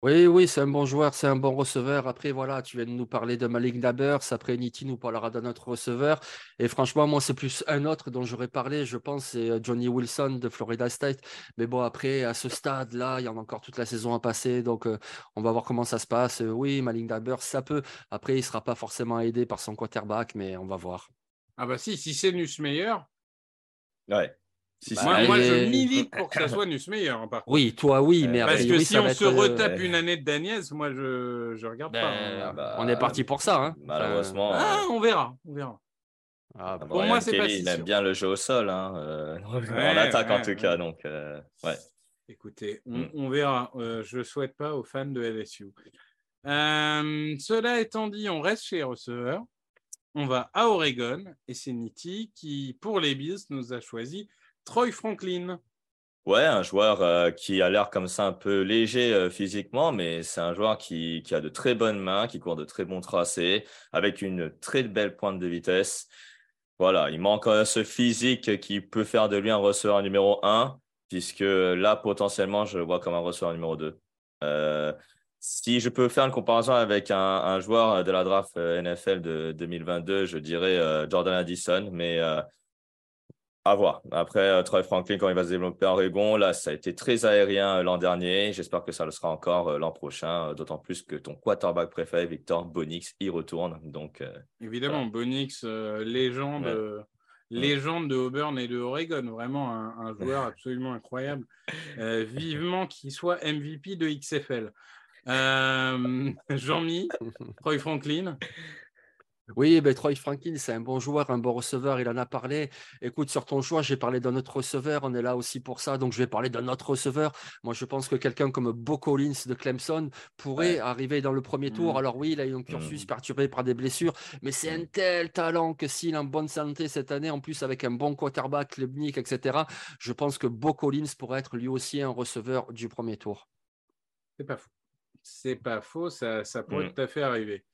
Oui, oui, c'est un bon joueur, c'est un bon receveur. Après, voilà, tu viens de nous parler de Malik Nabers. Après, Niti nous parlera d'un autre receveur. Et franchement, moi, c'est plus un autre dont j'aurais parlé, je pense, c'est euh, Johnny Wilson de Florida State. Mais bon, après, à ce stade-là, il y en a encore toute la saison à passer. Donc, euh, on va voir comment ça se passe. Euh, oui, Malik Nabers, ça peut. Après, il ne sera pas forcément aidé par son quarterback, mais on va voir. Ah, bah si, si c'est meilleur. Ouais. Bah, moi, je milite pour que ça soit Nussmeyer. Hein, oui, toi, oui, mais Parce que si on se retape une année de Daniels, moi, je ne regarde pas. Ben, hein. bah, on est parti pour ça. Hein. Malheureusement. Ah, on verra. On verra. Ah, pour moi, c'est pas Il aime bien le jeu au sol, hein, euh, en attaque en tout cas. Donc, euh, ouais. Écoutez, on, mm. on verra. Euh, je ne souhaite pas aux fans de LSU. cela étant dit, on reste chez les receveurs. On va à Oregon et c'est Nitti qui, pour les Bills, nous a choisi Troy Franklin. Ouais, un joueur euh, qui a l'air comme ça un peu léger euh, physiquement, mais c'est un joueur qui, a de très bonnes mains, qui court de très bons tracés, avec une très belle pointe de vitesse. Voilà, il manque euh, ce physique qui peut faire de lui un receveur numéro 1, puisque là, potentiellement, je le vois comme un receveur numéro 2. si je peux faire une comparaison avec un, joueur de la draft NFL de 2022, je dirais Jordan Addison, mais à voir. Après, euh, Troy Franklin, quand il va se développer en Oregon, là, ça a été très aérien euh, l'an dernier. J'espère que ça le sera encore euh, l'an prochain, d'autant plus que ton quarterback préféré, Victor Bonix, y retourne. Donc, Évidemment, Bonix, légende, légende de Auburn et de Oregon, vraiment un, joueur absolument incroyable. vivement qu'il soit MVP de XFL. Jean-Mi, Troy Franklin. Oui, ben, Troy Franklin, c'est un bon joueur, un bon receveur, il en a parlé. Écoute, sur ton choix, j'ai parlé d'un autre receveur, on est là aussi pour ça, donc je vais parler d'un autre receveur. Moi, je pense que quelqu'un comme Bo Collins de Clemson pourrait arriver dans le premier tour. Mmh. Alors oui, il a eu un cursus mmh. perturbé par des blessures, mais c'est un mmh. tel talent que s'il est en bonne santé cette année, en plus avec un bon quarterback, Lebnik, etc., je pense que Bo Collins pourrait être lui aussi un receveur du premier tour. C'est pas faux. C'est pas faux, ça, ça pourrait tout à fait arriver.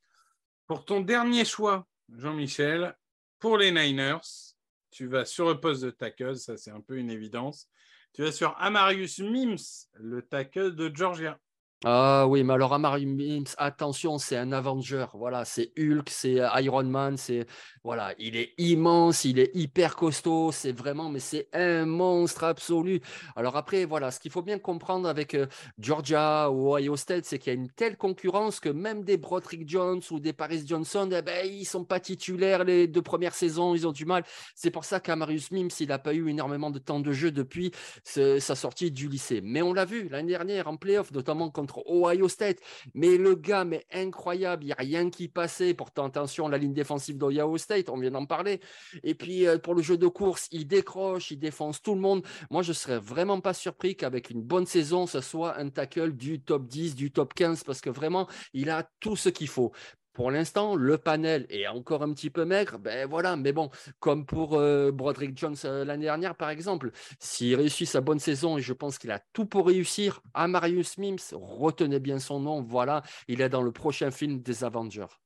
Pour ton dernier choix, Jean-Michel, pour les Niners, tu vas sur le poste de tackle, ça c'est un peu une évidence. Tu vas sur Amarius Mims, le tackle de Georgia. Ah oui, mais alors Amari Mims, attention, c'est un Avenger. Voilà, c'est Hulk, c'est Iron Man, c'est voilà, il est immense, il est hyper costaud, c'est vraiment, mais c'est un monstre absolu. Alors après, voilà, ce qu'il faut bien comprendre avec euh, Georgia ou Ohio State, c'est qu'il y a une telle concurrence que même des Broderick Jones ou des Paris Johnson, eh ben, ils sont pas titulaires les deux premières saisons, ils ont du mal. C'est pour ça qu'Amarius Mims, il n'a pas eu énormément de temps de jeu depuis sa sortie du lycée. Mais on l'a vu l'année dernière en playoff, notamment contre Ohio State. Mais le gars, mais incroyable, il n'y a rien qui passait. Pourtant, attention, la ligne défensive d'Ohio State, on vient d'en parler. Et puis, euh, pour le jeu de course, il décroche, il défonce tout le monde. Moi, je serais vraiment pas surpris qu'avec une bonne saison, ce soit un tackle du top 10, du top 15, parce que vraiment, il a tout ce qu'il faut. Pour l'instant, le panel est encore un petit peu maigre, ben voilà, mais bon, comme pour euh, Broderick Jones euh, l'année dernière, par exemple, s'il réussit sa bonne saison, et je pense qu'il a tout pour réussir, à Marius Mims, retenez bien son nom, voilà, il est dans le prochain film des Avengers.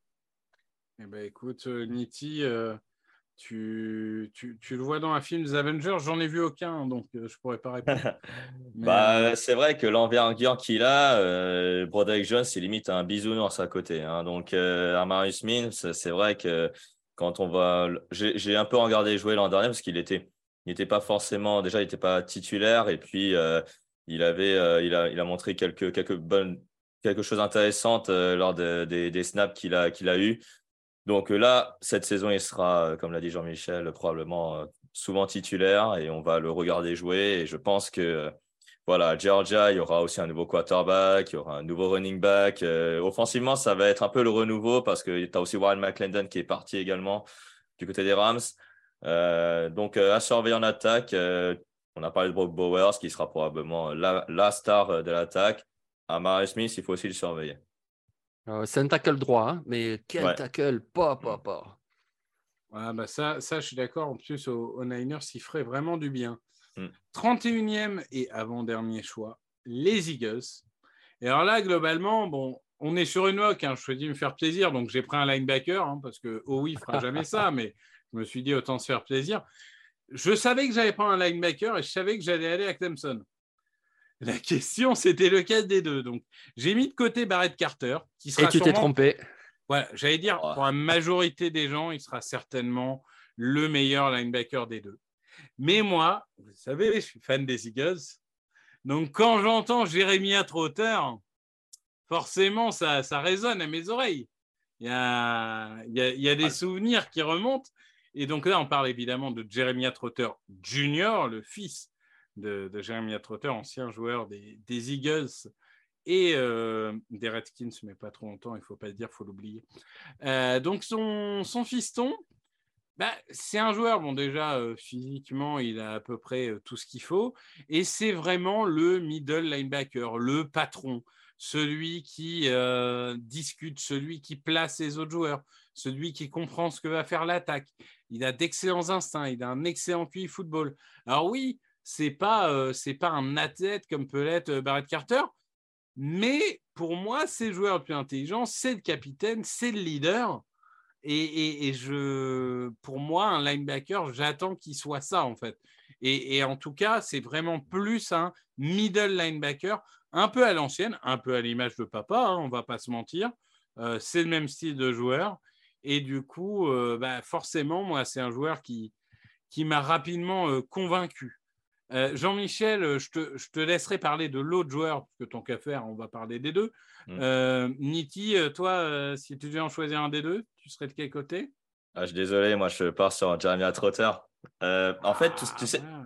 Eh ben écoute, euh, Niti, tu, tu, tu, le vois dans un film des Avengers, j'en ai vu aucun, donc euh, je pourrais pas répondre. bah, euh, c'est vrai que l'envergure qu'il a, euh, Broderick Jones, c'est limite un bisounours à côté. Hein. Donc, euh, Amarius Min, c'est vrai que quand on va. J'ai un peu regardé jouer l'an dernier parce qu'il était, il n'était pas forcément. Déjà, il n'était pas titulaire et puis il, avait, il, a, il a montré quelques, quelques bonnes. Quelque chose d'intéressant lors des, des snaps qu'il a, qu'il a eu. Donc euh, là, cette saison, il sera, euh, comme l'a dit Jean-Michel, probablement euh, souvent titulaire et on va le regarder jouer. Et je pense que voilà, Georgia, il y aura aussi un nouveau quarterback, il y aura un nouveau running back. offensivement, ça va être un peu le renouveau parce que tu as aussi Warren McClendon qui est parti également du côté des Rams. donc, à surveiller en attaque, on a parlé de Brock Bowers qui sera probablement la, star de l'attaque. À Smith, il faut aussi le surveiller. Euh, c'est un tackle droit, hein, mais quel tackle, pas, pas, mm. pas. bah ça, ça, je suis d'accord. En plus, aux, Niners, il ferait vraiment du bien. 31e mm. et avant-dernier choix, les Eagles. Et alors là, globalement, bon, on est sur une moque. Hein, je choisis de me faire plaisir, donc j'ai pris un linebacker, hein, parce que oui, il fera jamais ça, mais je me suis dit autant se faire plaisir. Je savais que j'avais pas un linebacker et je savais que j'allais aller à Clemson. La question, c'était lequel des deux? Donc, j'ai mis de côté Barrett Carter, qui sera. Et tu t'es trompé. Voilà, j'allais dire, pour la majorité des gens, il sera certainement le meilleur linebacker des deux. Mais moi, vous savez, je suis fan des Eagles. Donc, quand j'entends Jérémy Trotter, forcément, ça, ça résonne à mes oreilles. Il y a, il y a, des souvenirs qui remontent. Et donc là, on parle évidemment de Jeremy Trotter Jr., le fils de, de Jeremy Trotter, ancien joueur des, Eagles et euh, des Redskins, mais pas trop longtemps, il ne faut pas le dire, il faut l'oublier. Euh, donc son, son fiston, bah, c'est un joueur, bon déjà euh, physiquement, il a à peu près tout ce qu'il faut, et c'est vraiment le middle linebacker, le patron, celui qui discute, celui qui place les autres joueurs, celui qui comprend ce que va faire l'attaque. Il a d'excellents instincts, il a un excellent QI football. Alors oui, c'est pas euh, c'est pas un athlète comme peut l'être euh, Barrett Carter, mais pour moi, c'est le joueur le plus intelligent, c'est le capitaine, c'est le leader. Et, pour moi, un linebacker, j'attends qu'il soit ça en fait. Et, en tout cas, c'est vraiment plus un middle linebacker, un peu à l'ancienne, un peu à l'image de papa, hein, on va pas se mentir. Euh, c'est le même style de joueur. Et du coup, bah, forcément, moi, c'est un joueur qui m'a rapidement convaincu. Euh, Jean-Michel, euh, je te, laisserai parler de l'autre joueur, parce que tant qu'à faire, on va parler des deux. Mm. Euh, Niti, toi, si tu devais en choisir un des deux, tu serais de quel côté? Ah, Je suis désolé, moi je pars sur Jeremy Trotter. en fait, tu, sais, ah.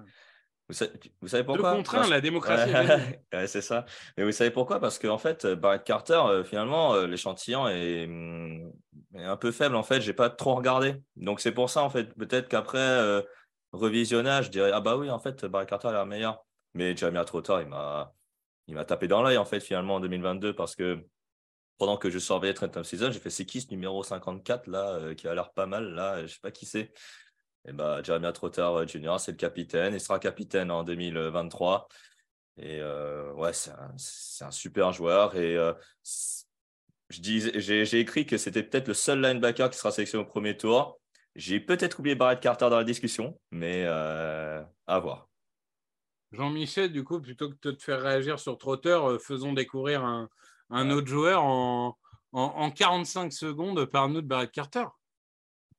vous, savez, pourquoi? Le contraint, la démocratie. c'est ça. Mais vous savez pourquoi? Parce qu'en fait, Barrett Carter, finalement, l'échantillon est, mm, est, un peu faible. En fait, j'ai pas trop regardé. Donc c'est pour ça, en fait, peut-être qu'après revisionnage, je dirais, ah bah oui, en fait, Barry Carter a l'air meilleur. Mais Jeremy Trotter, il m'a, il m'a tapé dans l'œil, en fait, finalement, en 2022, parce que pendant que je surveillais Trenton Season, j'ai fait c'est qui ce numéro 54 là, euh, qui a l'air pas mal là, je sais pas qui c'est. Et bah, Jeremy Trotter euh, Jr., c'est le capitaine, il sera capitaine en 2023. Et euh, ouais, c'est un, super joueur. Et j'ai écrit que c'était peut-être le seul linebacker qui sera sélectionné au premier tour. J'ai peut-être oublié Barrett Carter dans la discussion, mais euh, à voir. Jean-Michel, du coup, plutôt que de te faire réagir sur Trotter, euh, faisons découvrir un, autre joueur en, en, 45 secondes par nous de Barrett Carter.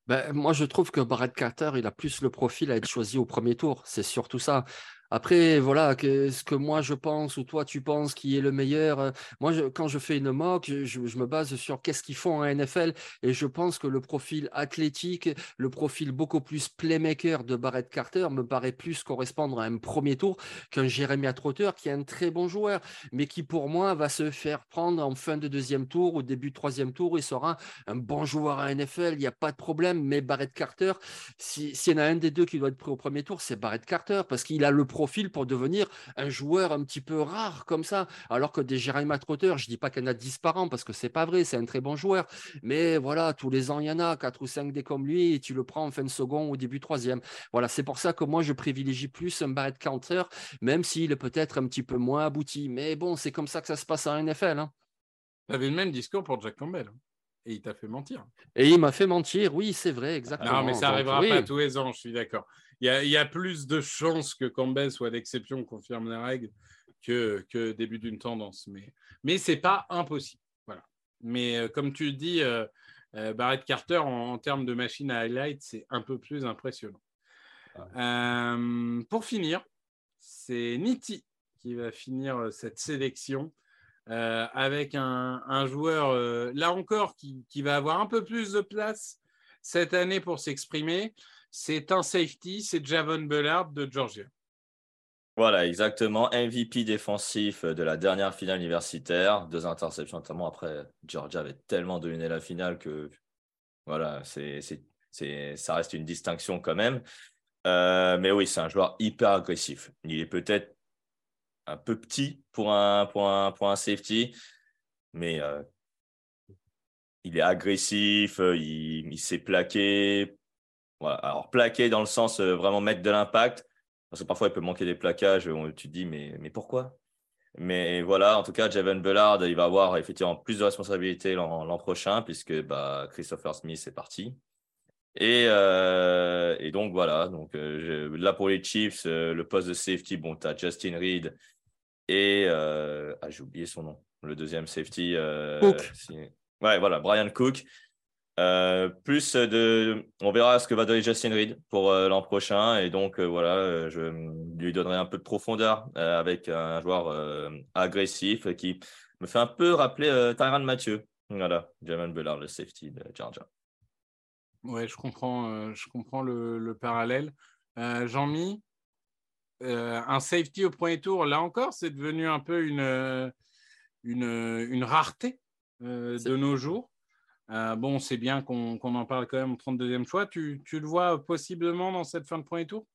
Ben, moi, je trouve que Barrett Carter, il a plus le profil à être choisi au premier tour. C'est surtout ça. Après, voilà, ce que moi je pense ou toi tu penses qui est le meilleur. Euh, moi, quand je fais une mock, je, me base sur qu'est-ce qu'ils font en NFL et je pense que le profil athlétique, le profil beaucoup plus playmaker de Barrett Carter me paraît plus correspondre à un premier tour qu'un Jérémy Trotter qui est un très bon joueur, mais qui pour moi va se faire prendre en fin de deuxième tour ou début de troisième tour. Il sera un bon joueur à NFL, il n'y a pas de problème. Mais Barrett Carter, s'il y en a un des deux qui doit être pris au premier tour, c'est Barrett Carter parce qu'il a le profil profil pour devenir un joueur un petit peu rare comme ça. Alors que des Jérémy Trotter, je dis pas qu'il y en a 10 par an parce que c'est pas vrai, c'est un très bon joueur. Mais voilà, tous les ans, il y en a quatre ou cinq des comme lui et tu le prends en fin de second ou début troisième. Voilà, c'est pour ça que moi, je privilégie plus un Barrett Counter, même s'il est peut-être un petit peu moins abouti. Mais bon, c'est comme ça que ça se passe en NFL. Hein. Tu avais le même discours pour Jack Campbell. Hein. Et il t'a fait mentir. Et il m'a fait mentir, oui, c'est vrai, exactement. Non, mais ça n'arrivera oui. pas tous les ans, je suis d'accord. Il y, a, il y a plus de chances que Campbell soit l'exception, confirme la règle, que, que début d'une tendance. Mais, mais ce n'est pas impossible. Voilà. Mais euh, comme tu dis, euh, euh, Barrett Carter, en, en termes de machine à highlight, c'est un peu plus impressionnant. Euh, pour finir, c'est Nitti qui va finir cette sélection avec un, un joueur, là encore, qui, qui va avoir un peu plus de place cette année pour s'exprimer. C'est un safety, c'est Javon Bullard de Georgia. Voilà, exactement. MVP défensif de la dernière finale universitaire. Deux interceptions, notamment. Après, Georgia avait tellement dominé la finale que voilà, c'est, ça reste une distinction quand même. Euh, mais oui, c'est un joueur hyper agressif. Il est peut-être un peu petit pour un, pour un, pour un safety, mais euh, il est agressif, euh, il, sait plaquer. Voilà. Alors, plaquer dans le sens euh, vraiment mettre de l'impact, parce que parfois il peut manquer des plaquages, tu te dis, mais, mais pourquoi? Mais voilà, en tout cas, Javon Bellard, il va avoir effectivement plus de responsabilités l'an, prochain, puisque bah, Christopher Smith est parti. Et, euh, et donc voilà, donc, euh, là pour les Chiefs, le poste de safety, bon, tu as Justin Reed et ah, j'ai oublié son nom, le deuxième safety. Cook. Ouais, voilà, Brian Cook. Euh, plus de, on verra ce que va donner Justin Reed pour euh, l'an prochain. Et donc, euh, voilà, je lui donnerai un peu de profondeur euh, avec un joueur euh, agressif qui me fait un peu rappeler euh, Tyrann Mathieu. Voilà, Jamal Bellard, le safety de Georgia. Ouais, je comprends, euh, je comprends le, le parallèle. Euh, Jean-Mi, euh, un safety au premier tour, là encore, c'est devenu un peu une, une, une rareté euh, de nos jours. Euh, bon, c'est bien qu'on en parle quand même au 32e choix. Tu, le vois possiblement dans cette fin de premier tour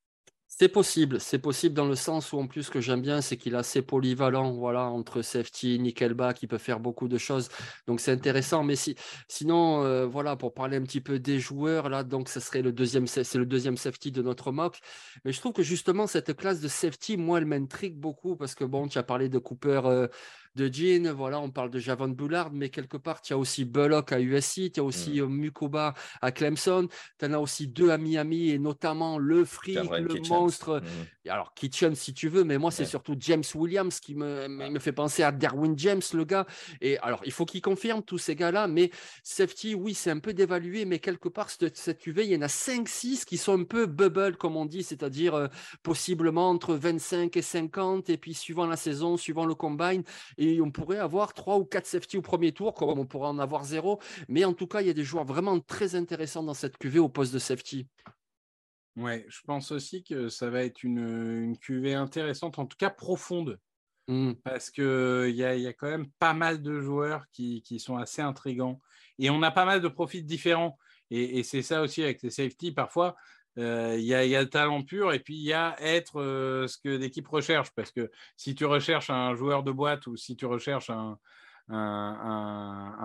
C'est possible, c'est possible dans le sens où en plus ce que j'aime bien, c'est qu'il est assez polyvalent, voilà, entre safety, nickelback, il peut faire beaucoup de choses, donc c'est intéressant. Mais si, sinon, euh, voilà, pour parler un petit peu des joueurs là, donc ce serait le deuxième, c'est le deuxième safety de notre mock. Mais je trouve que justement cette classe de safety, moi, elle m'intrigue beaucoup parce que bon, tu as parlé de Cooper. euh, de Jean, voilà, on parle de Javon Bullard, mais quelque part, tu as aussi Bullock à USC, tu as aussi euh, Mukoba à Clemson, tu en as aussi deux à Miami, et notamment le freak, Cameron le Kitchens. monstre. Mhm. Alors, Kitchen, si tu veux, mais moi, c'est Ouais. surtout James Williams qui me, me- me fait penser à Derwin James, le gars. Et alors, il faut qu'il confirme tous ces gars-là, mais safety, oui, c'est un peu dévalué, mais quelque part, cette, cette UV, il y en a 5-6 qui sont un peu bubble, comme on dit, c'est-à-dire euh, possiblement entre 25 et 50, et puis suivant la saison, suivant le combine, et on pourrait avoir 3 ou 4 safety au premier tour, comme on pourrait en avoir zéro. Mais en tout cas, il y a des joueurs vraiment très intéressants dans cette QV au poste de safety. Ouais, je pense aussi que ça va être une, une cuvée intéressante, en tout cas profonde. Mm. parce qu'il y a, y a quand même pas mal de joueurs qui, qui sont assez intrigants. Et on a pas mal de profils différents. Et, et c'est ça aussi avec les safety. Parfois, euh, il y, a, le talent pur et puis il y a être euh, ce que l'équipe recherche. Parce que si tu recherches un joueur de boîte ou si tu recherches un,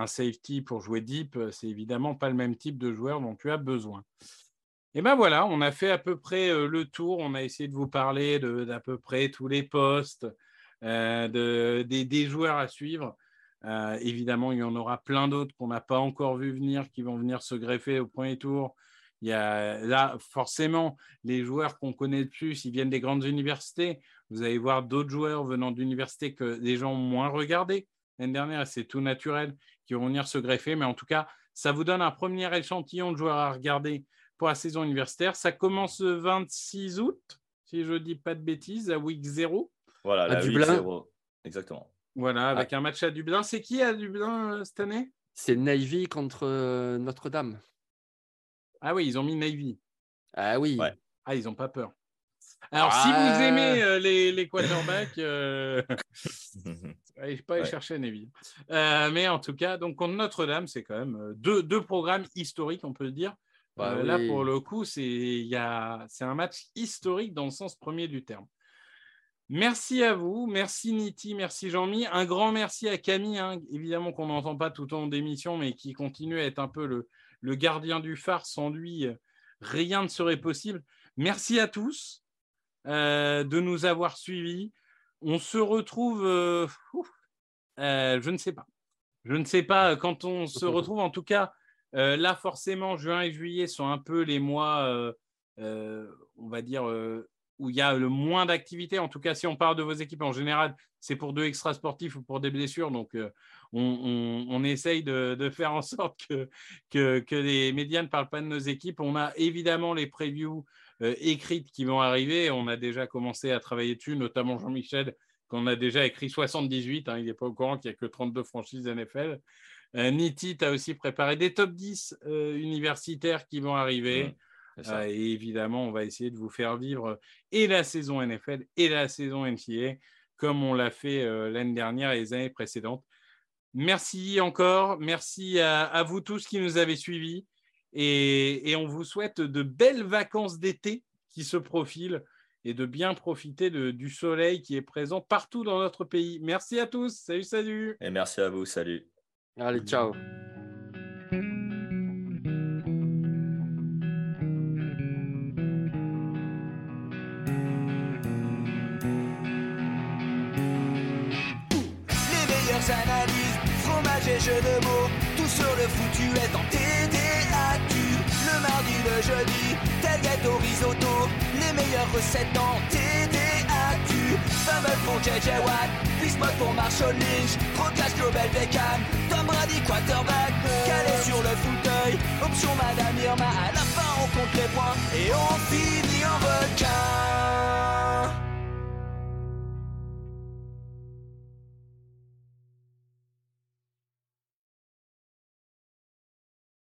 safety pour jouer deep, c'est évidemment pas le même type de joueur dont tu as besoin. Et ben voilà, on a fait à peu près euh, le tour. On a essayé de vous parler d'à peu près tous les postes, euh, de, des, des joueurs à suivre. Euh, évidemment, il y en aura plein d'autres qu'on n'a pas encore vu venir, qui vont venir se greffer au premier tour. Il y a là, forcément, les joueurs qu'on connaît le plus, ils viennent des grandes universités. Vous allez voir d'autres joueurs venant d'universités que les gens ont moins regardés l'année dernière, et c'est tout naturel, qui vont venir se greffer. Mais en tout cas, ça vous donne un premier échantillon de joueurs à regarder pour la saison universitaire. Ça commence le 26 août, si je ne dis pas de bêtises, à week 0. Voilà, À la Dublin. 8-0. Exactement. Voilà, avec un match à Dublin. C'est qui à Dublin euh, cette année? C'est Navy contre euh, Notre-Dame. Ah oui, ils ont mis Navy. Ah oui. Ouais. Ah, ils n'ont pas peur. Alors, Ah. si vous aimez euh, les, les quarterbacks, euh, allez pas aller Ouais. chercher Navy. Euh, mais en tout cas, donc contre Notre-Dame, c'est quand même euh, deux, deux programmes historiques, on peut le dire. Bah Euh, Là, pour le coup, c'est il y a- c'est un match historique dans le sens premier du terme. Merci à vous, merci Niti, merci Jean-Mi. Un grand merci à Camille, hein, évidemment qu'on n'entend pas tout au long d'émission, mais qui continue à être un peu le, le gardien du phare. Sans lui, euh, rien ne serait possible. Merci à tous euh, de nous avoir suivis. On se retrouve, euh, ouf, euh, je ne sais pas. je ne sais pas, quand on se retrouve, en tout cas, là, forcément, juin et juillet sont un peu les mois, on va dire, où il y a le moins d'activité. En tout cas, si on parle de vos équipes en général, c'est pour deux extra sportifs ou pour des blessures. Donc, euh, on, essaye de, faire en sorte que, les médias ne parlent pas de nos équipes. On a évidemment les previews euh, écrites qui vont arriver. On a déjà commencé à travailler dessus, notamment Jean-Michel, qu'on a déjà écrit 78. Hein. il n'est pas au courant qu'il n'y a que 32 franchises NFL. Euh, Niti a aussi préparé des top 10 universitaires qui vont arriver. Mmh. Euh, et évidemment, on va essayer de vous faire vivre et la saison NFL et la saison NCA comme on l'a fait euh, l'année dernière et les années précédentes. Merci encore. Merci à, vous tous qui nous avez suivis. Et, on vous souhaite de belles vacances d'été qui se profilent et de bien profiter du soleil qui est présent partout dans notre pays. Merci à tous. Salut, salut. Et merci à vous. Salut. Allez, ciao. Fromage et jeux de mots, tout sur le foutu est en TDAQ. Le mardi, le jeudi, tel gâteau risotto, les meilleures recettes en TDAQ. Fumble pour JJ Watt, Bismuth pour Marshall Lynch, Procast Global Beckham, Tom Brady quarterback, calé sur le fauteuil, option Madame Irma, à la fin on compte les points et on finit